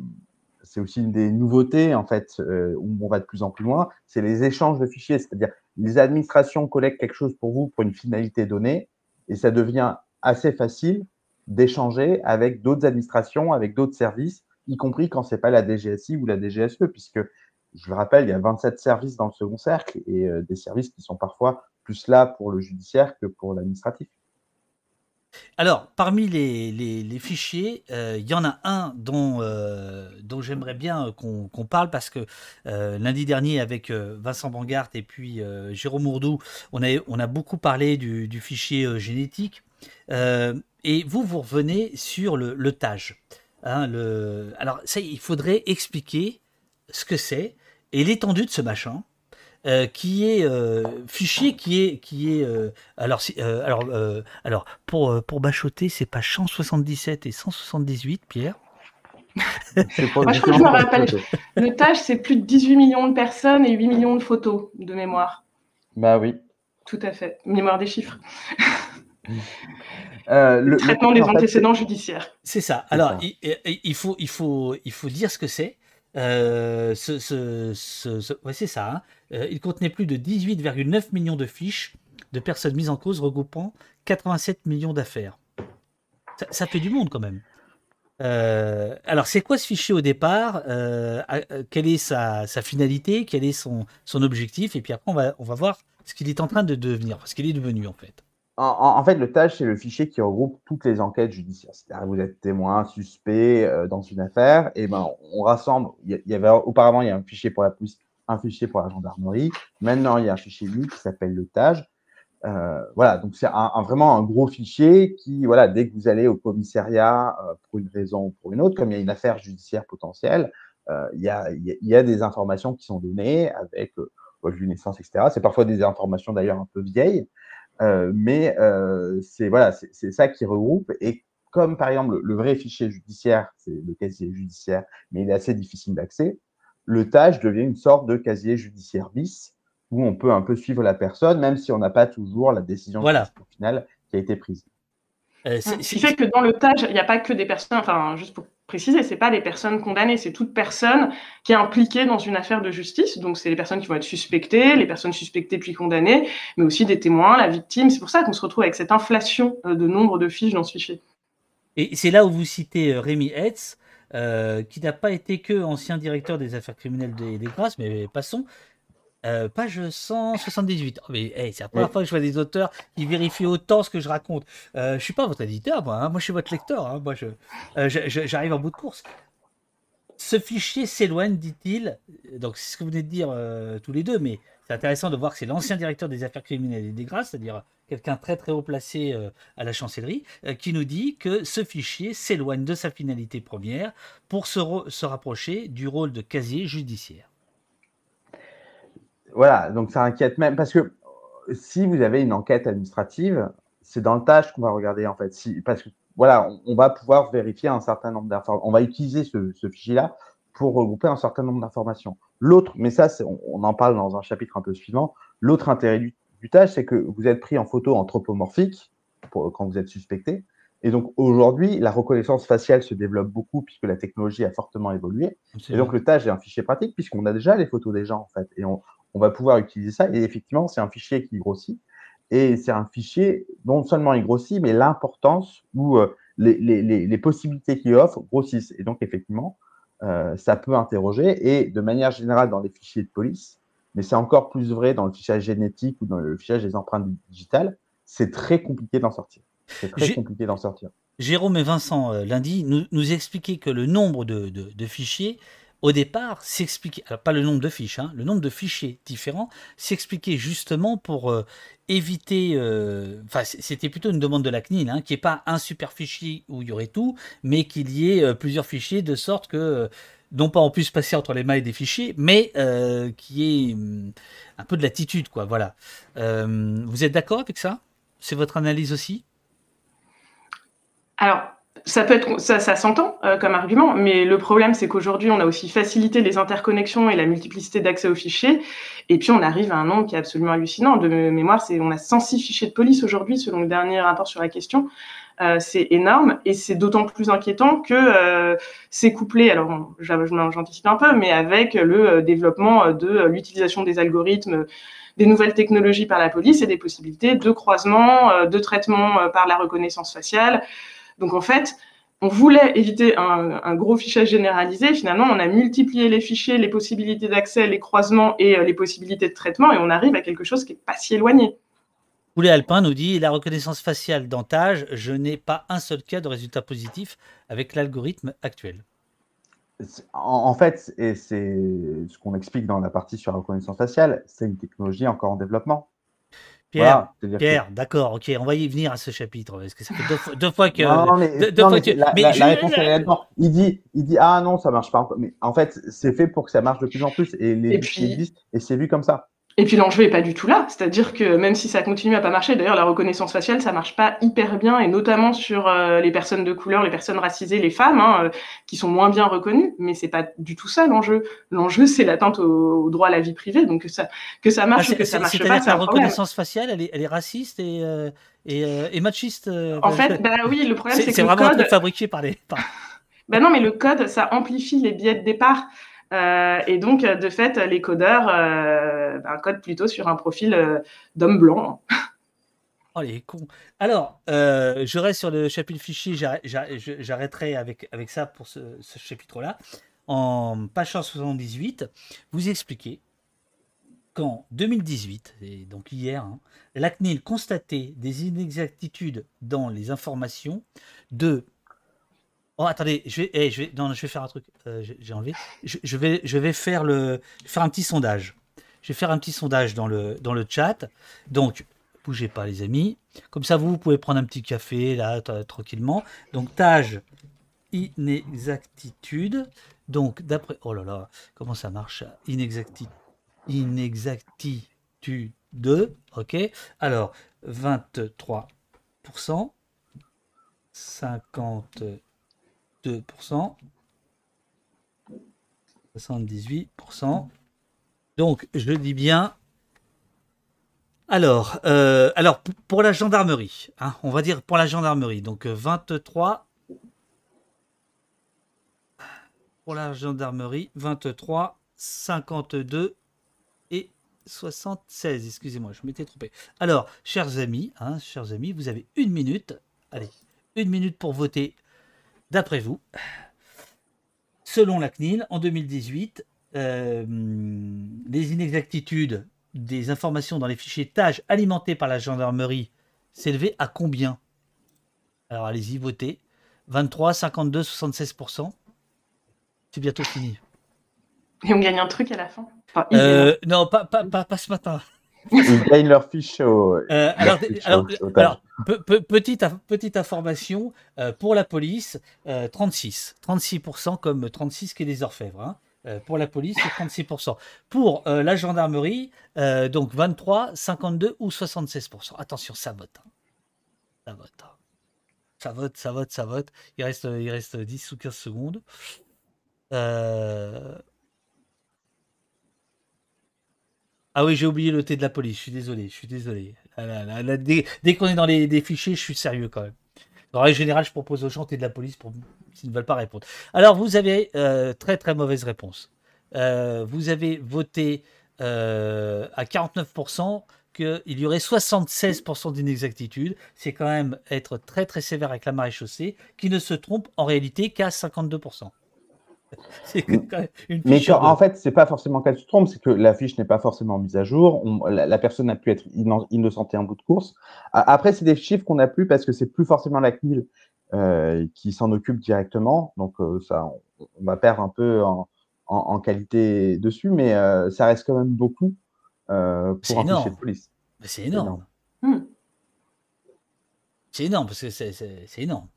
Speaker 3: c'est aussi une des nouveautés en fait euh, où on va de plus en plus loin, c'est les échanges de fichiers. C'est-à-dire les administrations collectent quelque chose pour vous pour une finalité donnée, et ça devient assez facile d'échanger avec d'autres administrations, avec d'autres services, y compris quand c'est pas la DGSI ou la DGSE, puisque je le rappelle, il y a 27 services dans le second cercle et euh, des services qui sont parfois plus là pour le judiciaire que pour l'administratif.
Speaker 1: Alors, parmi les, fichiers, euh, il y en a un dont, euh, j'aimerais bien qu'on parle parce que lundi dernier, avec Vincent Bangart et puis Jérôme Mourdou, on a, beaucoup parlé du, fichier génétique. et vous, vous revenez sur le, TAGE. Hein. Alors, ça, il faudrait expliquer ce que c'est et l'étendue de ce machin. Euh, qui est euh, fichier qui est qui est euh, alors alors alors pour pour bachoter c'est pas 177 et 178 Pierre
Speaker 2: je me rappelle. Le tâche, c'est plus de 18 millions de personnes et 8 millions de photos de mémoire.
Speaker 3: Bah oui.
Speaker 2: Tout à fait. Mémoire des chiffres. le, traitement des antécédents judiciaires.
Speaker 1: C'est ça. Alors, il, faut, il, faut, il faut dire ce que c'est. Euh, ce, c'est ça. Hein. Euh, il contenait plus de 18,9 millions de fiches de personnes mises en cause regroupant 87 millions d'affaires. Ça, fait du monde quand même. Euh, alors, c'est quoi ce fichier au départ? Quelle est sa, finalité? Quel est son, son objectif? Et puis après, on va, on va voir ce qu'il est en train de devenir, ce qu'il est devenu en fait.
Speaker 3: En, fait, le TAGE, c'est le fichier qui regroupe toutes les enquêtes judiciaires. C'est-à-dire, vous êtes témoin, suspect euh, dans une affaire, et ben, on rassemble. Il y, avait auparavant, il y a un fichier pour la police, un fichier pour la gendarmerie. Maintenant, il y a un fichier unique qui s'appelle le TAGE. Euh, voilà, donc c'est vraiment un gros fichier qui, voilà, dès que vous allez au commissariat euh, pour une raison ou pour une autre, comme il y a une affaire judiciaire potentielle, il y, a, des informations qui sont données avec votre naissance, etc. C'est parfois des informations d'ailleurs un peu vieilles, mais euh, c'est voilà, c'est ça qui regroupe. Et comme par exemple le, vrai fichier judiciaire, c'est le casier judiciaire, mais il est assez difficile d'accès, le TAGE devient une sorte de casier judiciaire bis où on peut un peu suivre la personne, même si on n'a pas toujours la décision finale qui a été prise.
Speaker 2: Euh, Ce qui fait que dans le TAGE, il n'y a pas que des personnes, enfin, juste pour préciser, c'est pas les personnes condamnées, c'est toute personne qui est impliquée dans une affaire de justice. Donc, c'est les personnes qui vont être suspectées, les personnes suspectées puis condamnées, mais aussi des témoins, la victime. C'est pour ça qu'on se retrouve avec cette inflation euh, de nombre de fiches dans ce fichier.
Speaker 1: Et c'est là où vous citez euh, Rémi Hetz, euh, qui n'a pas été que ancien directeur des affaires criminelles des, des Grâces, mais passons, euh, page 178. mais c'est la première fois que je vois des auteurs qui vérifient autant ce que je raconte. Euh, je suis pas votre éditeur, moi. Hein. Moi, je suis votre lecteur. Hein. Moi, euh, je, j'arrive en bout de course. Ce fichier s'éloigne, dit-il. Donc, c'est ce que vous venez de dire euh, tous les deux, mais c'est intéressant de voir que c'est l'ancien directeur des affaires criminelles et des grâces, c'est-à-dire quelqu'un très très haut placé à la chancellerie, qui nous dit que ce fichier s'éloigne de sa finalité première pour se, se rapprocher du rôle de casier judiciaire.
Speaker 3: Voilà, donc ça inquiète même parce que euh, si vous avez une enquête administrative, c'est dans le tâche qu'on va regarder en fait. Si, parce que voilà, on, va pouvoir vérifier un certain nombre d'informations. On va utiliser ce, fichier-là pour regrouper un certain nombre d'informations. L'autre, mais ça, on, on, en parle dans un chapitre un peu suivant. L'autre intérêt du, du tâche, c'est que vous êtes pris en photo anthropomorphique pour, quand vous êtes suspecté. Et donc aujourd'hui, la reconnaissance faciale se développe beaucoup puisque la technologie a fortement évolué. Et donc le tâche est un fichier pratique puisqu'on a déjà les photos des gens en fait. Et on, on va pouvoir utiliser ça. Et effectivement, c'est un fichier qui grossit. Et c'est un fichier non seulement il grossit, mais l'importance ou euh, les, les, les, possibilités qu'il offre grossissent. Et donc, effectivement, euh, ça peut interroger. Et de manière générale, dans les fichiers de police, mais c'est encore plus vrai dans le fichage génétique ou dans le fichage des empreintes digitales, c'est très compliqué d'en sortir. C'est très compliqué d'en sortir.
Speaker 1: Jérôme et Vincent, euh, lundi, nous, nous expliquaient que le nombre de, de, de fichiers au départ, s'expliquait, pas le nombre de fiches, hein, le nombre de fichiers différents, s'expliquait justement pour euh, éviter, euh, enfin c'était plutôt une demande de la CNIL, hein, qu'il n'y ait pas un super fichier où il y aurait tout, mais qu'il y ait euh, plusieurs fichiers de sorte que, non pas on puisse passer entre les mailles des fichiers, mais qu'il y ait hum, un peu de latitude, quoi, voilà. vous êtes d'accord avec ça? C'est votre analyse aussi?
Speaker 2: Alors, ça peut être, ça, ça s'entend euh, comme argument, mais le problème, c'est qu'aujourd'hui, on a aussi facilité les interconnexions et la multiplicité d'accès aux fichiers. Et puis, on arrive à un nombre qui est absolument hallucinant. De mémoire, c'est, on a 106 fichiers de police aujourd'hui, selon le dernier rapport sur la question. Euh, c'est énorme et c'est d'autant plus inquiétant que euh, c'est couplé, alors j'anticipe un peu, mais avec le développement de l'utilisation des algorithmes des nouvelles technologies par la police et des possibilités de croisement, de traitement par la reconnaissance faciale, donc en fait, on voulait éviter un, gros fichage généralisé. Finalement, on a multiplié les fichiers, les possibilités d'accès, les croisements et euh, les possibilités de traitement, et on arrive à quelque chose qui n'est pas si éloigné.
Speaker 1: Poulet Alpin nous dit la reconnaissance faciale dentage, je n'ai pas un seul cas de résultat positif avec l'algorithme actuel.
Speaker 3: En, fait, et c'est ce qu'on explique dans la partie sur la reconnaissance faciale, c'est une technologie encore en développement.
Speaker 1: Pierre, Pierre, d'accord, ok, on va y venir à ce chapitre, parce que ça fait deux, fois que. Non, mais, deux,
Speaker 3: fois que... La, réponse est Il dit, il dit, ah non, ça marche pas. Mais en fait, c'est fait pour que ça marche de plus en plus, et les et existent, et c'est vu comme ça.
Speaker 2: Et puis l'enjeu est pas du tout là, c'est-à-dire que même si ça continue à pas marcher, d'ailleurs la reconnaissance faciale ça marche pas hyper bien et notamment sur euh, les personnes de couleur, les personnes racisées, les femmes hein, euh, qui sont moins bien reconnues, mais c'est pas du tout ça l'enjeu. L'enjeu c'est l'atteinte au, droit à la vie privée, donc que ça que ça marche ah, ou que ça marche pas.
Speaker 1: La reconnaissance faciale, elle est, elle est raciste et euh, et, et, machiste.
Speaker 2: en fait, bah oui, le problème c'est que
Speaker 1: c'est vraiment code... un truc fabriqué par les. Par...
Speaker 2: Ben non, mais le code ça amplifie les biais de départ. Euh, et donc, de fait, les codeurs euh, ben, codent plutôt sur un profil euh, d'homme blanc.
Speaker 1: Oh les cons. Alors, je reste sur le chapitre fichier, j'arrêterai avec, avec ça pour ce, chapitre-là. En page 178, vous expliquez qu'en 2018, et donc hier, hein, la CNIL constatait des inexactitudes dans les informations de Oh, attendez, je vais, eh, je vais, je vais faire un truc. Euh, j'ai enlevé. Je, vais, je vais faire le, faire un petit sondage. Je vais faire un petit sondage dans le, dans le chat. Donc, bougez pas, les amis. Comme ça, vous, vous pouvez prendre un petit café là, tranquillement. Donc, tâche inexactitude. Donc, d'après. Oh là là, comment ça marche Inexactitude. Inexactitude. Ok. Alors, 23%. 50. 2%, 78%. Donc, je dis bien. Alors, euh, pour la gendarmerie, hein, on va dire pour la gendarmerie, donc 23. Pour la gendarmerie, 23, 52 et 76. Excusez-moi, je m'étais trompé. Alors, chers amis, hein, chers amis, vous avez une minute. Allez, une minute pour voter D'après vous, selon la CNIL, en 2018, euh, les inexactitudes des informations dans les fichiers tâches alimentés par la gendarmerie s'élevaient à combien? Alors allez-y, votez. 23, 52, 76%. C'est bientôt fini.
Speaker 2: Et on gagne un truc à la fin?
Speaker 1: Euh, Non, pas, pas, pas ce matin.
Speaker 3: Ils gagnent leur fiche au.
Speaker 1: Euh, alors, petite, petite information euh, pour la police 36. Euh, 36% comme 36 qui est des orfèvres. Hein. pour la police, c'est 36%. Pour la gendarmerie, donc 23, 52 ou 76%. Attention, ça vote. Hein. Ça vote. Hein. Ça vote, ça vote, ça vote. Il reste, il reste 10 ou 15 secondes. Euh, Ah oui, j'ai oublié le thé de la police. Je suis désolé, je suis désolé. Dès, qu'on est dans les, fichiers, je suis sérieux quand même. En règle générale, je propose aux gens thé de la police pour s'ils ne veulent pas répondre. Alors, vous avez euh, très très mauvaise réponse. Euh, vous avez voté euh, à 49% qu'il y aurait 76% d'inexactitude. C'est quand même être très très sévère avec la marée chaussée, qui ne se trompe en réalité qu'à 52%.
Speaker 3: Une Mais en fait, c'est pas forcément qu'elle se trompe, c'est que la fiche n'est pas forcément mise à jour. la, personne a pu être innocentée en bout de course. Après, c'est des chiffres qu'on n'a plus parce que c'est plus forcément la CNIL euh, qui s'en occupe directement. Donc, euh, ça, on, va perdre un peu en, qualité dessus, mais euh, ça reste quand même beaucoup pour un fichier de police.
Speaker 1: C'est énorme. Hmm. C'est énorme parce que c'est énorme.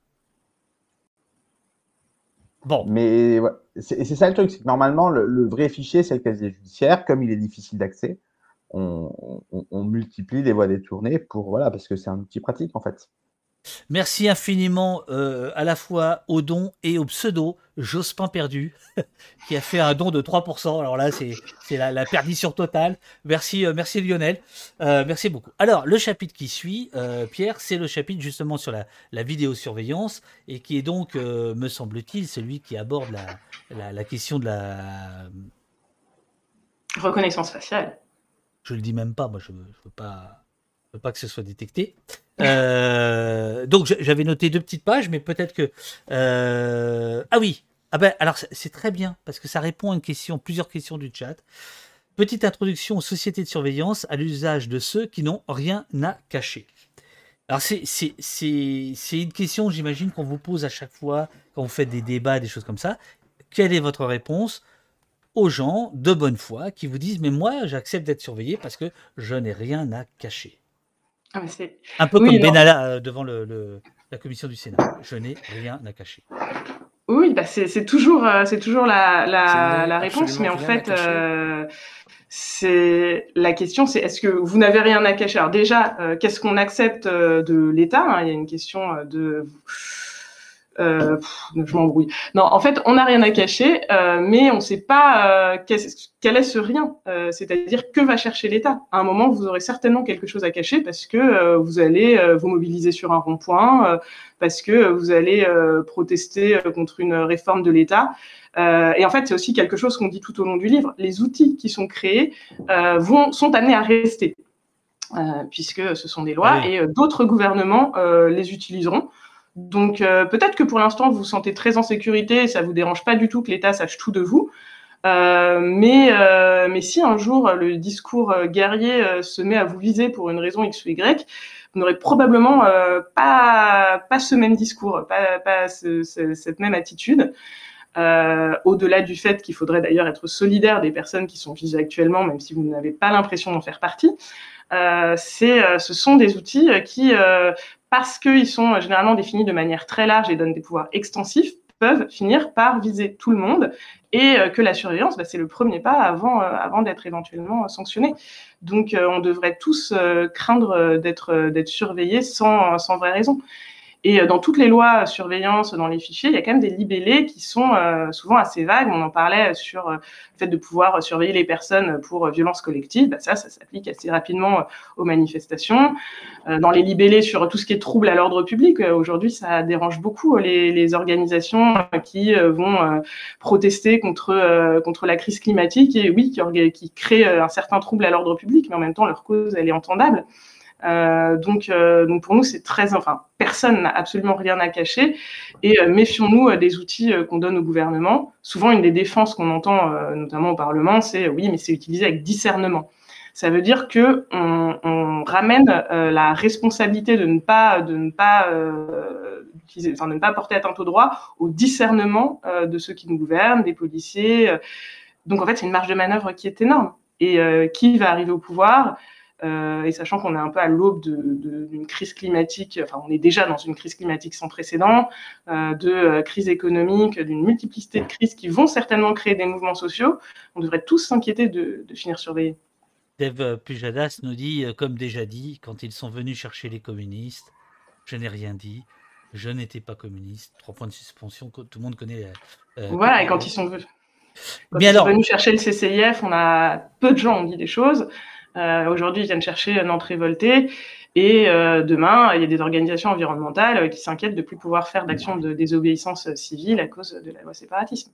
Speaker 3: Bon. Mais c'est ça le truc, c'est que normalement, le, vrai fichier, c'est le casier judiciaire. Comme il est difficile d'accès, on, multiplie les voies détournées pour, voilà, parce que c'est un outil pratique, en fait.
Speaker 1: Merci infiniment euh, à la fois au don et au pseudo Jospin Perdu, qui a fait un don de 3%. Alors là, c'est la, perdition totale. Merci, euh, merci Lionel. Euh, merci beaucoup. Alors, le chapitre qui suit, Pierre, c'est le chapitre justement sur la, la, vidéosurveillance et qui est donc, me semble-t-il, celui qui aborde la, la, question de la
Speaker 2: reconnaissance faciale.
Speaker 1: Je le dis même pas, moi je ne veux pas pas que ce soit détecté. Euh, donc j'avais noté deux petites pages, mais peut-être que euh, ah oui, ah ben alors c'est très bien parce que ça répond à une question, plusieurs questions du chat. Petite introduction aux sociétés de surveillance à l'usage de ceux qui n'ont rien à cacher. Alors c'est une question, j'imagine, qu'on vous pose à chaque fois quand vous faites des débats, des choses comme ça. Quelle est votre réponse aux gens de bonne foi qui vous disent mais moi j'accepte d'être surveillé parce que je n'ai rien à cacher?
Speaker 2: Ah,
Speaker 1: un peu comme Benalla euh, devant le, la commission du Sénat. Je n'ai rien à cacher.
Speaker 2: Oui, bah c'est toujours, euh, c'est toujours la, la, réponse, mais en fait, euh, c'est la question, c'est est-ce que vous n'avez rien à cacher? Alors déjà, qu'est-ce qu'on accepte de l'État? Hein? Il y a une question de euh, je m'embrouille. Non, en fait, on n'a rien à cacher, euh, mais on ne sait pas euh, quel est ce rien. C'est-à-dire que va chercher l'État? À un moment, vous aurez certainement quelque chose à cacher parce que vous allez vous mobiliser sur un rond-point, parce que vous allez protester contre une réforme de l'État. et en fait, c'est aussi quelque chose qu'on dit tout au long du livre. Les outils qui sont créés vont sont amenés à rester. puisque ce sont des lois, et d'autres gouvernements les utiliseront. Donc peut-être que pour l'instant vous vous sentez très en sécurité et ça vous dérange pas du tout que l'État sache tout de vous. mais, mais si un jour le discours guerrier se met à vous viser pour une raison X ou Y, vous n'aurez probablement pas, pas ce même discours, pas, pas cette même attitude. Euh, au-delà du fait qu'il faudrait d'ailleurs être solidaire des personnes qui sont visées actuellement, même si vous n'avez pas l'impression d'en faire partie, euh, euh ce sont des outils qui, euh, parce qu'ils sont généralement définis de manière très large et donnent des pouvoirs extensifs, peuvent finir par viser tout le monde et que la surveillance, bah, c'est le premier pas avant, avant d'être éventuellement sanctionné. Donc on devrait tous craindre d'être surveillés sans vraie raison. Et euh, dans toutes les lois surveillance, dans les fichiers, il y a quand même des libellés qui sont euh, souvent assez vagues. On en parlait sur euh, le fait de pouvoir surveiller les personnes pour violence collective. Bah, ça, ça s'applique assez rapidement aux manifestations. dans les libellés sur tout ce qui est trouble à l'ordre public, aujourd'hui, ça dérange beaucoup les, les organisations qui vont protester contre, contre la crise climatique et oui, qui, qui créent un certain trouble à l'ordre public, mais en même temps, leur cause, elle est entendable. Euh, donc, euh, donc pour nous, c'est très, enfin, personne n'a absolument rien à cacher. Et euh, méfions-nous des outils qu'on donne au gouvernement. Souvent, une des défenses qu'on entend, notamment au Parlement, c'est oui, mais c'est utilisé avec discernement. Ça veut dire que on, ramène la responsabilité de ne pas, de ne pas enfin, de ne pas porter atteinte au droit au discernement de ceux qui nous gouvernent, des policiers. Donc en fait, c'est une marge de manœuvre qui est énorme. Et qui va arriver au pouvoir? Et sachant qu'on est un peu à l'aube d'une crise climatique, enfin on est déjà dans une crise climatique sans précédent, euh, de euh, crise économique, d'une multiplicité de crises qui vont certainement créer des mouvements sociaux, on devrait tous s'inquiéter de, finir surveillés.
Speaker 1: Dave Pujadas nous dit, comme déjà dit, quand ils sont venus chercher les communistes, je n'ai rien dit, je n'étais pas communiste, trois points de suspension, tout le monde connaît.
Speaker 2: voilà, et quand ils sont venus. sont venus chercher le CCIF, on a peu de gens ont dit des choses. Euh, aujourd'hui, ils viennent chercher Nantes révoltée. Et euh, demain, il y a des organisations environnementales euh, qui s'inquiètent de plus pouvoir faire d'actions de désobéissance civile à cause de la loi séparatisme.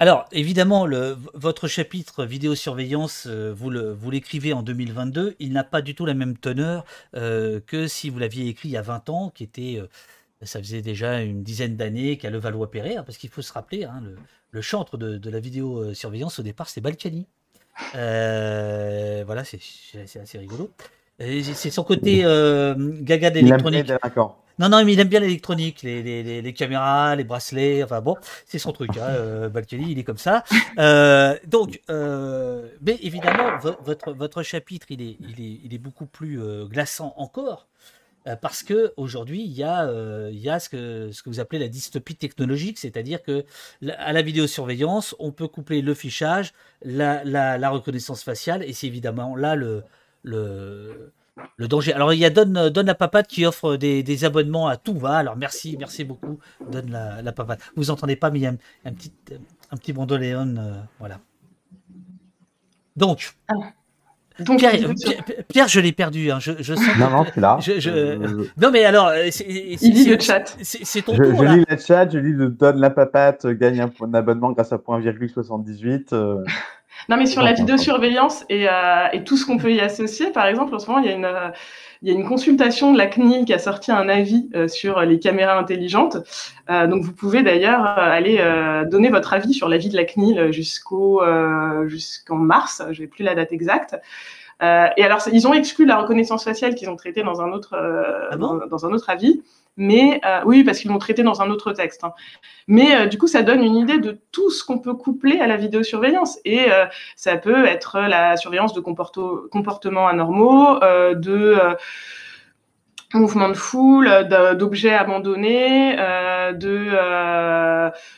Speaker 1: Alors, évidemment, votre chapitre vidéosurveillance, vous l'écrivez en 2022, il n'a pas du tout la même teneur que si vous l'aviez écrit il y a 20 ans, qui était, ça faisait déjà une dizaine d'années qu'à Levallois-Perret, hein, parce qu'il faut se rappeler, hein, le, chantre de, de la vidéosurveillance au départ, c'est Balkany. Euh, voilà, c'est assez rigolo. C'est son côté euh, gaga d'électronique. Non, non, mais il aime bien l'électronique, les, les, les, caméras, les bracelets, enfin bon, c'est son truc. Hein, euh, Balkany, il est comme ça. Euh, donc, euh, mais évidemment, votre, votre chapitre, il est, il, est, il est beaucoup plus glaçant encore. Euh, parce que aujourd'hui il y a, euh, ce, que, vous appelez la dystopie technologique, c'est-à-dire que à la vidéosurveillance, on peut coupler le fichage, la, reconnaissance faciale, et c'est évidemment là le, danger. Alors il y a Donne, la papate qui offre des, abonnements à tout va. Alors merci, merci beaucoup, Donne la, la papate. Vous entendez pas, mais il y a un, petit, un petit bandoléon, euh, voilà. Donc. Ah. Pierre, je l'ai perdu. Hein. Je, je
Speaker 3: sens non, non,
Speaker 1: tu
Speaker 3: là.
Speaker 1: Euh, non, mais alors.
Speaker 2: Euh, Il lit le chat.
Speaker 1: C'est ton
Speaker 3: je,
Speaker 1: tour.
Speaker 3: Je lis le chat, je lis le donne la papate, gagne un, un abonnement grâce à point virgule 78. Euh...
Speaker 2: Non, mais sur la vidéosurveillance et, euh, et tout ce qu'on peut y associer, par exemple, en ce moment, il y a une il y a une consultation de la CNIL qui a sorti un avis euh, sur les caméras intelligentes. Euh, donc vous pouvez d'ailleurs euh, aller donner votre avis sur l'avis de la CNIL jusqu'au jusqu'en mars. Je n'ai plus la date exacte. et alors ils ont exclu la reconnaissance faciale qu'ils ont traité dans un autre ah dans, un autre avis. Mais euh, oui, parce qu'ils l'ont traité dans un autre texte. Hein. Mais euh, du coup, ça donne une idée de tout ce qu'on peut coupler à la vidéosurveillance. Et euh, ça peut être la surveillance de comportements anormaux, de mouvements de foule, d'objets abandonnés, de,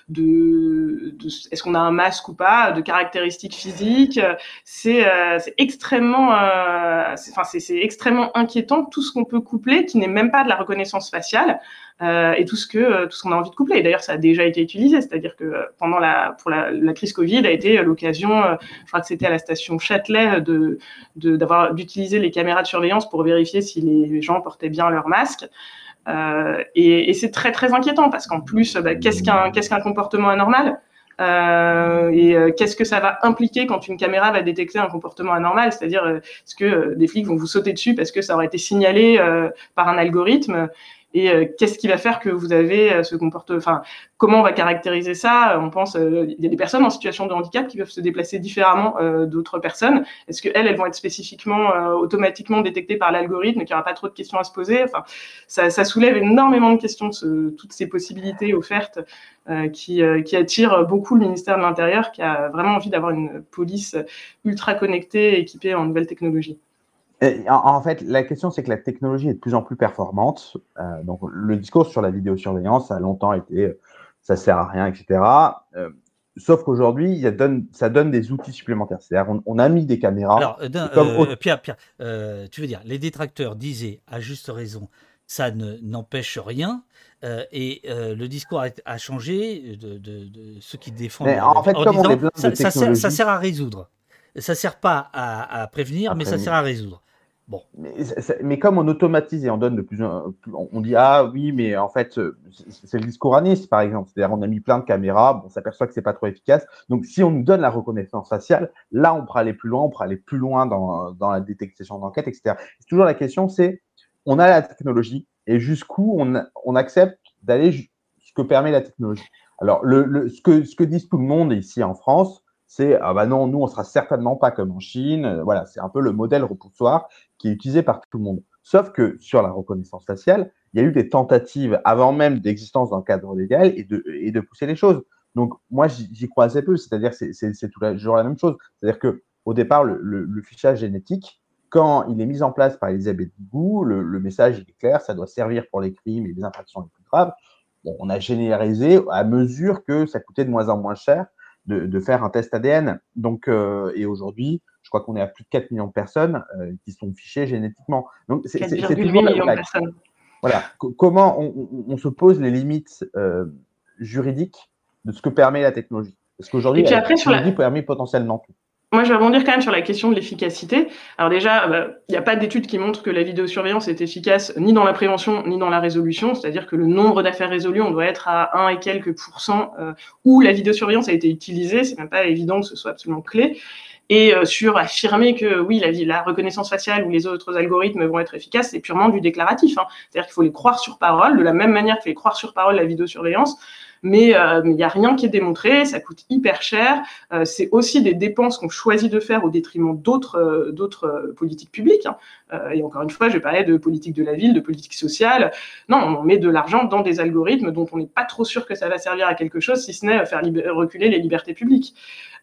Speaker 2: de, de est-ce qu'on a un masque ou pas, de caractéristiques physiques. C'est extrêmement, enfin c'est extrêmement inquiétant tout ce qu'on peut coupler, qui n'est même pas de la reconnaissance faciale, euh, et tout ce que euh, tout ce qu'on a envie de coupler. D'ailleurs, ça a déjà été utilisé, c'est-à-dire que euh, pendant la pour la, crise Covid a été l'occasion, je crois que c'était à la station Châtelet, de d'avoir d'utiliser les caméras de surveillance pour vérifier si les gens portaient bien leur masque. Et, et c'est très très inquiétant parce qu'en plus, bah, qu'est-ce qu'un qu'est-ce qu'un comportement anormal? Et qu'est-ce que ça va impliquer quand une caméra va détecter un comportement anormal, c'est-à-dire est-ce que des flics vont vous sauter dessus parce que ça aurait été signalé par un algorithme? Et euh, qu'est-ce qui va faire que vous avez euh, ce comportement enfin comment on va caractériser ça? On pense euh, il y a des personnes en situation de handicap qui peuvent se déplacer différemment d'autres personnes. Est-ce que elles vont être spécifiquement automatiquement détectées par l'algorithme qu'il n'y aura pas trop de questions à se poser? Enfin ça, soulève énormément de questions toutes ces possibilités offertes qui, qui attirent beaucoup le ministère de l'Intérieur qui a vraiment envie d'avoir une police ultra connectée équipée en nouvelles technologies
Speaker 3: en, fait, la question, c'est que la technologie est de plus en plus performante. Euh, donc, le discours sur la vidéosurveillance a longtemps été euh, ça sert à rien, etc. Euh, sauf qu'aujourd'hui, ça donne des outils supplémentaires. C'est-à-dire, on, a mis des caméras.
Speaker 1: Alors, Pierre, Pierre tu veux dire, les détracteurs disaient à juste raison, ça n'empêche rien. et le discours a, changé de, ceux qui défendent. Mais
Speaker 3: en fait, comme on est
Speaker 1: ça, ça, sert, ça, sert, à résoudre. Ça sert pas à, prévenir, mais ça sert à résoudre.
Speaker 3: Mais, comme on automatise et on donne de plus en plus, on dit ah oui, mais en fait, c'est le discours Nice, par exemple. C'est-à-dire, on a mis plein de caméras, on s'aperçoit que c'est pas trop efficace. Donc, si on nous donne la reconnaissance faciale, là, on pourra aller plus loin, on pourra aller plus loin dans, dans la détection d'enquête, etc. C'est toujours la question, c'est on a la technologie et jusqu'où on, on accepte d'aller ce que permet la technologie. Alors, le, ce, que, ce que disent tout le monde ici en France, c'est ah bah non, nous on sera certainement pas comme en Chine. Voilà, c'est un peu le modèle repoussoir qui est utilisé par tout le monde. Sauf que sur la reconnaissance faciale, il y a eu des tentatives avant même d'existence dans le cadre légal et de, et de pousser les choses. Donc moi j'y crois assez peu, c'est-à-dire c'est c'est toujours la même chose. C'est-à-dire que au départ le, le, fichage génétique, quand il est mis en place par Elisabeth le, le message est clair, ça doit servir pour les crimes et les infractions les plus graves. Bon, on a généralisé à mesure que ça coûtait de moins en moins cher de, faire un test ADN. Donc, euh, et aujourd'hui, je crois qu'on est à plus de 4 millions de personnes euh, qui sont fichées génétiquement. Donc,
Speaker 2: c'est millions de personnes.
Speaker 3: Voilà. comment on, se pose les limites euh, juridiques de ce que permet la technologie? Parce qu'aujourd'hui, la technologie permet potentiellement tout.
Speaker 2: Moi, je vais rebondir quand même sur la question de l'efficacité. Alors déjà, bah, il n'y a pas d'études qui montrent que la vidéosurveillance est efficace ni dans la prévention ni dans la résolution. C'est-à-dire que le nombre d'affaires résolues, on doit être à 1 et quelques pourcents euh, où la vidéosurveillance a été utilisée. C'est même pas évident que ce soit absolument clé. Et euh, sur affirmer que oui, la, la, reconnaissance faciale ou les autres algorithmes vont être efficaces, c'est purement du déclaratif. Hein. C'est-à-dire qu'il faut les croire sur parole, de la même manière qu'il faut les croire sur parole la vidéosurveillance mais euh, il n'y a rien qui est démontré, ça coûte hyper cher. Euh, c'est aussi des dépenses qu'on choisit de faire au détriment d'autres euh, politiques publiques. Hein. Et encore une fois, je parlais de politique de la ville, de politique sociale. Non, on met de l'argent dans des algorithmes dont on n'est pas trop sûr que ça va servir à quelque chose, si ce n'est faire reculer les libertés publiques.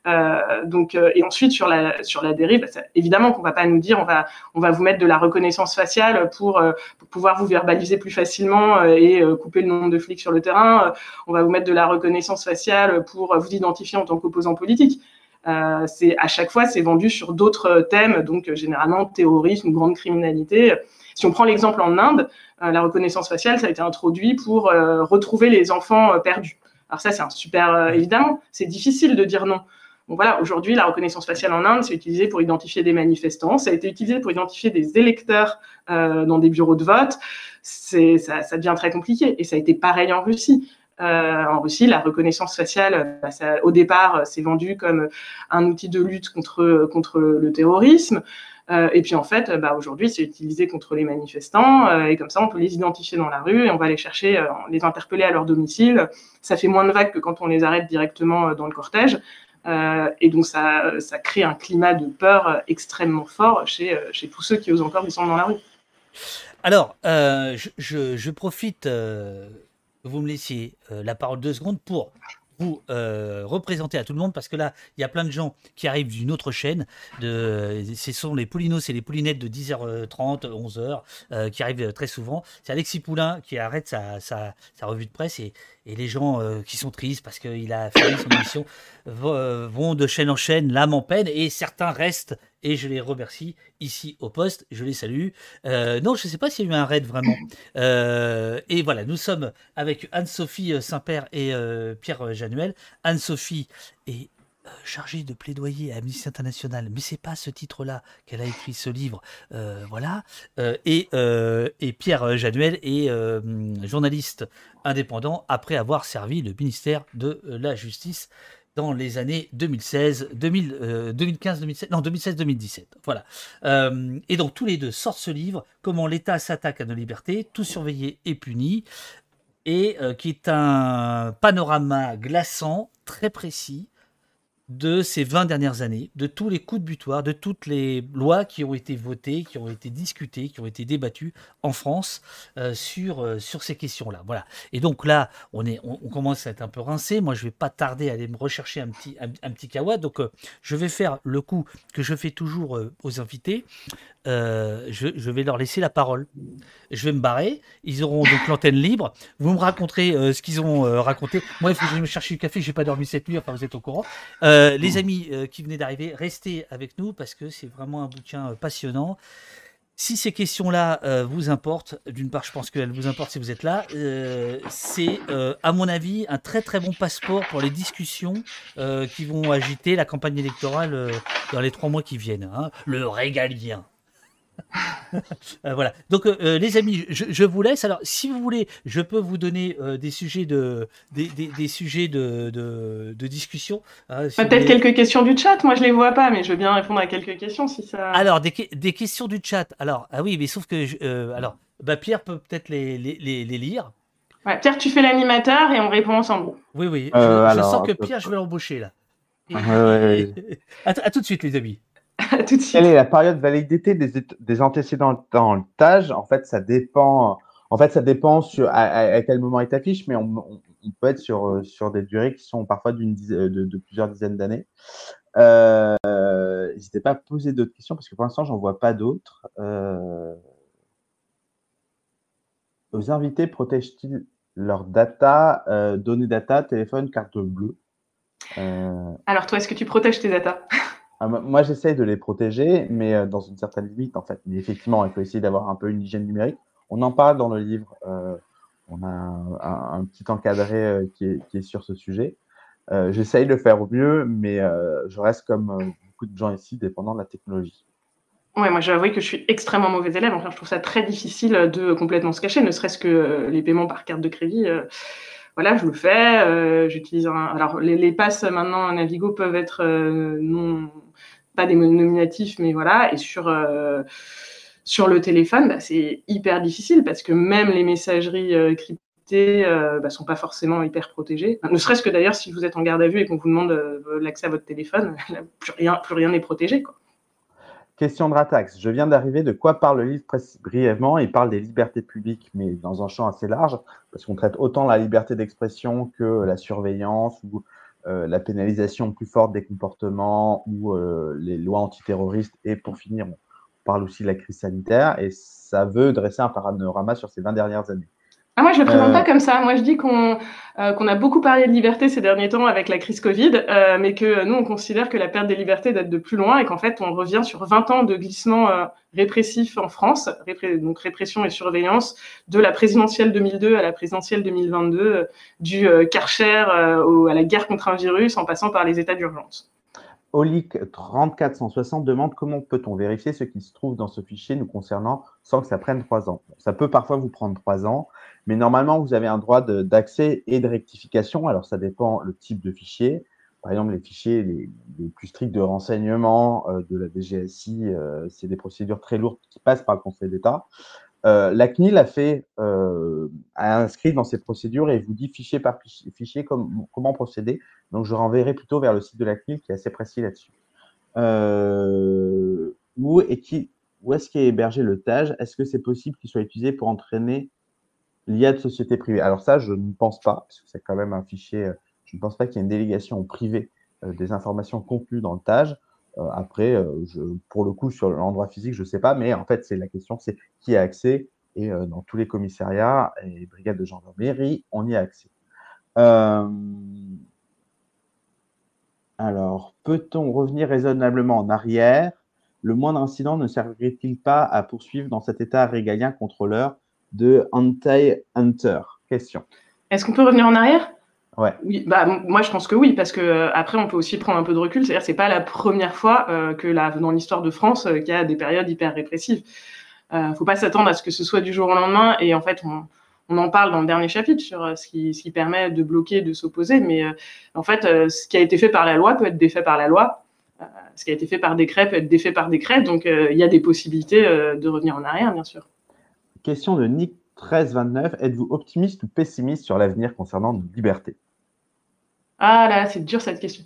Speaker 2: Euh, donc, euh, et ensuite sur la sur la dérive, bah, évidemment qu'on va pas nous dire on va on va vous mettre de la reconnaissance faciale euh, pour pouvoir vous verbaliser plus facilement et couper le nombre de flics sur le terrain. on va vous mettre de la reconnaissance faciale pour vous identifier en tant qu'opposant politique. Euh, c'est à chaque fois c'est vendu sur d'autres thèmes, donc généralement terrorisme grande criminalité. Si on prend l'exemple en Inde, la reconnaissance faciale ça a été introduit pour retrouver les enfants perdus. Alors ça c'est un super évidemment, c'est difficile de dire non. Donc voilà, aujourd'hui, la reconnaissance faciale en Inde, c'est utilisé pour identifier des manifestants, ça a été utilisé pour identifier des électeurs euh, dans des bureaux de vote. Ça, ça, devient très compliqué. Et ça a été pareil en Russie. Euh, en Russie, la reconnaissance faciale, bah, ça, au départ, c'est vendu comme un outil de lutte contre, contre le terrorisme. Euh, et puis en fait, bah, aujourd'hui, c'est utilisé contre les manifestants. Euh, et comme ça, on peut les identifier dans la rue et on va les chercher, euh, les interpeller à leur domicile. Ça fait moins de vagues que quand on les arrête directement dans le cortège. Euh, et donc, ça, ça, crée un climat de peur extrêmement fort chez, euh, chez tous ceux qui osent encore descendre dans la rue.
Speaker 1: Alors, euh, je, profite, vous me laissiez la parole deux secondes pour vous euh, représenter à tout le monde parce que là, il y a plein de gens qui arrivent d'une autre chaîne. De, ce sont les Poulinos et les Poulinettes de 10h30, 11h qui arrivent très souvent. C'est Alexis Poulain qui arrête sa, revue de presse et, les gens euh, qui sont tristes parce qu'il a fait son émission euh, vont de chaîne en chaîne, l'âme en peine, et certains restent, et je les remercie ici au poste, je les salue. Euh, non, je ne sais pas s'il y a eu un raid vraiment. et voilà, nous sommes avec Anne-Sophie Saint-Père et Pierre Januel. Anne-Sophie est euh, chargée de plaidoyer à Amnesty International, mais c'est pas ce titre-là qu'elle a écrit ce livre, euh, voilà. Euh, et, et, Pierre Januel est journaliste indépendant après avoir servi le ministère de la Justice. Dans les années 2016, 2015, 2016, non 2016, 2017. Voilà. Euh, et donc tous les deux sortent ce livre, Comment l'État s'attaque à nos libertés, tout surveillé et puni, et euh, qui est un panorama glaçant, très précis, de ces 20 dernières années, de tous les coups de butoir, de toutes les lois qui ont été votées, qui ont été discutées, qui ont été débattues en France euh, sur, euh, sur ces questions-là. Voilà. Et donc là, on, est, on, commence à être un peu rincé. Moi, je vais pas tarder à aller me rechercher un petit, un, petit kawa. Donc, euh, je vais faire le coup que je fais toujours aux invités. Je, je, vais leur laisser la parole. Je vais me barrer. Ils auront donc l'antenne libre. Vous me raconterez ce qu'ils ont raconté. Moi, il faut que je me chercher du café. J'ai pas dormi cette nuit. Enfin, vous êtes au courant. Les amis euh, qui venaient d'arriver, restez avec nous parce que c'est vraiment un bouquin euh, passionnant. Si ces questions-là vous importent, d'une part, je pense qu'elles vous importent si vous êtes là, c'est, à mon avis, un très très bon passeport pour les discussions qui vont agiter la campagne électorale dans les trois mois qui viennent. Hein. Le régalien. Euh, voilà. Donc, euh, euh, les amis, je, vous laisse. Alors, si vous voulez, je peux vous donner des sujets de des, sujets de, de, discussion.
Speaker 2: Hein, Peut-être quelques questions du chat. Moi, je les vois pas, mais je veux bien répondre à quelques questions si ça.
Speaker 1: Alors, des, questions du chat. Alors, ah oui, mais sauf que alors, bah, Pierre peut peut-être les, les, les, lire.
Speaker 2: Ouais, Pierre, tu fais l'animateur et on répond ensemble.
Speaker 1: Oui, oui. Je, sens que Pierre, je vais l'embaucher là. à tout de suite, les amis.
Speaker 3: Quelle est la période validité des, des antécédents dans le TAGE En fait, ça dépend. En fait, ça dépend sur à, quel moment il affiche, mais on, peut être sur, sur des durées qui sont parfois d'une de, de, plusieurs dizaines d'années. Euh, N'hésitez pas à poser d'autres questions parce que pour l'instant, j'en vois pas d'autres. Euh, vos invités protègent-ils leurs data, euh, données data, téléphone, carte bleue?
Speaker 2: Euh, Alors toi, est-ce que tu protèges tes data?
Speaker 3: Ah, moi, j'essaye de les protéger, mais euh, dans une certaine limite, en fait. Mais effectivement, il faut essayer d'avoir un peu une hygiène numérique. On en parle dans le livre. Euh, on a un, petit encadré euh, qui, est, sur ce sujet. j'essaye de faire au mieux, mais je reste comme beaucoup de gens ici, dépendant de la technologie.
Speaker 2: Ouais, moi, j'avoue que je suis extrêmement mauvais élève. Enfin, je trouve ça très difficile de complètement se cacher, ne serait-ce que les paiements par carte de crédit voilà, je le fais. J'utilise Alors, les, passes maintenant Navigo peuvent être non pas des nominatifs, mais voilà. Et sur, euh, sur le téléphone, bah, c'est hyper difficile parce que même les messageries euh, cryptées ne euh, bah, sont pas forcément hyper protégées. ne serait-ce que d'ailleurs, si vous êtes en garde à vue et qu'on vous demande l'accès à votre téléphone, plus rien plus rien n'est protégé. Quoi.
Speaker 3: Question de Ratax. Je viens d'arriver. De quoi parle le livre brièvement? Il parle des libertés publiques, mais dans un champ assez large, parce qu'on traite autant la liberté d'expression que la surveillance ou euh, la pénalisation plus forte des comportements ou euh, les lois antiterroristes. Et pour finir, on parle aussi de la crise sanitaire et ça veut dresser un panorama sur ces 20 dernières années.
Speaker 2: Ah, moi, je ne le présente pas euh, comme ça. Moi, je dis qu'on a beaucoup parlé de liberté ces derniers temps avec la crise Covid, mais que nous, on considère que la perte des libertés date de plus loin et qu'en fait, on revient sur 20 ans de glissement répressif en France, donc répression et surveillance, de la présidentielle 2002 à la présidentielle 2022, du Karcher à la guerre contre un virus en passant par les états d'urgence.
Speaker 3: Olic 3460 demande comment peut-on vérifier ce qui se trouve dans ce fichier nous concernant sans que ça prenne trois ans. Ça peut parfois vous prendre trois ans, mais normalement, vous avez un droit d'accès et de rectification. Alors, ça dépend le type de fichier. Par exemple, les fichiers les, plus stricts de renseignement euh, de la DGSI, euh, c'est des procédures très lourdes qui passent par le Conseil d'État. Euh, la CNIL a fait, a inscrit dans ses procédures et vous dit fichier par fichier, comment procéder. Donc, je renverrai plutôt vers le site de la CNIL qui est assez précis là-dessus. où est-ce où est hébergé le TAGE Est-ce que c'est possible qu'il soit utilisé pour entraîner l'IA de société privée? Alors ça, je ne pense pas, parce que c'est quand même un fichier, euh, je ne pense pas qu'il y ait une délégation privée euh, des informations contenues dans le TAGE. Euh, après, je, pour le coup, sur l'endroit physique, je ne sais pas, mais en fait, c'est la question, c'est qui a accès. Et dans tous les commissariats et brigades de gendarmerie, on y a accès. alors, peut-on revenir raisonnablement en arrière? Le moindre incident ne servirait-il pas à poursuivre dans cet état régalien contrôleur de anti-hunter Question.
Speaker 2: Est-ce qu'on peut revenir en arrière?
Speaker 3: Ouais.
Speaker 2: Oui, bah, moi je pense que oui, parce que euh, après on peut aussi prendre un peu de recul. C'est-à-dire c'est pas la première fois euh, que dans l'histoire de France euh, qu'il y a des périodes hyper répressives. ne faut pas s'attendre à ce que ce soit du jour au lendemain. Et en fait, on, on en parle dans le dernier chapitre sur ce qui, ce qui permet de bloquer, de s'opposer, mais en fait, ce qui a été fait par la loi peut être défait par la loi. ce qui a été fait par décret peut être défait par décret, donc il y a des possibilités de revenir en arrière, bien sûr.
Speaker 3: Question de Nick 1329. Êtes-vous optimiste ou pessimiste sur l'avenir concernant nos libertés?
Speaker 2: Ah là, c'est dur cette question.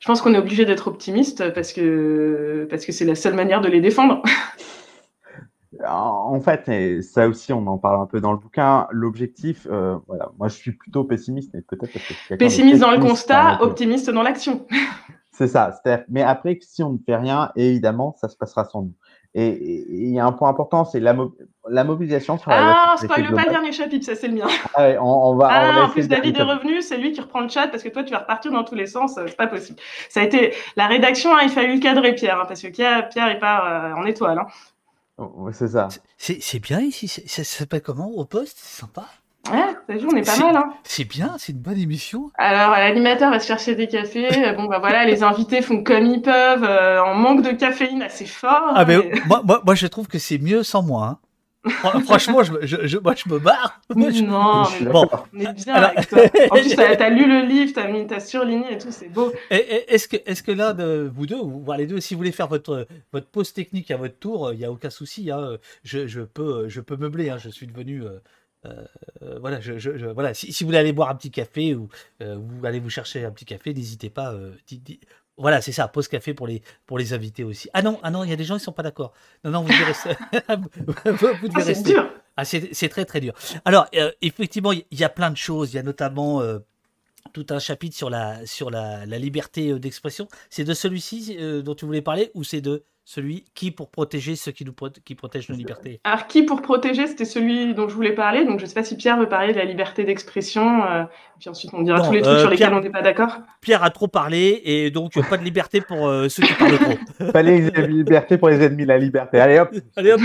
Speaker 2: Je pense qu'on est obligé d'être optimiste parce que parce que c'est la seule manière de les défendre.
Speaker 3: en fait, et ça aussi, on en parle un peu dans le bouquin. L'objectif, euh, voilà, moi je suis plutôt pessimiste, mais peut-être parce que
Speaker 2: pessimiste dans le constat, optimiste dans l'action.
Speaker 3: C'est ça. Mais après, si on ne fait rien, évidemment, ça se passera sans nous. Et il y a un point important, c'est la, la, mobilisation
Speaker 2: sur la Ah, spoil pas le dernier chapitre, ça c'est le mien.
Speaker 3: Ah, on, va,
Speaker 2: ah en plus, David est revenu, c'est lui qui reprend le chat parce que toi, tu vas repartir dans tous les sens, euh, c'est pas possible. Ça a été la rédaction, hein, il fallait le cadrer, Pierre, hein, parce que Pierre, il part euh, en étoile. Hein.
Speaker 3: Oh, c'est ça.
Speaker 1: C'est bien ici, ça s'appelle comment au poste C'est sympa.
Speaker 2: Ouais, t'as vu, on est pas mal. Hein.
Speaker 1: C'est bien, c'est une bonne émission.
Speaker 2: Alors, l'animateur va se chercher des cafés. Euh, bon, bah voilà, les invités font comme ils peuvent, euh, en manque de caféine assez fort.
Speaker 1: Ah, mais, moi, moi, moi, je trouve que c'est mieux sans moi. Hein. Franchement, je, je, moi, je me barre.
Speaker 2: non, mais bon. on est bien avec toi. En plus, t'as as lu le livre, t'as mis, as surligné et tout, c'est beau.
Speaker 1: Est-ce que, est-ce que là, de, vous deux, vous, les deux, si vous voulez faire votre, votre pause technique à votre tour, il n'y a aucun souci. Hein, je, je, peux, je peux meubler. Hein, je suis devenu. Euh, euh, voilà, je, voilà. Si, vous voulez aller boire un petit café ou euh, vous allez vous chercher un petit café, n'hésitez pas. Euh, voilà, c'est ça, pause café pour les, pour les invités aussi. Ah non, ah non, il y a des gens qui sont pas d'accord. Non, non, vous devez rester.
Speaker 2: vous devez ah, rester.
Speaker 1: Ah, c'est très très dur. Alors, effectivement, il y a plein de choses. Il y a notamment tout un chapitre sur la, sur la, la liberté d'expression. C'est de celui-ci dont tu voulais parler ou c'est de celui qui pour protéger ceux qui, nous qui protègent nos libertés?
Speaker 2: Alors, qui pour protéger, c'était celui dont je voulais parler. Donc, je ne sais pas si Pierre veut parler de la liberté d'expression. Euh, puis ensuite, on dira tous les trucs euh, sur lesquels on n'est pas d'accord.
Speaker 1: Pierre a trop parlé et donc pas de liberté pour euh, ceux qui parlent trop.
Speaker 3: pas de liberté pour les ennemis de la liberté. Allez hop,
Speaker 1: allez hop,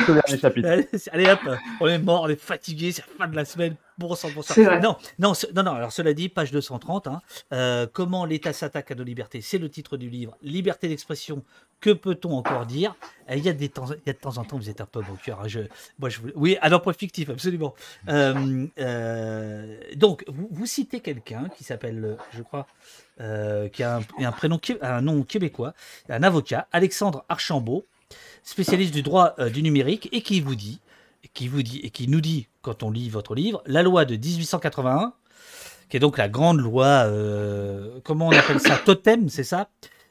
Speaker 1: allez, hop, on est mort, on est fatigué, c'est la fin de la semaine. Bon sang, bon sang. Non, non, non, non, alors cela dit, page 230, hein, comment l'État s'attaque à nos libertés, c'est le titre du livre. Liberté d'expression, que peut-on encore dire? Il y, a des temps, il y a de temps en temps, vous êtes un peu bon cœur. Hein, je, moi, je, oui, à l'emploi fictif, absolument. Euh, euh, donc, vous, citez quelqu'un qui s'appelle, je crois, euh, qui a un, prénom, un nom québécois, un avocat, Alexandre Archambault, spécialiste du droit du numérique, et qui vous dit, qui vous dit, et qui nous dit, quand on lit votre livre, la loi de 1881, qui est donc la grande loi, comment on appelle ça, totem, c'est ça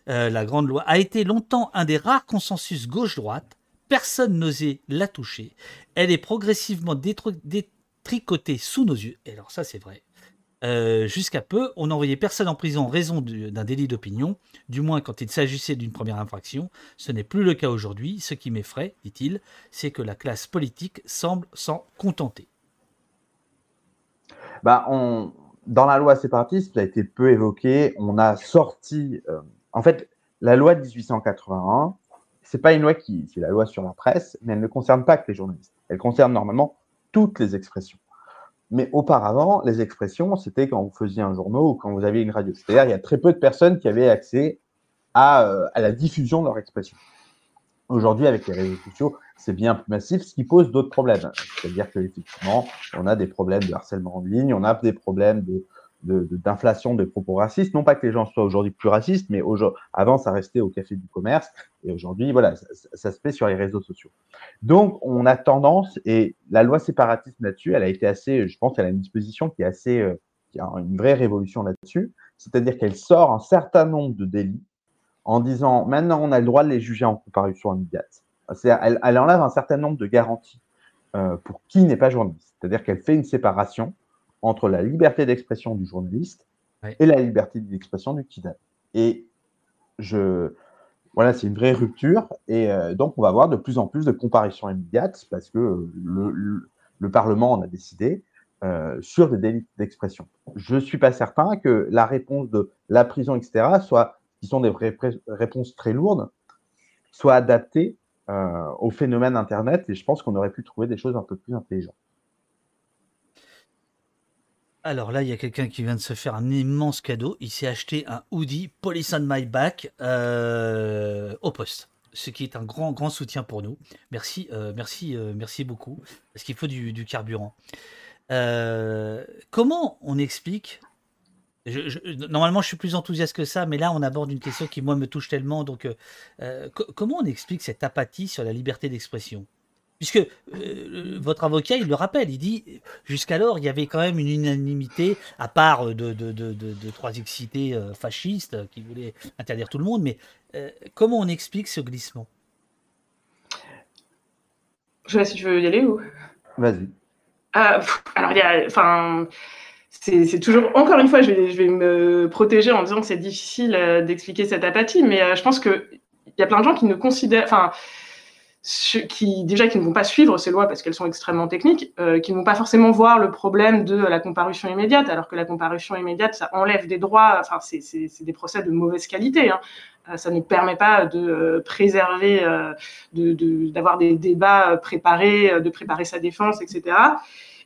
Speaker 1: euh, la grande loi, a été longtemps un des rares consensus gauche-droite. Personne n'osait la toucher. Elle est progressivement détricotée sous nos yeux. Et alors ça, c'est vrai. Euh, jusqu'à peu, on n'envoyait personne en prison en raison d'un délit d'opinion, du moins quand il s'agissait d'une première infraction. Ce n'est plus le cas aujourd'hui. Ce qui m'effraie, dit-il, c'est que la classe politique semble s'en contenter.
Speaker 3: Bah. Dans la loi séparatiste, ça a été peu évoqué. On a sorti euh, en fait, la loi de 1881, c'est pas une loi qui, c'est la loi sur la presse, mais elle ne concerne pas que les journalistes. Elle concerne normalement toutes les expressions. Mais auparavant, les expressions, c'était quand vous faisiez un journal ou quand vous aviez une radio. C'est-à-dire, il y a très peu de personnes qui avaient accès à, euh, à la diffusion de leur expression. Aujourd'hui, avec les réseaux sociaux, c'est bien plus massif, ce qui pose d'autres problèmes. C'est-à-dire qu'effectivement, on a des problèmes de harcèlement en ligne, on a des problèmes de, d'inflation de, propos racistes. Non pas que les gens soient aujourd'hui plus racistes, mais avant, ça restait au café du commerce. Et aujourd'hui, voilà, ça, se fait sur les réseaux sociaux. Donc, on a tendance, et la loi séparatiste là-dessus, elle a été assez, je pense, elle a une disposition qui est assez, euh, qui a une vraie révolution là-dessus. C'est-à-dire qu'elle sort un certain nombre de délits en disant maintenant, on a le droit de les juger en comparution immédiate. Elle, elle enlève un certain nombre de garanties euh, pour qui n'est pas journaliste. C'est-à-dire qu'elle fait une séparation entre la liberté d'expression du journaliste et la liberté d'expression du kidam. Et je, voilà, c'est une vraie rupture. Et euh, donc, on va avoir de plus en plus de comparaisons immédiates parce que le, le, Parlement en a décidé euh, sur des délits d'expression. Je ne suis pas certain que la réponse de la prison, etc., soit, qui sont des réponses très lourdes, soit adaptées euh, au phénomène Internet. Et je pense qu'on aurait pu trouver des choses un peu plus intelligentes.
Speaker 1: Alors là, il y a quelqu'un qui vient de se faire un immense cadeau. Il s'est acheté un hoodie Police on My Back euh, au poste. Ce qui est un grand, grand soutien pour nous. Merci, euh, merci, euh, merci beaucoup. Parce qu'il faut du, carburant. comment on explique normalement, je suis plus enthousiaste que ça, mais là, on aborde une question qui, moi, me touche tellement. Donc, comment on explique cette apathie sur la liberté d'expression? Puisque euh, votre avocat, il le rappelle, il dit jusqu'alors, il y avait quand même une unanimité, à part de, de, de, de trois excités euh, fascistes qui voulaient interdire tout le monde, mais euh, comment on explique ce glissement?
Speaker 2: Je sais pas si tu veux y aller ou?
Speaker 3: Vas-y.
Speaker 2: alors, il y a. Enfin. C'est toujours, encore une fois, je vais, je vais, me protéger en disant que c'est difficile d'expliquer cette apathie, mais je pense qu'il y a plein de gens qui ne considèrent, enfin, qui déjà qui ne vont pas suivre ces lois parce qu'elles sont extrêmement techniques, euh, qui ne vont pas forcément voir le problème de la comparution immédiate, alors que la comparution immédiate, ça enlève des droits, enfin c'est des procès de mauvaise qualité. Hein. Euh, ça ne permet pas de euh, préserver, d'avoir de, des débats préparés, de préparer sa défense, etc.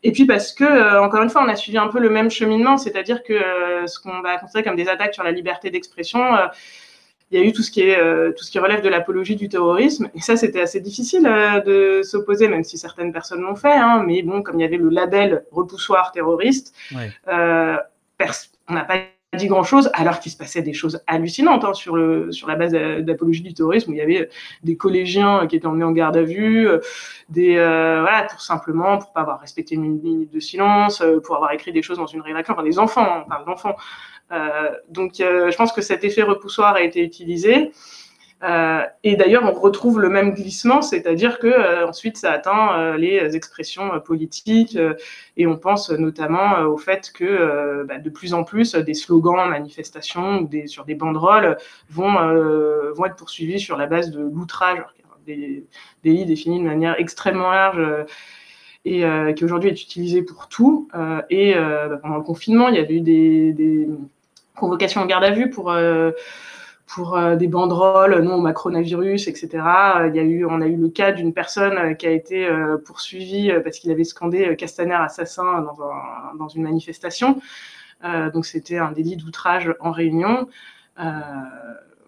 Speaker 2: Et puis parce que, encore une fois, on a suivi un peu le même cheminement, c'est-à-dire que ce qu'on va considérer comme des attaques sur la liberté d'expression, il y a eu tout ce qui est euh, tout ce qui relève de l'apologie du terrorisme. Et ça c'était assez difficile euh, de s'opposer même si certaines personnes l'ont fait hein, mais bon comme il y avait le label repoussoir terroriste euh, on n'a pas dit grand chose alors qu'il se passait des choses hallucinantes hein, sur le sur la base d'apologie du terrorisme où il y avait des collégiens qui étaient emmenés en garde à vue des voilà tout simplement pour pas avoir respecté une minute de silence pour avoir écrit des choses dans une rédaction. Enfin des enfants on parle d'enfants donc, euh, je pense que cet effet repoussoir a été utilisé. Euh, et d'ailleurs, on retrouve le même glissement, c'est-à-dire que ensuite ça atteint les expressions politiques et on pense notamment au fait que bah, de plus en plus des slogans, manifestations ou sur des banderoles vont, vont être poursuivis sur la base de l'outrage, des délits définis de manière extrêmement large et qui aujourd'hui est utilisé pour tout. et bah, pendant le confinement, il y avait eu des convocation en garde à vue pour euh, pour euh, des banderoles non au macronavirus, etc. Il y a eu, on a eu le cas d'une personne qui a été euh, poursuivie parce qu'il avait scandé Castaner assassin dans, un, dans une manifestation. donc c'était un délit d'outrage en réunion.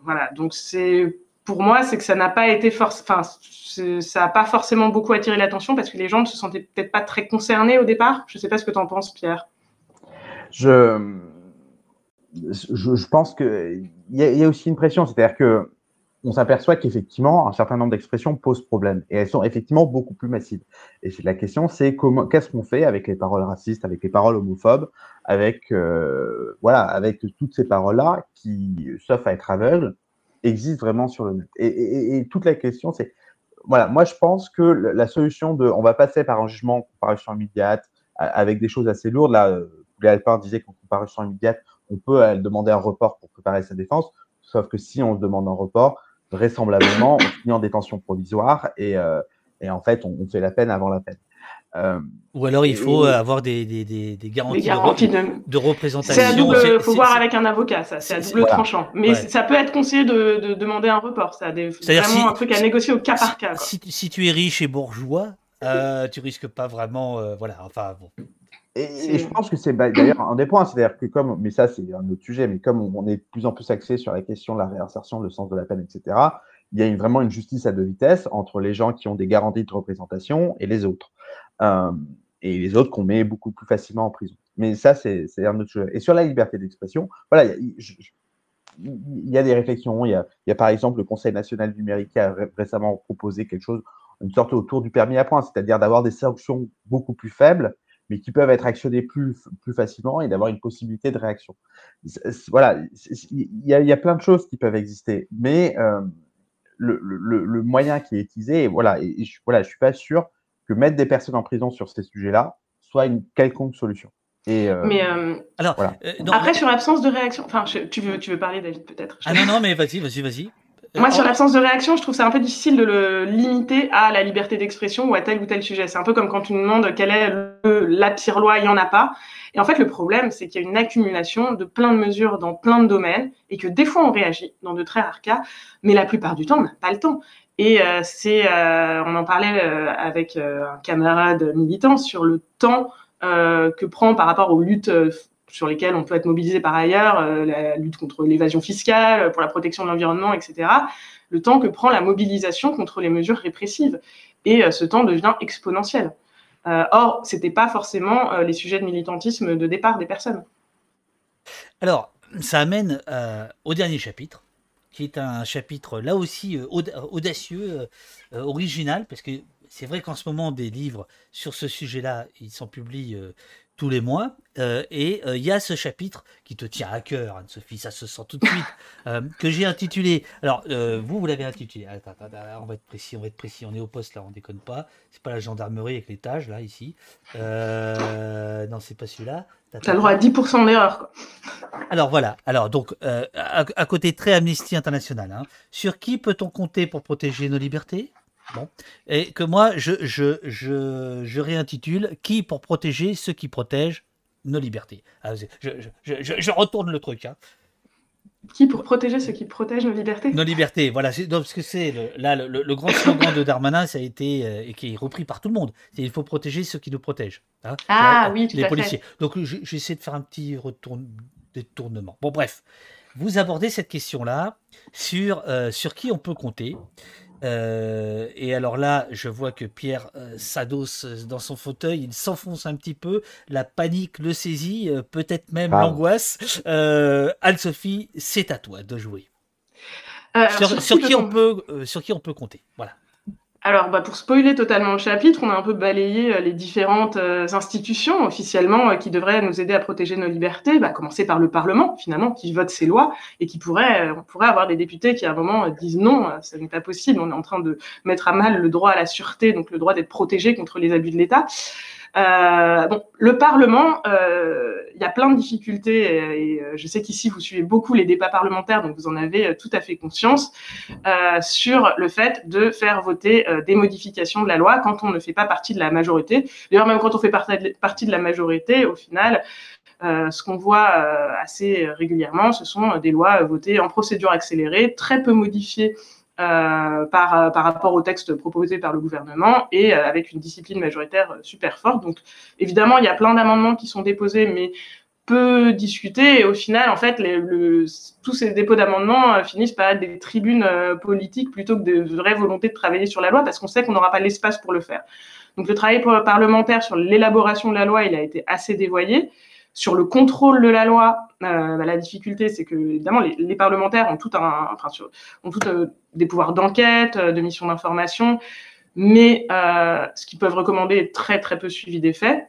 Speaker 2: voilà, donc c'est pour moi, c'est que ça n'a pas été enfin, ça n'a pas forcément beaucoup attiré l'attention parce que les gens ne se sentaient peut-être pas très concernés au départ. Je ne sais pas ce que tu en penses, Pierre.
Speaker 3: Je je, pense qu'il y, y, a aussi une pression, c'est-à-dire que on s'aperçoit qu'effectivement un certain nombre d'expressions posent problème et elles sont effectivement beaucoup plus massives. Et la question, c'est comment, qu'est-ce qu'on fait avec les paroles racistes, avec les paroles homophobes, avec euh, voilà, avec toutes ces paroles-là qui, sauf à être aveugles, existent vraiment sur le net. Et, toute la question, c'est voilà, moi je pense que la solution de, on va passer par un jugement comparution immédiate avec des choses assez lourdes. Là, Poulet Alpin disait qu'en comparution immédiate, on peut euh, demander un report pour préparer sa défense, sauf que si on se demande un report, vraisemblablement, on finit en détention provisoire et, euh, et en fait, on, fait la peine avant la peine.
Speaker 1: Euh, Ou alors il faut avoir des, des, des, des garanties, de, représentation.
Speaker 2: C'est à double, il faut voir avec un avocat, ça, c'est à double tranchant. Mais ça peut être conseillé de, de demander un report, ça, c'est vraiment un truc à négocier au cas par cas.
Speaker 1: Si, si, tu es riche et bourgeois, euh, tu risques pas vraiment, voilà, enfin bon.
Speaker 3: Et, je pense que c'est bah, d'ailleurs un des points, c'est-à-dire que comme, mais ça c'est un autre sujet, mais comme on est de plus en plus axé sur la question de la réinsertion, le sens de la peine, etc., il y a vraiment une justice à deux vitesses entre les gens qui ont des garanties de représentation et les autres. Euh, et les autres qu'on met beaucoup plus facilement en prison. Mais ça, c'est un autre sujet. Et sur la liberté d'expression, voilà, il y, a des réflexions. Il y a, il y a, par exemple le Conseil national numérique qui a récemment proposé quelque chose, une sorte autour du permis à point, c'est-à-dire d'avoir des sanctions beaucoup plus faibles mais qui peuvent être actionnés plus, plus facilement et d'avoir une possibilité de réaction. Voilà, il y, a, y, a, plein de choses qui peuvent exister, mais euh, le, le, le, moyen qui est utilisé, voilà, et, je, voilà, je suis pas sûr que mettre des personnes en prison sur ces sujets-là soit une quelconque solution. Et euh,
Speaker 2: mais euh, alors, voilà. après sur l'absence de réaction, enfin, tu veux, tu veux parler, David, peut-être?
Speaker 1: Ah non, non, mais vas-y, vas-y, vas-y.
Speaker 2: Moi, sur l'absence de réaction, je trouve ça un peu difficile de le limiter à la liberté d'expression ou à tel ou tel sujet. C'est un peu comme quand tu me demandes quelle est le, la pire loi, il n'y en a pas. Et en fait, le problème, c'est qu'il y a une accumulation de plein de mesures dans plein de domaines et que des fois, on réagit dans de très rares cas, mais la plupart du temps, on n'a pas le temps. Et euh, c'est, euh, on en parlait euh, avec un camarade militant sur le temps que prend par rapport aux luttes sur lesquels on peut être mobilisé par ailleurs, euh, la lutte contre l'évasion fiscale, pour la protection de l'environnement, etc., le temps que prend la mobilisation contre les mesures répressives. Et euh, ce temps devient exponentiel. or, ce n'était pas forcément les sujets de militantisme de départ des personnes.
Speaker 1: Alors, ça amène au dernier chapitre, qui est un chapitre là aussi audacieux, original, parce que c'est vrai qu'en ce moment, des livres sur ce sujet-là, ils sont publiés tous les mois. Euh, et euh, il y a ce chapitre qui te tient à cœur, Anne-Sophie, ça se sent tout de suite, euh, que j'ai intitulé. Alors, vous, vous l'avez intitulé. Attends, attends, on va être précis, on va être précis. On est au poste là, on déconne pas. C'est pas la gendarmerie avec l'étage là, ici. non, c'est pas celui-là.
Speaker 2: T'as le droit à 10% d'erreur.
Speaker 1: Alors voilà. Alors donc, à, côté très Amnesty International, hein. sur qui peut-on compter pour protéger nos libertés? Bon. Et que moi, je, je, je, je, réintitule Qui pour protéger ceux qui protègent nos libertés? Ah, je, je, retourne le truc. Hein.
Speaker 2: Qui pour protéger ceux qui protègent nos libertés?
Speaker 1: Nos libertés, voilà. Parce que c'est le, là le, grand slogan de Darmanin, ça a été euh, et qui est repris par tout le monde. C'est il faut protéger ceux qui nous protègent.
Speaker 2: Hein. ah oui, tout les policiers.
Speaker 1: Donc j'essaie de faire un petit retourne, détournement. Bon bref, vous abordez cette question-là sur euh, sur qui on peut compter. Euh, et alors là, je vois que Pierre euh, s'adosse dans son fauteuil, il s'enfonce un petit peu, la panique le saisit, euh, peut-être même l'angoisse. Anne-Sophie, c'est à toi de jouer. sur, qui on peut, sur qui on peut compter. Voilà.
Speaker 2: Alors, bah, pour spoiler totalement le chapitre, on a un peu balayé euh, les différentes euh, institutions officiellement euh, qui devraient nous aider à protéger nos libertés, bah, commencer par le Parlement, finalement, qui vote ces lois et qui pourrait, on pourrait avoir des députés qui, à un moment, disent non, ça n'est pas possible, on est en train de mettre à mal le droit à la sûreté, donc le droit d'être protégé contre les abus de l'État. Euh, bon, le Parlement, euh, il y a plein de difficultés et, euh, je sais qu'ici vous suivez beaucoup les débats parlementaires, donc vous en avez tout à fait conscience sur le fait de faire voter des modifications de la loi quand on ne fait pas partie de la majorité. D'ailleurs, même quand on fait partie de la majorité, au final, ce qu'on voit assez régulièrement, ce sont des lois votées en procédure accélérée, très peu modifiées par, euh, par rapport au texte proposé par le gouvernement et euh, avec une discipline majoritaire super forte. Donc évidemment, il y a plein d'amendements qui sont déposés, mais peu discutés. Et au final, en fait, tous ces dépôts d'amendements finissent par être des tribunes politiques plutôt que de vraies volontés de travailler sur la loi parce qu'on sait qu'on n'aura pas l'espace pour le faire. Donc le travail parlementaire sur l'élaboration de la loi, il a été assez dévoyé. Sur le contrôle de la loi, euh, bah, la difficulté, c'est que évidemment les, parlementaires ont tout un, enfin, ont tout euh, des pouvoirs d'enquête, euh, de mission d'information, mais ce qu'ils peuvent recommander est très très peu suivi des faits.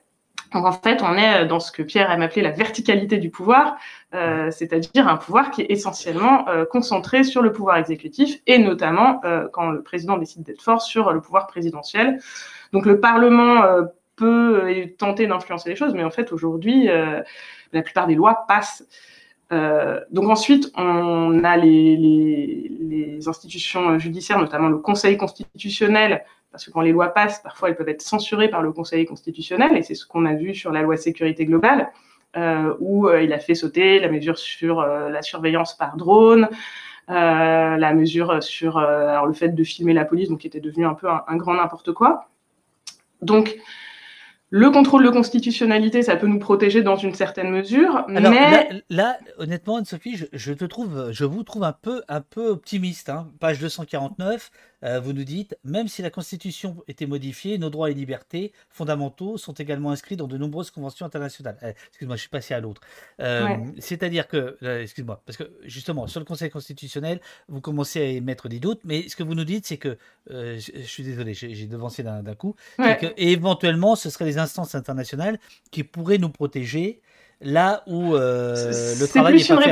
Speaker 2: Donc en fait, on est dans ce que Pierre aime appeler la verticalité du pouvoir, c'est-à-dire un pouvoir qui est essentiellement concentré sur le pouvoir exécutif et notamment quand le président décide d'être fort sur le pouvoir présidentiel. Donc le Parlement peut euh, tenter d'influencer les choses, mais en fait, aujourd'hui, euh, la plupart des lois passent. Euh, donc ensuite, on a les, institutions judiciaires, notamment le Conseil constitutionnel, parce que quand les lois passent, parfois elles peuvent être censurées par le Conseil constitutionnel, et c'est ce qu'on a vu sur la loi sécurité globale, où il a fait sauter la mesure sur la surveillance par drone, la mesure sur le fait de filmer la police, donc qui était devenu un peu un, un grand n'importe quoi. Donc, le contrôle de constitutionnalité, ça peut nous protéger dans une certaine mesure, mais
Speaker 1: là, honnêtement, Anne-Sophie, je, te trouve, je vous trouve un peu, un peu optimiste. Hein. Page 249, euh, vous nous dites, même si la Constitution était modifiée, nos droits et libertés fondamentaux sont également inscrits dans de nombreuses conventions internationales. Eh, excuse-moi, je suis passé à l'autre. Euh, c'est-à-dire que, euh, excuse-moi, parce que justement, sur le Conseil constitutionnel, vous commencez à émettre des doutes, mais ce que vous nous dites, c'est que, je, suis désolé, j'ai devancé d'un coup, que éventuellement, ce seraient les instances internationales qui pourraient nous protéger là où le travail n'est pas fait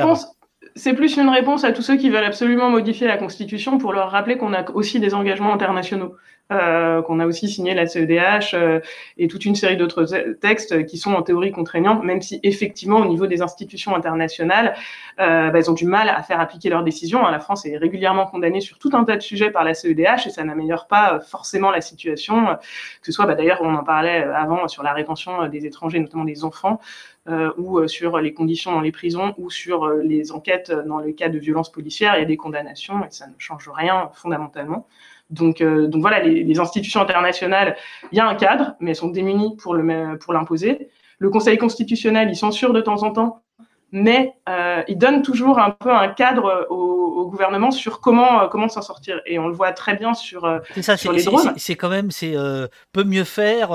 Speaker 2: c'est plus une réponse à tous ceux qui veulent absolument modifier la Constitution pour leur rappeler qu'on a aussi des engagements internationaux. Euh, qu'on a aussi signé la CEDH euh, et toute une série d'autres textes qui sont en théorie contraignants, même si effectivement au niveau des institutions internationales, euh, bah, elles ont du mal à faire appliquer leurs décisions. Hein. La France est régulièrement condamnée sur tout un tas de sujets par la CEDH et ça n'améliore pas forcément la situation. Que ce soit, bah, d'ailleurs, on en parlait avant sur la rétention des étrangers, notamment des enfants. ou sur les conditions dans les prisons, ou sur les enquêtes dans le cas de violences policières, il y a des condamnations et ça ne change rien fondamentalement. Donc, euh, donc voilà, les, institutions internationales, il y a un cadre, mais elles sont démunies pour l'imposer. Le Conseil constitutionnel, il censure de temps en temps, mais euh, il donne toujours un peu un cadre au, gouvernement sur comment euh, comment s'en sortir. Et on le voit très bien sur, euh,
Speaker 1: ça,
Speaker 2: sur les drones.
Speaker 1: C'est quand même c'est peut mieux faire,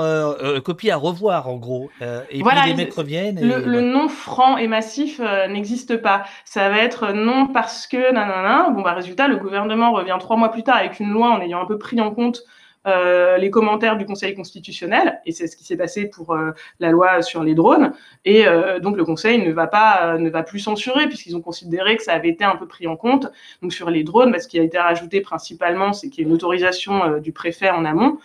Speaker 1: copie à revoir en gros. et puis les mecs reviennent.
Speaker 2: Le, le, non franc et massif n'existe pas. Ça va être non parce que nanana. Bon bah résultat, le gouvernement revient trois mois plus tard avec une loi en ayant un peu pris en compte euh, les commentaires du Conseil constitutionnel, et c'est ce qui s'est passé pour euh, la loi sur les drones. Et euh, donc le Conseil ne va pas, ne va plus censurer puisqu'ils ont considéré que ça avait été un peu pris en compte. Donc sur les drones, bah, ce qui a été rajouté principalement, c'est qu'il y a une autorisation du préfet en amont.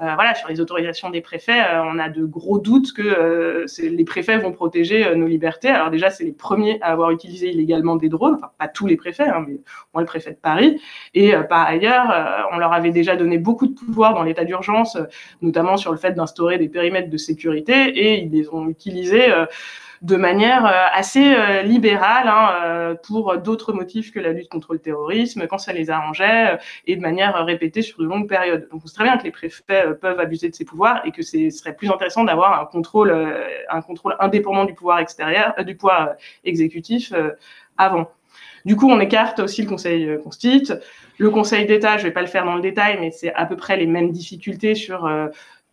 Speaker 2: Euh, voilà, sur les autorisations des préfets, euh, on a de gros doutes que euh, les préfets vont protéger nos libertés. Alors déjà, c'est les premiers à avoir utilisé illégalement des drones, enfin pas tous les préfets, hein, mais moins le préfet de Paris. Et par ailleurs, on leur avait déjà donné beaucoup de pouvoir dans l'état d'urgence, notamment sur le fait d'instaurer des périmètres de sécurité, et ils les ont utilisés de manière euh, assez euh, libérale hein, euh, pour d'autres motifs que la lutte contre le terrorisme, quand ça les arrangeait, et de manière répétée sur de longues périodes. Donc on sait très bien que les préfets peuvent abuser de ces pouvoirs et que ce serait plus intéressant d'avoir un contrôle, un contrôle indépendant du pouvoir extérieur, du pouvoir exécutif avant. Du coup, on écarte aussi le Conseil constitue. Le Conseil d'État, je ne vais pas le faire dans le détail, mais c'est à peu près les mêmes difficultés sur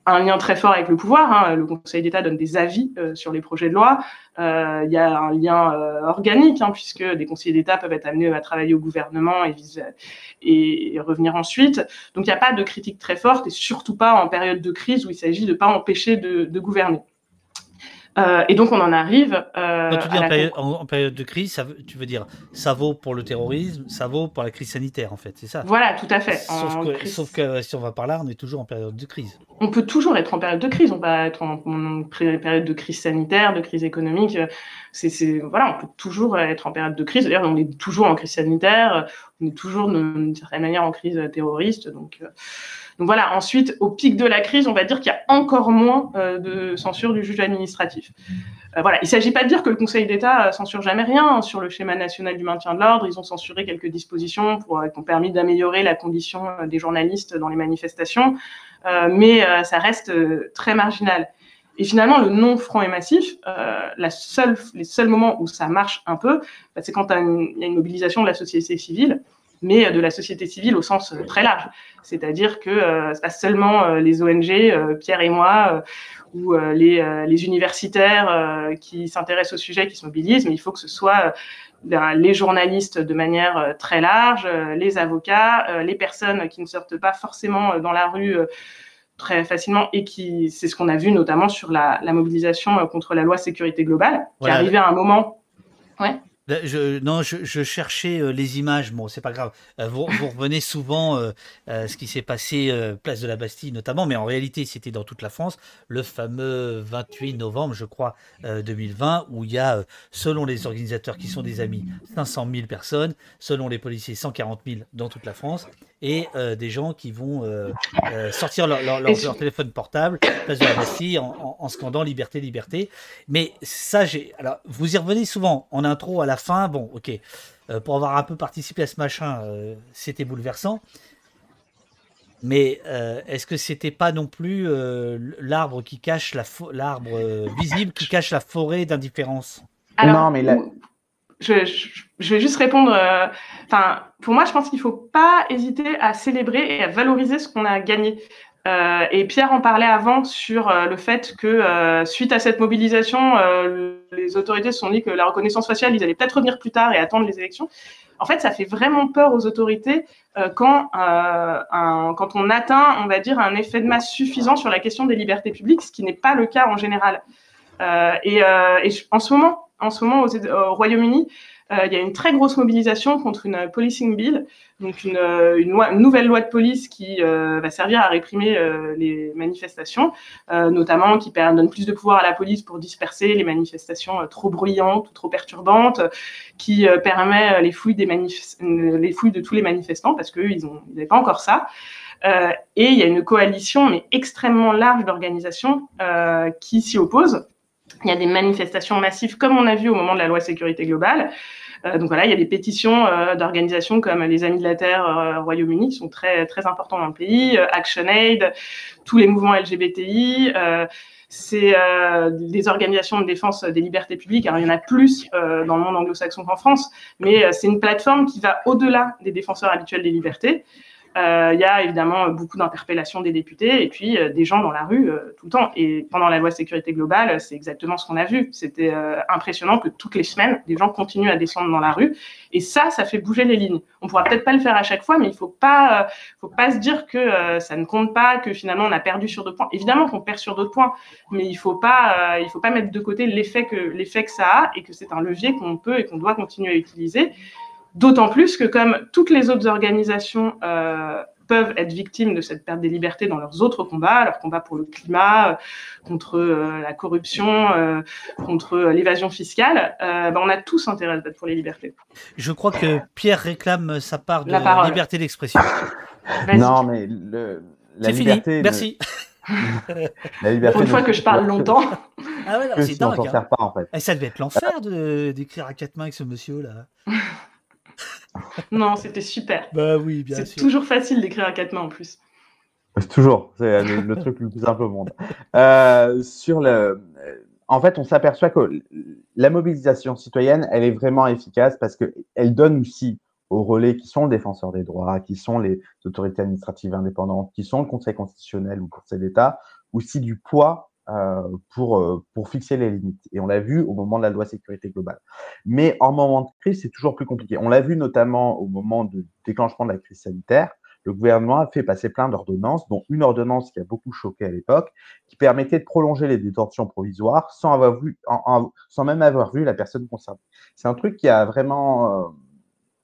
Speaker 2: un lien très fort avec le pouvoir. Hein. Le Conseil d'État donne des avis euh, sur les projets de loi. Euh, il y a un lien euh, organique, hein, puisque des conseillers d'État peuvent être amenés à travailler au gouvernement et, revenir ensuite. Donc il n'y a pas de critique très forte, et surtout pas en période de crise où il s'agit de ne pas empêcher de gouverner. Euh, et donc on en arrive.
Speaker 1: Euh, Quand tu dis en, période, en, période, de crise, ça tu veux dire ça vaut pour le terrorisme, ça vaut pour la crise sanitaire en fait, c'est ça?
Speaker 2: Voilà, tout à fait.
Speaker 1: Sauf que, sauf que, si on va par là, on est toujours en période de crise.
Speaker 2: On peut toujours être en période de crise, on peut être en, période de crise sanitaire, de crise économique. C'est voilà, on peut toujours être en période de crise. D'ailleurs, on est toujours en crise sanitaire, on est toujours d'une certaine manière en crise terroriste. Donc euh, voilà, ensuite, au pic de la crise, on va dire qu'il y a encore moins euh, de censure du juge administratif. Euh, voilà, il ne s'agit pas de dire que le Conseil d'État euh, censure jamais rien sur le schéma national du maintien de l'ordre. Ils ont censuré quelques dispositions qui ont permis d'améliorer la condition des journalistes dans les manifestations, mais ça reste très marginal. Et finalement, le non franc et massif, les seuls moments où ça marche un peu, bah, c'est quand il y a une mobilisation de la société civile mais de la société civile au sens euh, très large. C'est-à-dire que euh, ce pas seulement euh, les ONG, Pierre et moi, ou les, les, universitaires qui s'intéressent au sujet, qui se mobilisent, mais il faut que ce soit ben, les journalistes de manière très large, les avocats, les personnes qui ne sortent pas forcément dans la rue très facilement et qui, c'est ce qu'on a vu notamment sur la, la, mobilisation contre la loi sécurité globale, qui est arrivée à un moment.
Speaker 1: Ouais. Non, je, cherchais euh, les images. Bon, c'est pas grave. Euh, vous, revenez souvent euh, ce qui s'est passé place de la Bastille notamment, mais en réalité, c'était dans toute la France. Le fameux 28 novembre, je crois, 2020, où il y a, selon les organisateurs qui sont des amis, 500 000 personnes, selon les policiers, 140 000 dans toute la France et euh, des gens qui vont euh, euh, sortir leur, leur, téléphone portable, place de la Bastille, en, en, scandant liberté, liberté. Mais ça, j'ai. Alors, vous y revenez souvent en intro, à la fin. Bon, ok. pour avoir un peu participé à ce machin, c'était bouleversant. Mais est-ce que c'était pas non plus l'arbre qui cache la l'arbre visible qui cache la forêt d'indifférence?
Speaker 2: Non, mais là je, vais juste répondre. Euh, enfin, pour moi, je pense qu'il ne faut pas hésiter à célébrer et à valoriser ce qu'on a gagné. Euh, et Pierre en parlait avant sur euh, le fait que suite à cette mobilisation, les autorités se sont dit que la reconnaissance faciale, ils allaient peut-être revenir plus tard et attendre les élections. En fait, ça fait vraiment peur aux autorités quand, quand on atteint, on va dire, un effet de masse suffisant sur la question des libertés publiques, ce qui n'est pas le cas en général. et en ce moment, en ce moment au Royaume-Uni, euh, il y a une très grosse mobilisation contre une policing bill, donc une, euh, nouvelle loi de police qui euh, va servir à réprimer les manifestations, notamment qui donne plus de pouvoir à la police pour disperser les manifestations trop bruyantes ou trop perturbantes, qui permet les fouilles, les fouilles de tous les manifestants parce qu'eux, ils n'avaient pas encore ça. et il y a une coalition, mais extrêmement large d'organisations qui s'y opposent. Il y a des manifestations massives, comme on a vu au moment de la loi sécurité globale. donc voilà, il y a des pétitions d'organisations comme les Amis de la Terre au Royaume-Uni qui sont très très importants dans le pays, ActionAid, tous les mouvements LGBTI c'est euh, des organisations de défense des libertés publiques. Alors, il y en a plus euh, dans le monde anglo-saxon qu'en France, mais euh, c'est une plateforme qui va au-delà des défenseurs habituels des libertés. Euh, il y a évidemment beaucoup d'interpellations des députés et puis euh, des gens dans la rue euh, tout le temps. Et pendant la loi sécurité globale, c'est exactement ce qu'on a vu. C'était impressionnant que toutes les semaines, des gens continuent à descendre dans la rue. Et ça, ça fait bouger les lignes. On pourra peut-être pas le faire à chaque fois, mais il faut pas, faut pas se dire que ça ne compte pas, que finalement on a perdu sur d'autres points. Évidemment qu'on perd sur d'autres points, mais il faut pas, il faut pas mettre de côté l'effet que l'effet que ça a et que c'est un levier qu'on peut et qu'on doit continuer à utiliser. D'autant plus que comme toutes les autres organisations euh, peuvent être victimes de cette perte des libertés dans leurs autres combats, leurs combats pour le climat, euh, contre euh, la corruption, contre l'évasion fiscale, ben, on a tous intérêt à être pour les libertés.
Speaker 1: Je crois que Pierre réclame sa part de liberté d'expression.
Speaker 3: Non, mais le,
Speaker 1: la liberté. Merci.
Speaker 2: la liberté pour une fois que je parle longtemps.
Speaker 1: Ah ouais, c'est dingue. Hein. Pas, en fait. Et eh, ça devait être l'enfer d'écrire à quatre mains avec ce monsieur-là.
Speaker 2: Non, c'était super.
Speaker 1: Bah oui, bien
Speaker 2: C'est toujours facile d'écrire à quatre mains en plus.
Speaker 3: Toujours, c'est le, truc le plus simple au monde. Euh, sur le, en fait, on s'aperçoit que la mobilisation citoyenne, elle est vraiment efficace parce qu'elle donne aussi aux relais qui sont le défenseur des droits, qui sont les autorités administratives indépendantes, qui sont le Conseil constitutionnel ou le Conseil d'État, aussi du poids euh, pour, euh, pour fixer les limites. Et on l'a vu au moment de la loi sécurité globale. Mais en moment de crise, c'est toujours plus compliqué. On l'a vu notamment au moment du déclenchement de la crise sanitaire. Le gouvernement a fait passer plein d'ordonnances, dont une ordonnance qui a beaucoup choqué à l'époque, qui permettait de prolonger les détentions provisoires sans, avoir vu, sans même avoir vu la personne concernée. C'est un truc qui a vraiment euh,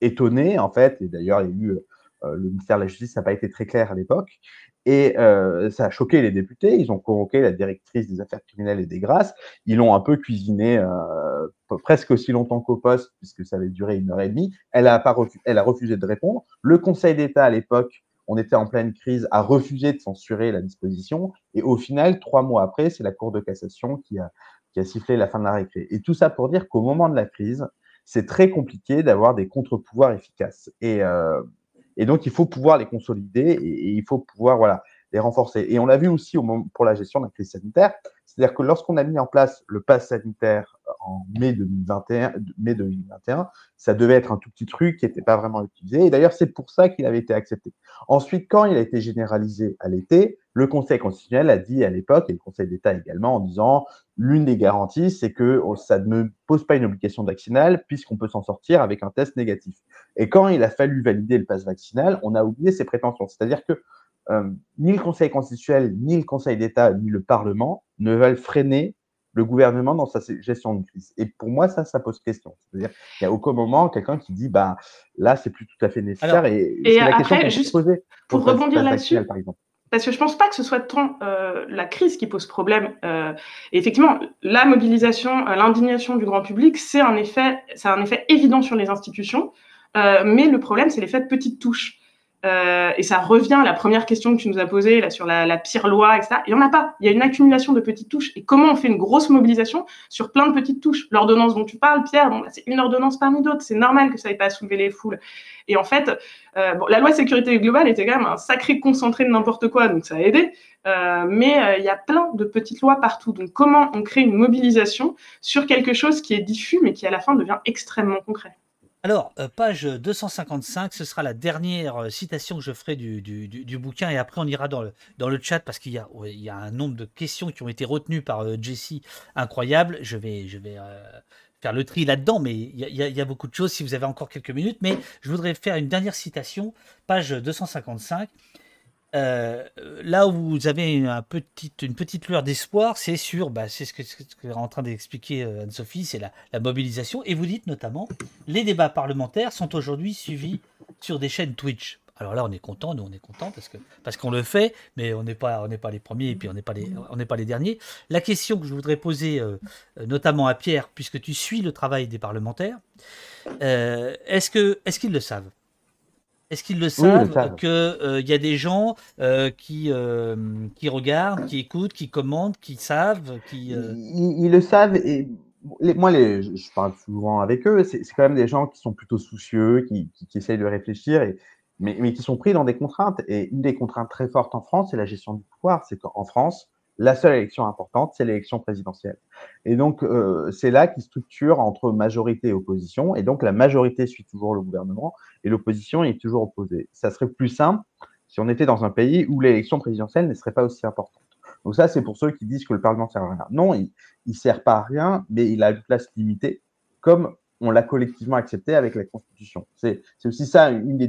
Speaker 3: étonné, en fait, et d'ailleurs, il y a eu le ministère de la Justice n'a pas été très clair à l'époque. Et euh, ça a choqué les députés. Ils ont convoqué la directrice des affaires criminelles et des grâces. Ils l'ont un peu cuisiné euh, presque aussi longtemps qu'au poste, puisque ça avait duré une heure et demie. Elle a, pas elle a refusé de répondre. Le Conseil d'État, à l'époque, on était en pleine crise, a refusé de censurer la disposition. Et au final, trois mois après, c'est la Cour de cassation qui a, qui a sifflé la fin de la récré. Et tout ça pour dire qu'au moment de la crise, c'est très compliqué d'avoir des contre-pouvoirs efficaces. Et, euh, et donc, il faut pouvoir les consolider et, il faut pouvoir voilà, les renforcer. Et on l'a vu aussi pour la gestion de la crise sanitaire. C'est-à-dire que lorsqu'on a mis en place le pass sanitaire en mai 2021, mai 2021, ça devait être un tout petit truc qui n'était pas vraiment utilisé. Et d'ailleurs, c'est pour ça qu'il avait été accepté. Ensuite, quand il a été généralisé à l'été, le Conseil constitutionnel a dit à l'époque, et le Conseil d'État également, en disant l'une des garanties, c'est que oh, ça ne pose pas une obligation vaccinale puisqu'on peut s'en sortir avec un test négatif. Et quand il a fallu valider le pass vaccinal, on a oublié ses prétentions. C'est-à-dire que euh, ni le Conseil constitutionnel, ni le Conseil d'État, ni le Parlement ne veulent freiner le gouvernement dans sa gestion de crise. Et pour moi, ça, ça pose question. C'est-à-dire qu'il n'y a aucun moment quelqu'un qui dit, bah, là, c'est plus tout à fait nécessaire.
Speaker 2: et, et la après, question juste pour rebondir là-dessus, parce que je pense pas que ce soit tant euh, la crise qui pose problème. Euh, et effectivement, la mobilisation, l'indignation du grand public, c'est un effet, c'est un effet évident sur les institutions. Euh, mais le problème, c'est l'effet de petites touches. Euh, et ça revient à la première question que tu nous as posée là, sur la, pire loi, etc. Il n'y en a pas. Il y a une accumulation de petites touches. Et comment on fait une grosse mobilisation sur plein de petites touches? L'ordonnance dont tu parles, Pierre, bah, c'est une ordonnance parmi d'autres. C'est normal que ça n'ait pas soulevé les foules. Et en fait, euh, la loi sécurité globale était quand même un sacré concentré de n'importe quoi, donc ça a aidé. Euh, mais il y a plein de petites lois partout. Donc comment on crée une mobilisation sur quelque chose qui est diffus, mais qui à la fin devient extrêmement concret?
Speaker 1: Alors, euh, page 255, ce sera la dernière euh, citation que je ferai du, bouquin et après on ira dans le, chat parce qu'il y, a un nombre de questions qui ont été retenues par euh, Jessie incroyable. Je vais, vais faire le tri là-dedans, mais il y, a beaucoup de choses si vous avez encore quelques minutes. Mais je voudrais faire une dernière citation, page 255. Euh, là où vous avez une petite lueur d'espoir, c'est sur, bah, c'est ce que, ce est en train d'expliquer euh, Anne-Sophie, c'est la, mobilisation. Et vous dites notamment, les débats parlementaires sont aujourd'hui suivis sur des chaînes Twitch. Alors là, on est content, nous on est content parce que qu'on le fait, mais on n'est pas les premiers et puis on n'est pas les derniers. La question que je voudrais poser, euh, notamment à Pierre, puisque tu suis le travail des parlementaires, que est-ce qu'ils le savent? Est-ce qu'ils le savent qu'il euh, y a des gens euh, qui, euh, qui regardent, qui écoutent, qui commentent, qui savent qui,
Speaker 3: ils, le savent et moi, les, je parle souvent avec eux, c'est quand même des gens qui sont plutôt soucieux, qui, qui, essayent de réfléchir, et, mais, mais, qui sont pris dans des contraintes. Et une des contraintes très fortes en France, c'est la gestion du pouvoir. C'est qu'en France, la seule élection importante, c'est l'élection présidentielle. Et donc, euh, c'est là qui structure entre majorité et opposition. Et donc, la majorité suit toujours le gouvernement et l'opposition est toujours opposée. Ça serait plus simple si on était dans un pays où l'élection présidentielle ne serait pas aussi importante. Donc ça, c'est pour ceux qui disent que le Parlement sert à rien. Non, il ne sert pas à rien, mais il a une place limitée, comme on l'a collectivement accepté avec la Constitution. C'est aussi ça une des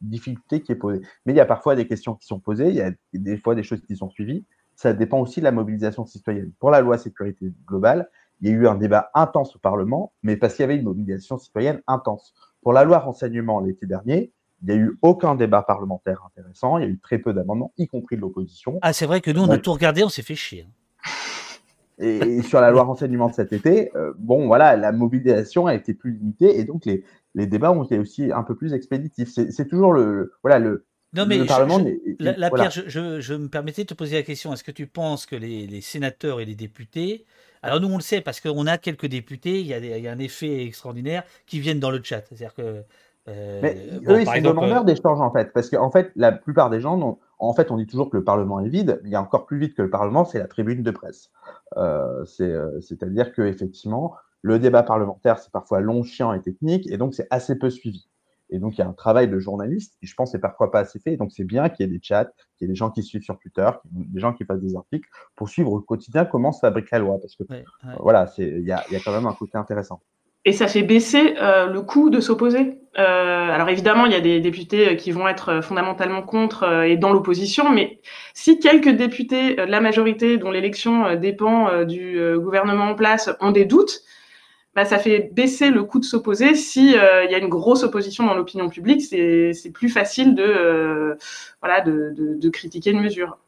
Speaker 3: difficultés qui est posée. Mais il y a parfois des questions qui sont posées, il y a des fois des choses qui sont suivies. Ça dépend aussi de la mobilisation citoyenne. Pour la loi sécurité globale, il y a eu un débat intense au Parlement, mais parce qu'il y avait une mobilisation citoyenne intense. Pour la loi renseignement l'été dernier, il n'y a eu aucun débat parlementaire intéressant. Il y a eu très peu d'amendements, y compris de l'opposition.
Speaker 1: Ah, c'est vrai que nous, on a tout regardé, on s'est fait chier. Hein.
Speaker 3: Et, sur la loi renseignement de cet été, euh, bon, voilà, la mobilisation a été plus limitée et donc les, les débats ont été aussi un peu plus expéditifs. C'est toujours le, voilà, le,
Speaker 1: non, mais le Parlement. la, Pierre, je, me permettais de te poser la question est-ce que tu penses que les, les, sénateurs et les députés. Alors, nous, on le sait parce qu'on a quelques députés, il y, a il y, a un effet extraordinaire qui viennent dans le chat. C'est-à-dire que
Speaker 3: euh, mais eux, ils sont demandeurs euh, d'échanges en fait, parce qu'en fait, la plupart des gens, en fait, on dit toujours que le Parlement est vide, mais il y a encore plus vide que le Parlement, c'est la tribune de presse. Euh, C'est-à-dire que effectivement, le débat parlementaire, c'est parfois long, chiant et technique, et donc c'est assez peu suivi. Et donc, il y a un travail de journaliste qui, je pense, n'est parfois pas assez fait. Et donc, c'est bien qu'il y ait des chats, qu'il y ait des gens qui suivent sur Twitter, des gens qui fassent des articles pour suivre au quotidien comment se fabrique la loi. Parce que, voilà, il y a, y a quand même un côté intéressant
Speaker 2: et ça fait baisser euh, le coût de s'opposer? Euh, alors évidemment, il y a des députés euh, qui vont être fondamentalement contre et dans l'opposition, mais si quelques députés de la majorité dont l'élection dépend du gouvernement en place ont des doutes, bah, ça fait baisser le coût de s'opposer. Si il y a une grosse opposition dans l'opinion publique, c'est plus facile de voilà de, de, de critiquer une mesure.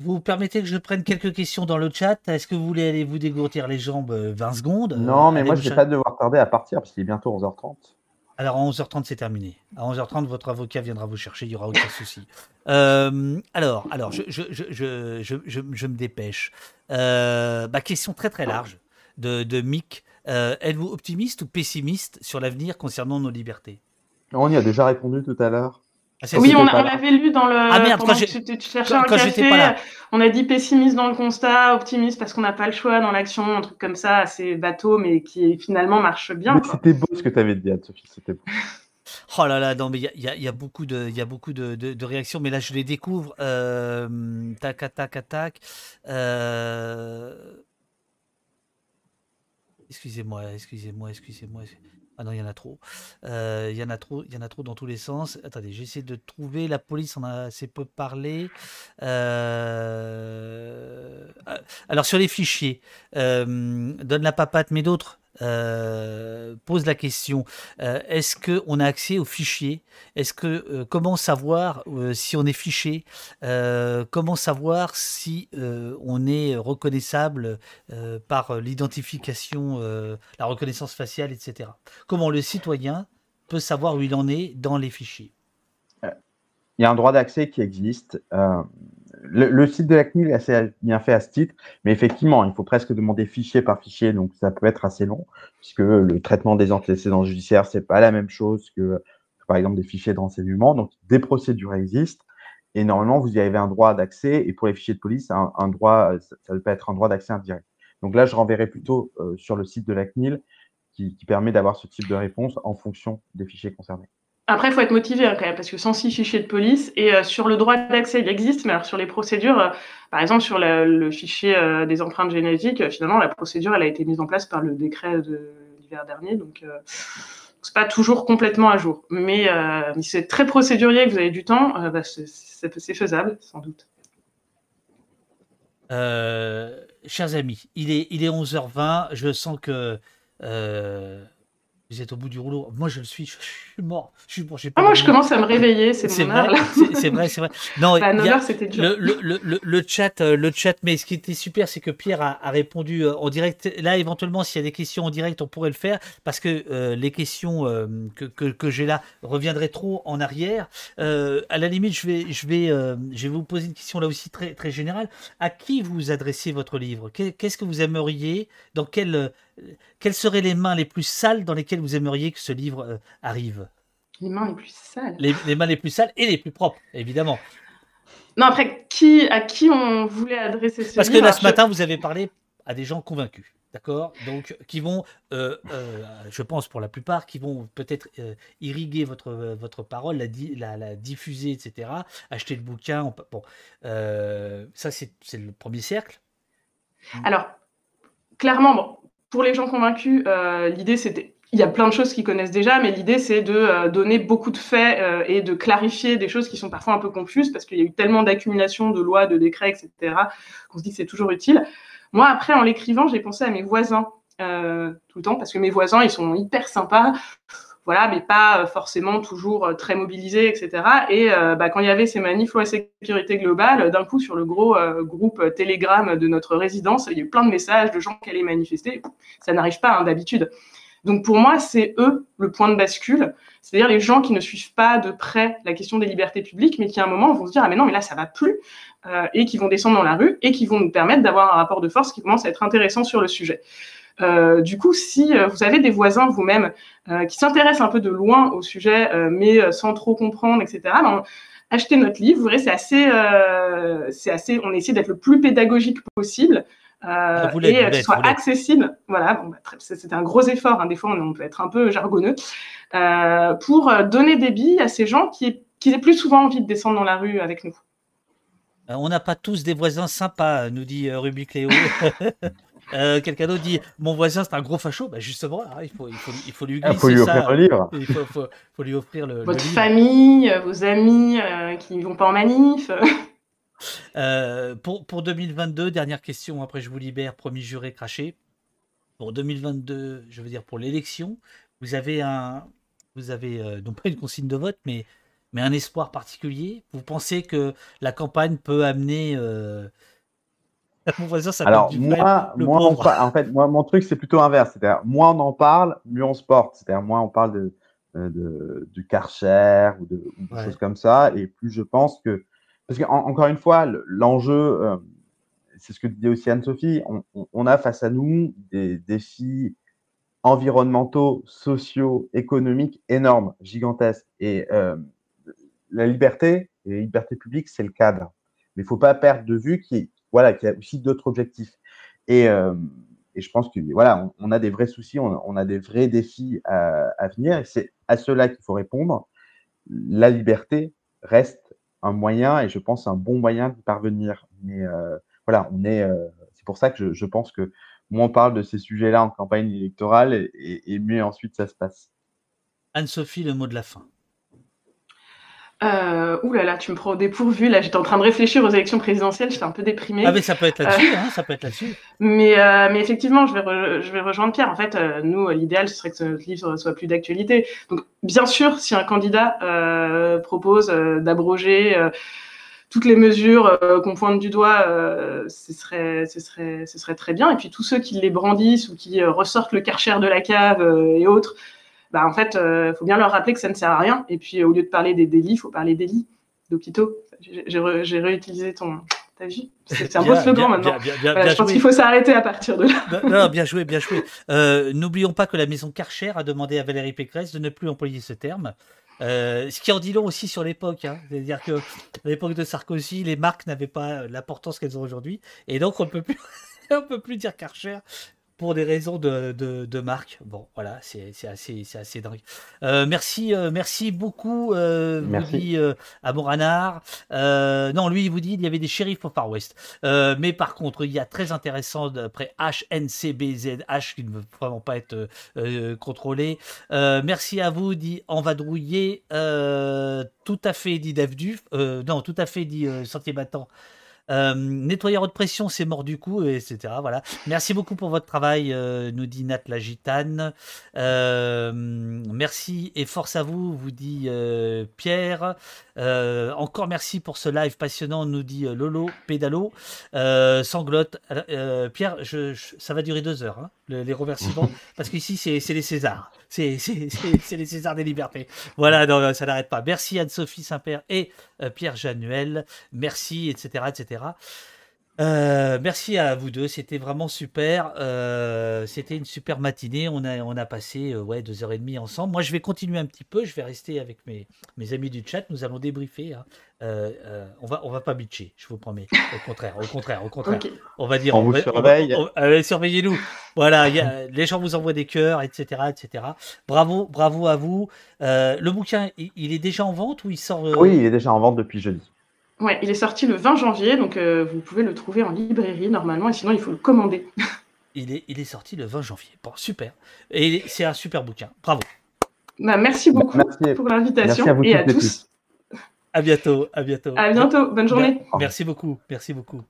Speaker 1: Vous permettez que je prenne quelques questions dans le chat. Est-ce que vous voulez aller vous dégourdir les jambes 20 euh, secondes?
Speaker 3: Non, mais moi, je ne vais pas devoir tarder à partir parce qu'il est bientôt 11h30.
Speaker 1: Alors, à 11h30, c'est terminé. À 11h30, votre avocat viendra vous chercher, il n'y aura aucun souci. Euh, alors, alors je, je, je, je, me dépêche. Euh, bah, question très très large de, de Mick. Êtes-vous optimiste ou pessimiste sur l'avenir concernant nos libertés?
Speaker 3: On y a déjà répondu tout à l'heure.
Speaker 2: Ah, oui, on, l'avait lu dans le. Ah merde, quand, tu, cherchais un café, pas là. on a dit pessimiste dans le constat, optimiste parce qu'on n'a pas le choix dans l'action, un truc comme ça, assez bateau, mais qui finalement marche bien.
Speaker 3: C'était beau ce que tu avais dit, Sophie, c'était beau.
Speaker 1: Oh là là, non, mais il y, y, y a, beaucoup, de, y a beaucoup de, de, de, réactions, mais là je les découvre. Euh, tac, tac, tac. Euh... Excusez-moi, excusez-moi, excusez-moi. Ah non, il y en a trop. Euh, il y en a trop, il y en a trop dans tous les sens. Attendez, j'essaie de trouver. La police en a assez peu parlé. Euh, alors sur les fichiers, euh, donne la papate, mais d'autres euh, pose la question euh, est-ce que on a accès aux fichiers? Est-ce que euh, comment savoir si on est fiché? Comment savoir si on est reconnaissable par l'identification, la reconnaissance faciale, etc. Comment le citoyen peut savoir où il en est dans les fichiers?
Speaker 3: Il y a un droit d'accès qui existe le, site de la CNIL est assez bien fait à ce titre, mais effectivement, il faut presque demander fichier par fichier, donc ça peut être assez long, puisque le traitement des antécédents judiciaires, c'est pas la même chose que, par exemple des fichiers de renseignement. Donc, des procédures existent, et normalement, vous y avez un droit d'accès, et pour les fichiers de police, un, droit, ça, peut être un droit d'accès indirect. Donc là, je renverrai plutôt euh, sur le site de la CNIL, qui permet d'avoir ce type de réponse en fonction des fichiers concernés.
Speaker 2: Après, il faut être motivé hein, quand même, parce que sans six fichiers de police, et euh, sur le droit d'accès, il existe, mais alors sur les procédures, euh, par exemple sur le fichier euh, des empreintes génétiques, finalement, la procédure, elle a été mise en place par le décret de l'hiver dernier, donc c'est pas toujours complètement à jour. Mais, si c'est très procédurier, que vous avez du temps, bah, c'est faisable, sans doute.
Speaker 1: chers amis, il est, il est 11h20, je sens que vous êtes au bout du rouleau. Moi, je le suis, je, suis mort. Je suis
Speaker 2: bon, ah, moi, je commence à me réveiller, c'est
Speaker 1: vrai, C'est vrai, c'est vrai.
Speaker 2: Non, bah, c'était
Speaker 1: Le, le, le, le, chat, euh, le chat, mais ce qui était super, c'est que Pierre a, a, répondu euh, en direct. Là, éventuellement, s'il y a des questions en direct, on pourrait le faire, parce que euh, les questions que, que, que j'ai là reviendraient trop en arrière. à la limite, je vais, je, vais, je vais vous poser une question là aussi très, très générale. À qui vous adressez votre livre? Qu'est-ce que vous aimeriez? Dans quel quelles seraient les mains les plus sales dans lesquelles vous aimeriez que ce livre euh, arrive?
Speaker 2: Les mains les plus sales
Speaker 1: les, mains les plus sales et les plus propres, évidemment.
Speaker 2: Non, après, qui, à qui on voulait adresser ce
Speaker 1: Parce livre? Parce que là, ce matin, vous avez parlé à des gens convaincus. D'accord? Donc, qui vont, euh, euh, je pense pour la plupart, qui vont peut-être irriguer votre, votre parole, la, la, diffuser, etc. Acheter le bouquin. bon, ça, c'est le premier cercle.
Speaker 2: Alors, clairement, bon, pour les gens convaincus, euh, l'idée c'était il y a plein de choses qu'ils connaissent déjà, mais l'idée c'est de euh, donner beaucoup de faits euh, et de clarifier des choses qui sont parfois un peu confuses parce qu'il y a eu tellement d'accumulation de lois, de décrets, etc. qu'on se dit que c'est toujours utile. Moi, après, en l'écrivant, j'ai pensé à mes voisins tout le temps parce que mes voisins, ils sont hyper sympas voilà, mais pas euh, forcément toujours euh, très mobilisés, etc. Et euh, bah, quand il y avait ces manifs loi sécurité globale, d'un coup, sur le gros groupe Telegram de notre résidence, il y a eu plein de messages de gens qui allaient manifester. Ça n'arrive pas hein, d'habitude. Donc pour moi, c'est eux le point de bascule, c'est-à-dire les gens qui ne suivent pas de près la question des libertés publiques, mais qui à un moment vont se dire ah mais non mais là ça va plus et qui vont descendre dans la rue et qui vont nous permettre d'avoir un rapport de force qui commence à être intéressant sur le sujet. Euh, du coup, si euh, vous avez des voisins vous-même euh, qui s'intéressent un peu de loin au sujet, mais sans trop comprendre, etc., ben, achetez notre livre. Vous verrez, c'est assez, c'est assez, on essaie d'être le plus pédagogique possible. Euh, et qu'il soit accessible. Voilà, bon, bah, c'était un gros effort. Hein. Des fois, on, peut être un peu jargonneux euh, pour donner des billes à ces gens qui, qui aient plus souvent envie de descendre dans la rue avec nous.
Speaker 1: On n'a pas tous des voisins sympas, nous dit Ruby Cléo. Euh, quelqu'un d'autre dit Mon voisin, c'est un gros facho. Bah, justement, hein, il, faut, il, faut, il faut lui glisser
Speaker 3: ah, faut lui offrir le livre.
Speaker 1: Il faut, faut, faut, lui offrir le.
Speaker 2: Votre famille, euh, vos amis euh, qui ne vont pas en manif.
Speaker 1: pour, pour 2022, dernière question, après je vous libère, promis juré craché. Pour 2022, je veux dire pour l'élection, vous avez un. Vous avez non pas une consigne de vote, mais, mais un espoir particulier. Vous pensez que la campagne peut amener
Speaker 3: Alors, moi, en fait, moi, mon truc, c'est plutôt inverse. C'est-à-dire, moins on en parle, mieux on se porte. C'est-à-dire, moins on parle de, euh, de, du Karcher ou de, choses comme ça, et plus je pense que. Parce qu'encore une fois, l'enjeu, euh, c'est ce que dit aussi Anne-Sophie, on, a face à nous des défis environnementaux, sociaux, économiques énormes, gigantesques. Et euh, la liberté, et la liberté publique, c'est le cadre. Mais il ne faut pas perdre de vue qu'il voilà, qui a aussi d'autres objectifs. Et, euh, je pense que voilà, on, a des vrais soucis, on, a des vrais défis à, venir, c'est à cela qu'il faut répondre. La liberté reste un moyen, et je pense un bon moyen de parvenir. Mais euh, voilà, on est. Euh, c'est pour ça que je, je, pense que moins on parle de ces sujets-là en campagne électorale, et, et mieux ensuite ça se passe.
Speaker 1: Anne-Sophie, le mot de la fin.
Speaker 2: Euh, ouh là là, tu me prends au dépourvu. Là, j'étais en train de réfléchir aux élections présidentielles. J'étais un peu déprimée.
Speaker 1: Ah, mais ça peut être là-dessus. Euh, hein, ça peut être là-dessus.
Speaker 2: Mais, euh, mais effectivement, je vais, je vais rejoindre Pierre. En fait, euh, nous, l'idéal, ce serait que ce livre soit plus d'actualité. Donc, bien sûr, si un candidat propose d'abroger toutes les mesures qu'on pointe du doigt, ce, serait, ce, serait, ce serait très bien. Et puis, tous ceux qui les brandissent ou qui ressortent le karcher de la cave et autres, bah, en fait, il euh, faut bien leur rappeler que ça ne sert à rien. Et puis, au lieu de parler des délits, il faut parler des lits d'hôpitaux. J'ai réutilisé ton, ta vie. C'est un beau slogan maintenant. je pense qu'il faut s'arrêter à partir de là.
Speaker 1: non, bien joué, bien joué. Euh, n'oublions pas que la maison Karcher a demandé à Valérie Pécresse de ne plus employer ce terme. Euh, ce qui en dit long aussi sur l'époque. Hein. C'est-à-dire que à l'époque de Sarkozy, les marques n'avaient pas l'importance qu'elles ont aujourd'hui. Et donc, on ne peut plus. on peut plus dire Karcher pour des raisons de, de, marque. Bon, voilà, c'est assez, assez dingue. Euh, merci, euh, merci beaucoup, euh, merci. Euh, à Moranard. non, lui, il vous dit il y avait des shérifs au Far West. mais par contre, il y a très intéressant d'après HNCBZH qui ne veut vraiment pas être contrôlé. merci à vous, dit Envadrouillé. tout à fait, dit Dave non, tout à fait, dit Sentier Battant. Euh, nettoyeur de pression, c'est mort du coup, etc. Voilà. Merci beaucoup pour votre travail, euh, nous dit Nat la gitane. Euh, merci et force à vous, vous dit Pierre. encore merci pour ce live passionnant, nous dit Lolo Pédalo. sanglote. Pierre, je, ça va durer deux heures, hein, les remerciements, parce qu'ici c'est les Césars. C'est les Césars des libertés. Voilà, non, ça n'arrête pas. Merci Anne-Sophie Saint-Père et Pierre Januel. Merci, etc. etc. Euh, merci à vous deux, c'était vraiment super. Euh, c'était une super matinée. On a, on a passé euh, ouais, deux heures et demie ensemble. Moi, je vais continuer un petit peu. Je vais rester avec mes, mes amis du chat. Nous allons débriefer. Hein. on va, on va pas bitcher, je vous promets. Au contraire, au contraire, au contraire. On va dire.
Speaker 3: On, vous surveille.
Speaker 1: Surveillez-nous. Voilà, les gens vous envoient des cœurs, etc., etc. Bravo, bravo à vous. le bouquin, il, est déjà en vente ou il sort
Speaker 3: Oui, il est déjà en vente depuis jeudi.
Speaker 2: Ouais, il est sorti le 20 janvier, donc euh, vous pouvez le trouver en librairie normalement, et sinon il faut le commander.
Speaker 1: il, est, il est sorti le 20 janvier. Bon, super. Et c'est un super bouquin. Bravo.
Speaker 2: Bah, merci beaucoup pour l'invitation et à tous.
Speaker 1: À bientôt, à bientôt.
Speaker 2: À bientôt, bonne journée.
Speaker 1: Merci beaucoup, merci beaucoup.